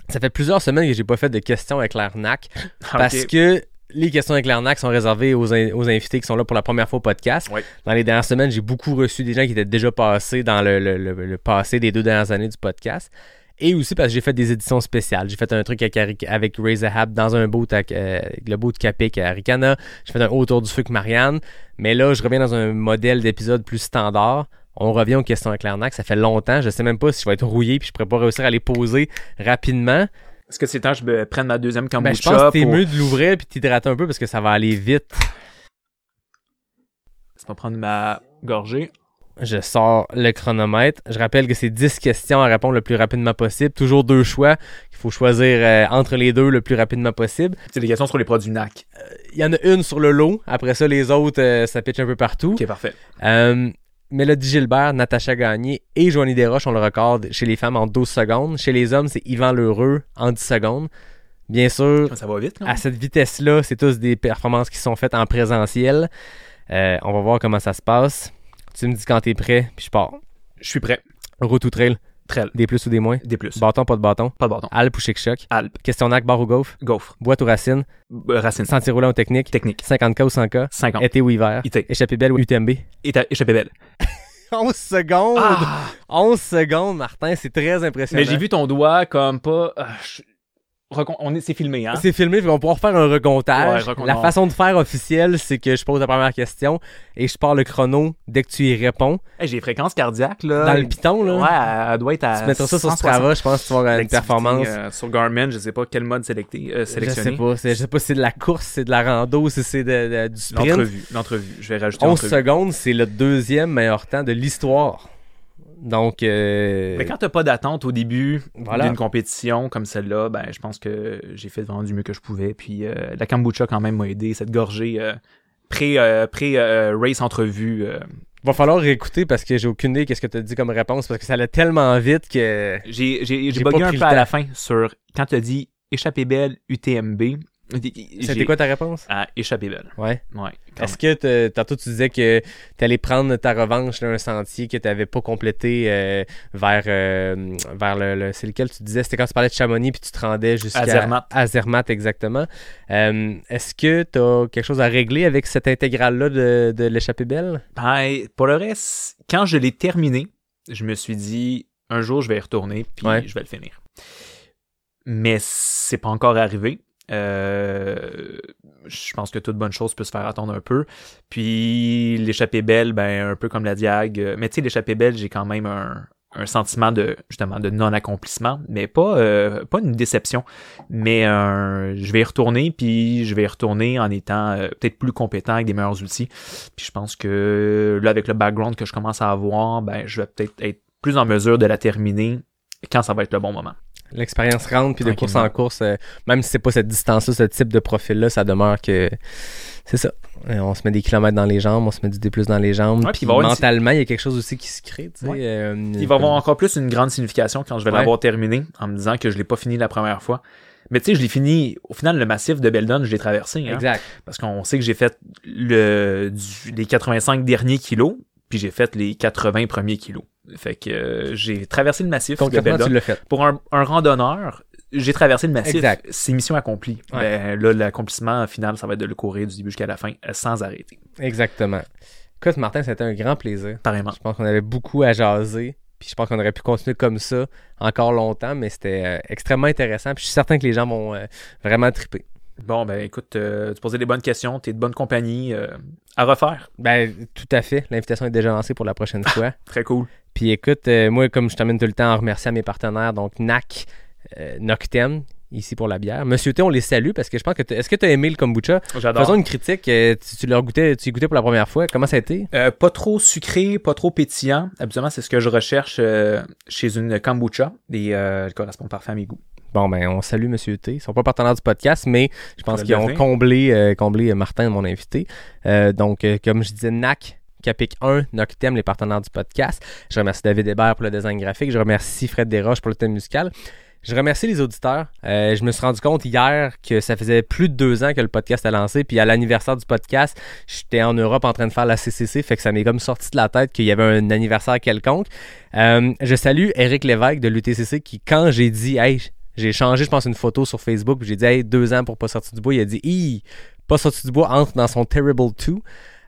ça fait plusieurs semaines que j'ai pas fait de questions avec l'Arnac parce que les questions avec l'Arnac sont réservées aux, in- aux invités qui sont là pour la première fois au podcast. Dans les dernières semaines, j'ai beaucoup reçu des gens qui étaient déjà passés dans le, le- le- le passé des deux dernières années du podcast. Et aussi parce que j'ai fait des éditions spéciales. J'ai fait un truc avec, avec Ray Zahab dans un boat avec euh, le boat Capic à Ricana. J'ai fait un autour du feu avec Marianne. Mais là, je reviens dans un modèle d'épisode plus standard. On revient aux questions avec l'Arnac. Ça fait longtemps. Je sais même pas si je vais être rouillé puis je pourrais pas réussir à les poser rapidement. Est-ce que c'est temps que je me prenne ma deuxième Ben, kombucha je pense que t'es pour... mieux de l'ouvrir puis t'hydrater un peu parce que ça va aller vite. Va prendre ma gorgée. Je sors le chronomètre. Je rappelle que c'est 10 questions à répondre le plus rapidement possible. Toujours deux choix. Il faut choisir euh, entre les deux le plus rapidement possible. C'est des questions sur les produits NAC. Il y en a une sur le lot. Après ça, les autres, euh, ça pitch un peu partout. Ok, parfait. Euh, Mélodie Gilbert, Natacha Gagné et Joanie Desroches ont le record chez les femmes en 12 secondes. Chez les hommes, c'est Yvan Lheureux en 10 secondes. Bien sûr, Ça va vite, à cette vitesse-là, c'est tous des performances qui sont faites en présentiel. Euh, on va voir comment ça se passe. Tu me dis quand t'es prêt, puis je pars. Je suis prêt. Route ou trail, Trail. des plus ou des moins? Des plus. Bâton, pas de bâton? Pas de bâton. Alpe ou chic-choc? Alpe. Questionnaire, bar ou gaufre? Gaufre. Boîte ou racine? Euh, Racine. Sentier roulant ou technique? Technique. 50K ou 100K. 50. Été ou hiver? Été. Échappée belle ou UTMB. Et ta échappée belle. 11 secondes! Ah! 11 secondes, Martin, c'est très impressionnant. Mais j'ai vu ton doigt comme pas... ah, je- recon- On est... C'est filmé, hein? C'est filmé, puis on va pouvoir faire un recomptage. Ouais, recon- La façon de faire officielle, c'est que je pose la première question et je pars le chrono dès que tu y réponds. Hey, j'ai des fréquences cardiaques, là. Dans le piton, là. Ouais, elle- doit être à tu mettras ça sur 160. Strava, je pense tu vas avoir une performance. euh, sur Garmin, je sais pas quel mode sélecté, euh, je sélectionner. sais pas. c'est- Je sais pas si c'est de la course, si c'est de la rando, si c'est de- de- du sprint. L'entrevue. L'entrevue. Je vais rajouter 11 l'entrevue. secondes, c'est le deuxième meilleur temps de l'histoire Donc, euh, Mais quand t'as pas d'attente au début Voilà. d'une compétition comme celle-là, ben je pense que j'ai fait vraiment du mieux que je pouvais. Puis euh, la kombucha quand même m'a aidé, cette gorgée euh, pré euh, pré euh, race entrevue. euh, va falloir réécouter parce que j'ai aucune idée qu'est-ce que tu as dit comme réponse parce que ça allait tellement vite que. j'ai bugué un peu à la fin sur quand tu as dit échappée belle UTMB. C'était quoi ta réponse? Échappée belle. Ouais. Ouais. Est-ce que tantôt tu disais que tu allais prendre ta revanche d'un sentier que tu n'avais pas complété euh, vers, euh, vers le, le- C'est lequel tu disais? C'était quand tu parlais de Chamonix puis tu te rendais jusqu'à. À Zermatt. À Zermatt, exactement. Euh, Est-ce que tu as quelque chose à régler avec cette intégrale-là de, de l'échappée belle Ben, pour le reste, quand je l'ai terminé, je me suis dit, un jour, je vais y retourner, puis Ouais. je vais le finir. Mais c'est pas encore arrivé. Euh, je pense que toute bonne chose peut se faire attendre un peu. Puis l'échappée belle, ben un peu comme la diag. euh, Mais tu sais, l'échappée belle, j'ai quand même un, un sentiment de justement de non-accomplissement, mais pas euh, pas une déception. Mais un- je vais y retourner, puis je vais y retourner en étant euh, peut-être plus compétent avec des meilleurs outils. Puis je pense que là, avec le background que je commence à avoir, ben je vais peut-être être plus en mesure de la terminer quand ça va être le bon moment. L'expérience rentre, puis de course en course, euh, même si c'est pas cette distance-là, ce type de profil-là, ça demeure que c'est ça. Euh, on se met des kilomètres dans les jambes, on se met du D plus dans les jambes. Ouais, puis mentalement, il y a quelque chose aussi qui se crée. Tu sais, Ouais. euh, Il va avoir encore plus une grande signification quand je vais Ouais. l'avoir terminé, en me disant que je l'ai pas fini la première fois. Mais tu sais, je l'ai fini, au final, le massif de Beldon, je l'ai traversé. Hein, Exact. parce qu'on sait que j'ai fait le, du- les 85 derniers kilos, puis j'ai fait les 80 premiers kilos. Fait que euh, j'ai traversé le massif de Concrètement, tu l'as fait. Pour un, un randonneur, j'ai traversé le massif. Exact. C'est mission accomplie. Ouais. Ben, là, l'accomplissement final, ça va être de le courir du début jusqu'à la fin, euh, sans arrêter. Exactement. Écoute, Martin, c'était un grand plaisir. Pareillement. Je pense qu'on avait beaucoup à jaser. Puis je pense qu'on aurait pu continuer comme ça encore longtemps, mais c'était euh, extrêmement intéressant. Puis je suis certain que les gens vont euh, vraiment triper. Bon, ben écoute, euh, tu posais des bonnes questions, t'es de bonne compagnie. euh, à refaire. Ben, tout à fait. L'invitation est déjà lancée pour la prochaine fois. Très cool. Puis écoute, euh, moi, comme je t'amène tout le temps à remercier à mes partenaires, donc NAC, euh, Noctem, ici pour la bière. Monsieur T, on les salue parce que je pense que est-ce que tu as aimé le kombucha? J'adore. Faisons une critique. euh, tu, tu l'as goûté, tu y goûtais pour la première fois. Comment ça a été? Euh, pas trop sucré, pas trop pétillant. Habituellement, c'est ce que je recherche euh, chez une kombucha et euh, elle correspond parfait à mes goûts. Bon, ben, on salue Monsieur T. Ils sont pas partenaires du podcast, mais je pense qu'ils ont comblé, euh, comblé Martin, mon invité. Euh, donc, euh, comme je disais, NAC, Capic 1, Noctem, les partenaires du podcast. Je remercie David Hébert pour le design graphique. Je remercie Fred Desroches pour le thème musical. Je remercie les auditeurs. Euh, je me suis rendu compte hier que ça faisait plus de deux ans que le podcast a lancé. Puis à l'anniversaire du podcast, j'étais en Europe en train de faire la CCC. Fait que ça m'est comme sorti de la tête qu'il y avait un anniversaire quelconque. Euh, je salue Eric Lévesque de l'UTCC qui, quand j'ai dit, hey, j'ai changé, je pense, une photo sur Facebook. J'ai dit, hey, deux ans pour pas sortir du bois. Il a dit, hi, pas sorti du bois entre dans son Terrible 2.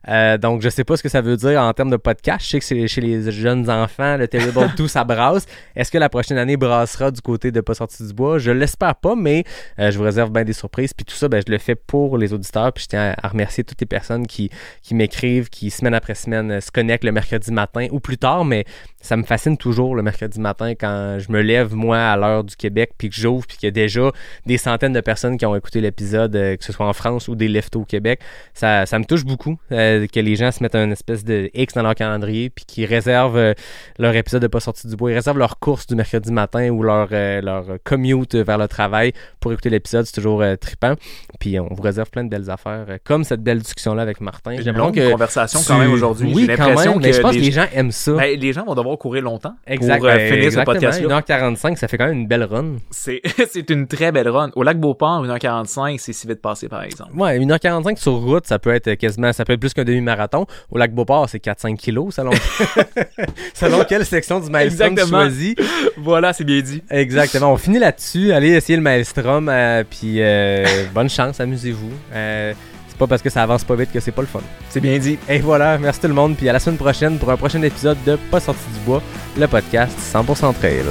Euh, donc, je sais pas ce que ça veut dire en termes de podcast. Je sais que c'est chez les jeunes enfants, le Terrible 2, ça brasse. Est-ce que la prochaine année brassera du côté de pas sorti du bois? Je l'espère pas, mais euh, je vous réserve bien des surprises. Puis tout ça, ben, je le fais pour les auditeurs. Puis je tiens à remercier toutes les personnes qui, qui m'écrivent, qui semaine après semaine euh, se connectent le mercredi matin ou plus tard, mais ça me fascine toujours le mercredi matin quand je me lève, moi, à l'heure du Québec, puis que j'ouvre, puis qu'il y a déjà des centaines de personnes qui ont écouté l'épisode, euh, que ce soit en France ou des leftos au Québec. Ça, ça me touche beaucoup euh, que les gens se mettent un espèce de X dans leur calendrier, puis qu'ils réservent euh, leur épisode de Pas sorti du bois. Ils réservent leur course du mercredi matin ou leur, leur commute vers le travail pour écouter l'épisode. C'est toujours trippant. Puis on vous réserve plein de belles affaires, comme cette belle discussion-là avec Martin. J'ai longue que conversation tu- quand même aujourd'hui. Oui, J'ai quand l'impression même, que mais je pense que les, les gens aiment ça. ben, les gens vont devoir courir longtemps Exact, pour euh, ben, finir ce exactement. podcast-là. 1h45, ça fait quand même une belle run. C'est c'est une très belle run. Au lac Beauport, 1h45, c'est si vite passé, par exemple. Ouais, 1h45 sur route, ça peut être quasiment, ça peut être plus qu'un demi-marathon. Au lac Beauport, c'est 4-5 kilos, selon, selon quelle section du Maelstrom tu choisis. Voilà, c'est bien dit. Exactement. On finit là-dessus. Allez essayer le Maelstrom, euh, puis euh, bonne chance, amusez-vous. Pas parce que ça avance pas vite que c'est pas le fun. C'est bien dit. Et voilà, merci tout le monde, puis à la semaine prochaine pour un prochain épisode de Pas sorti du bois, le podcast 100% trail.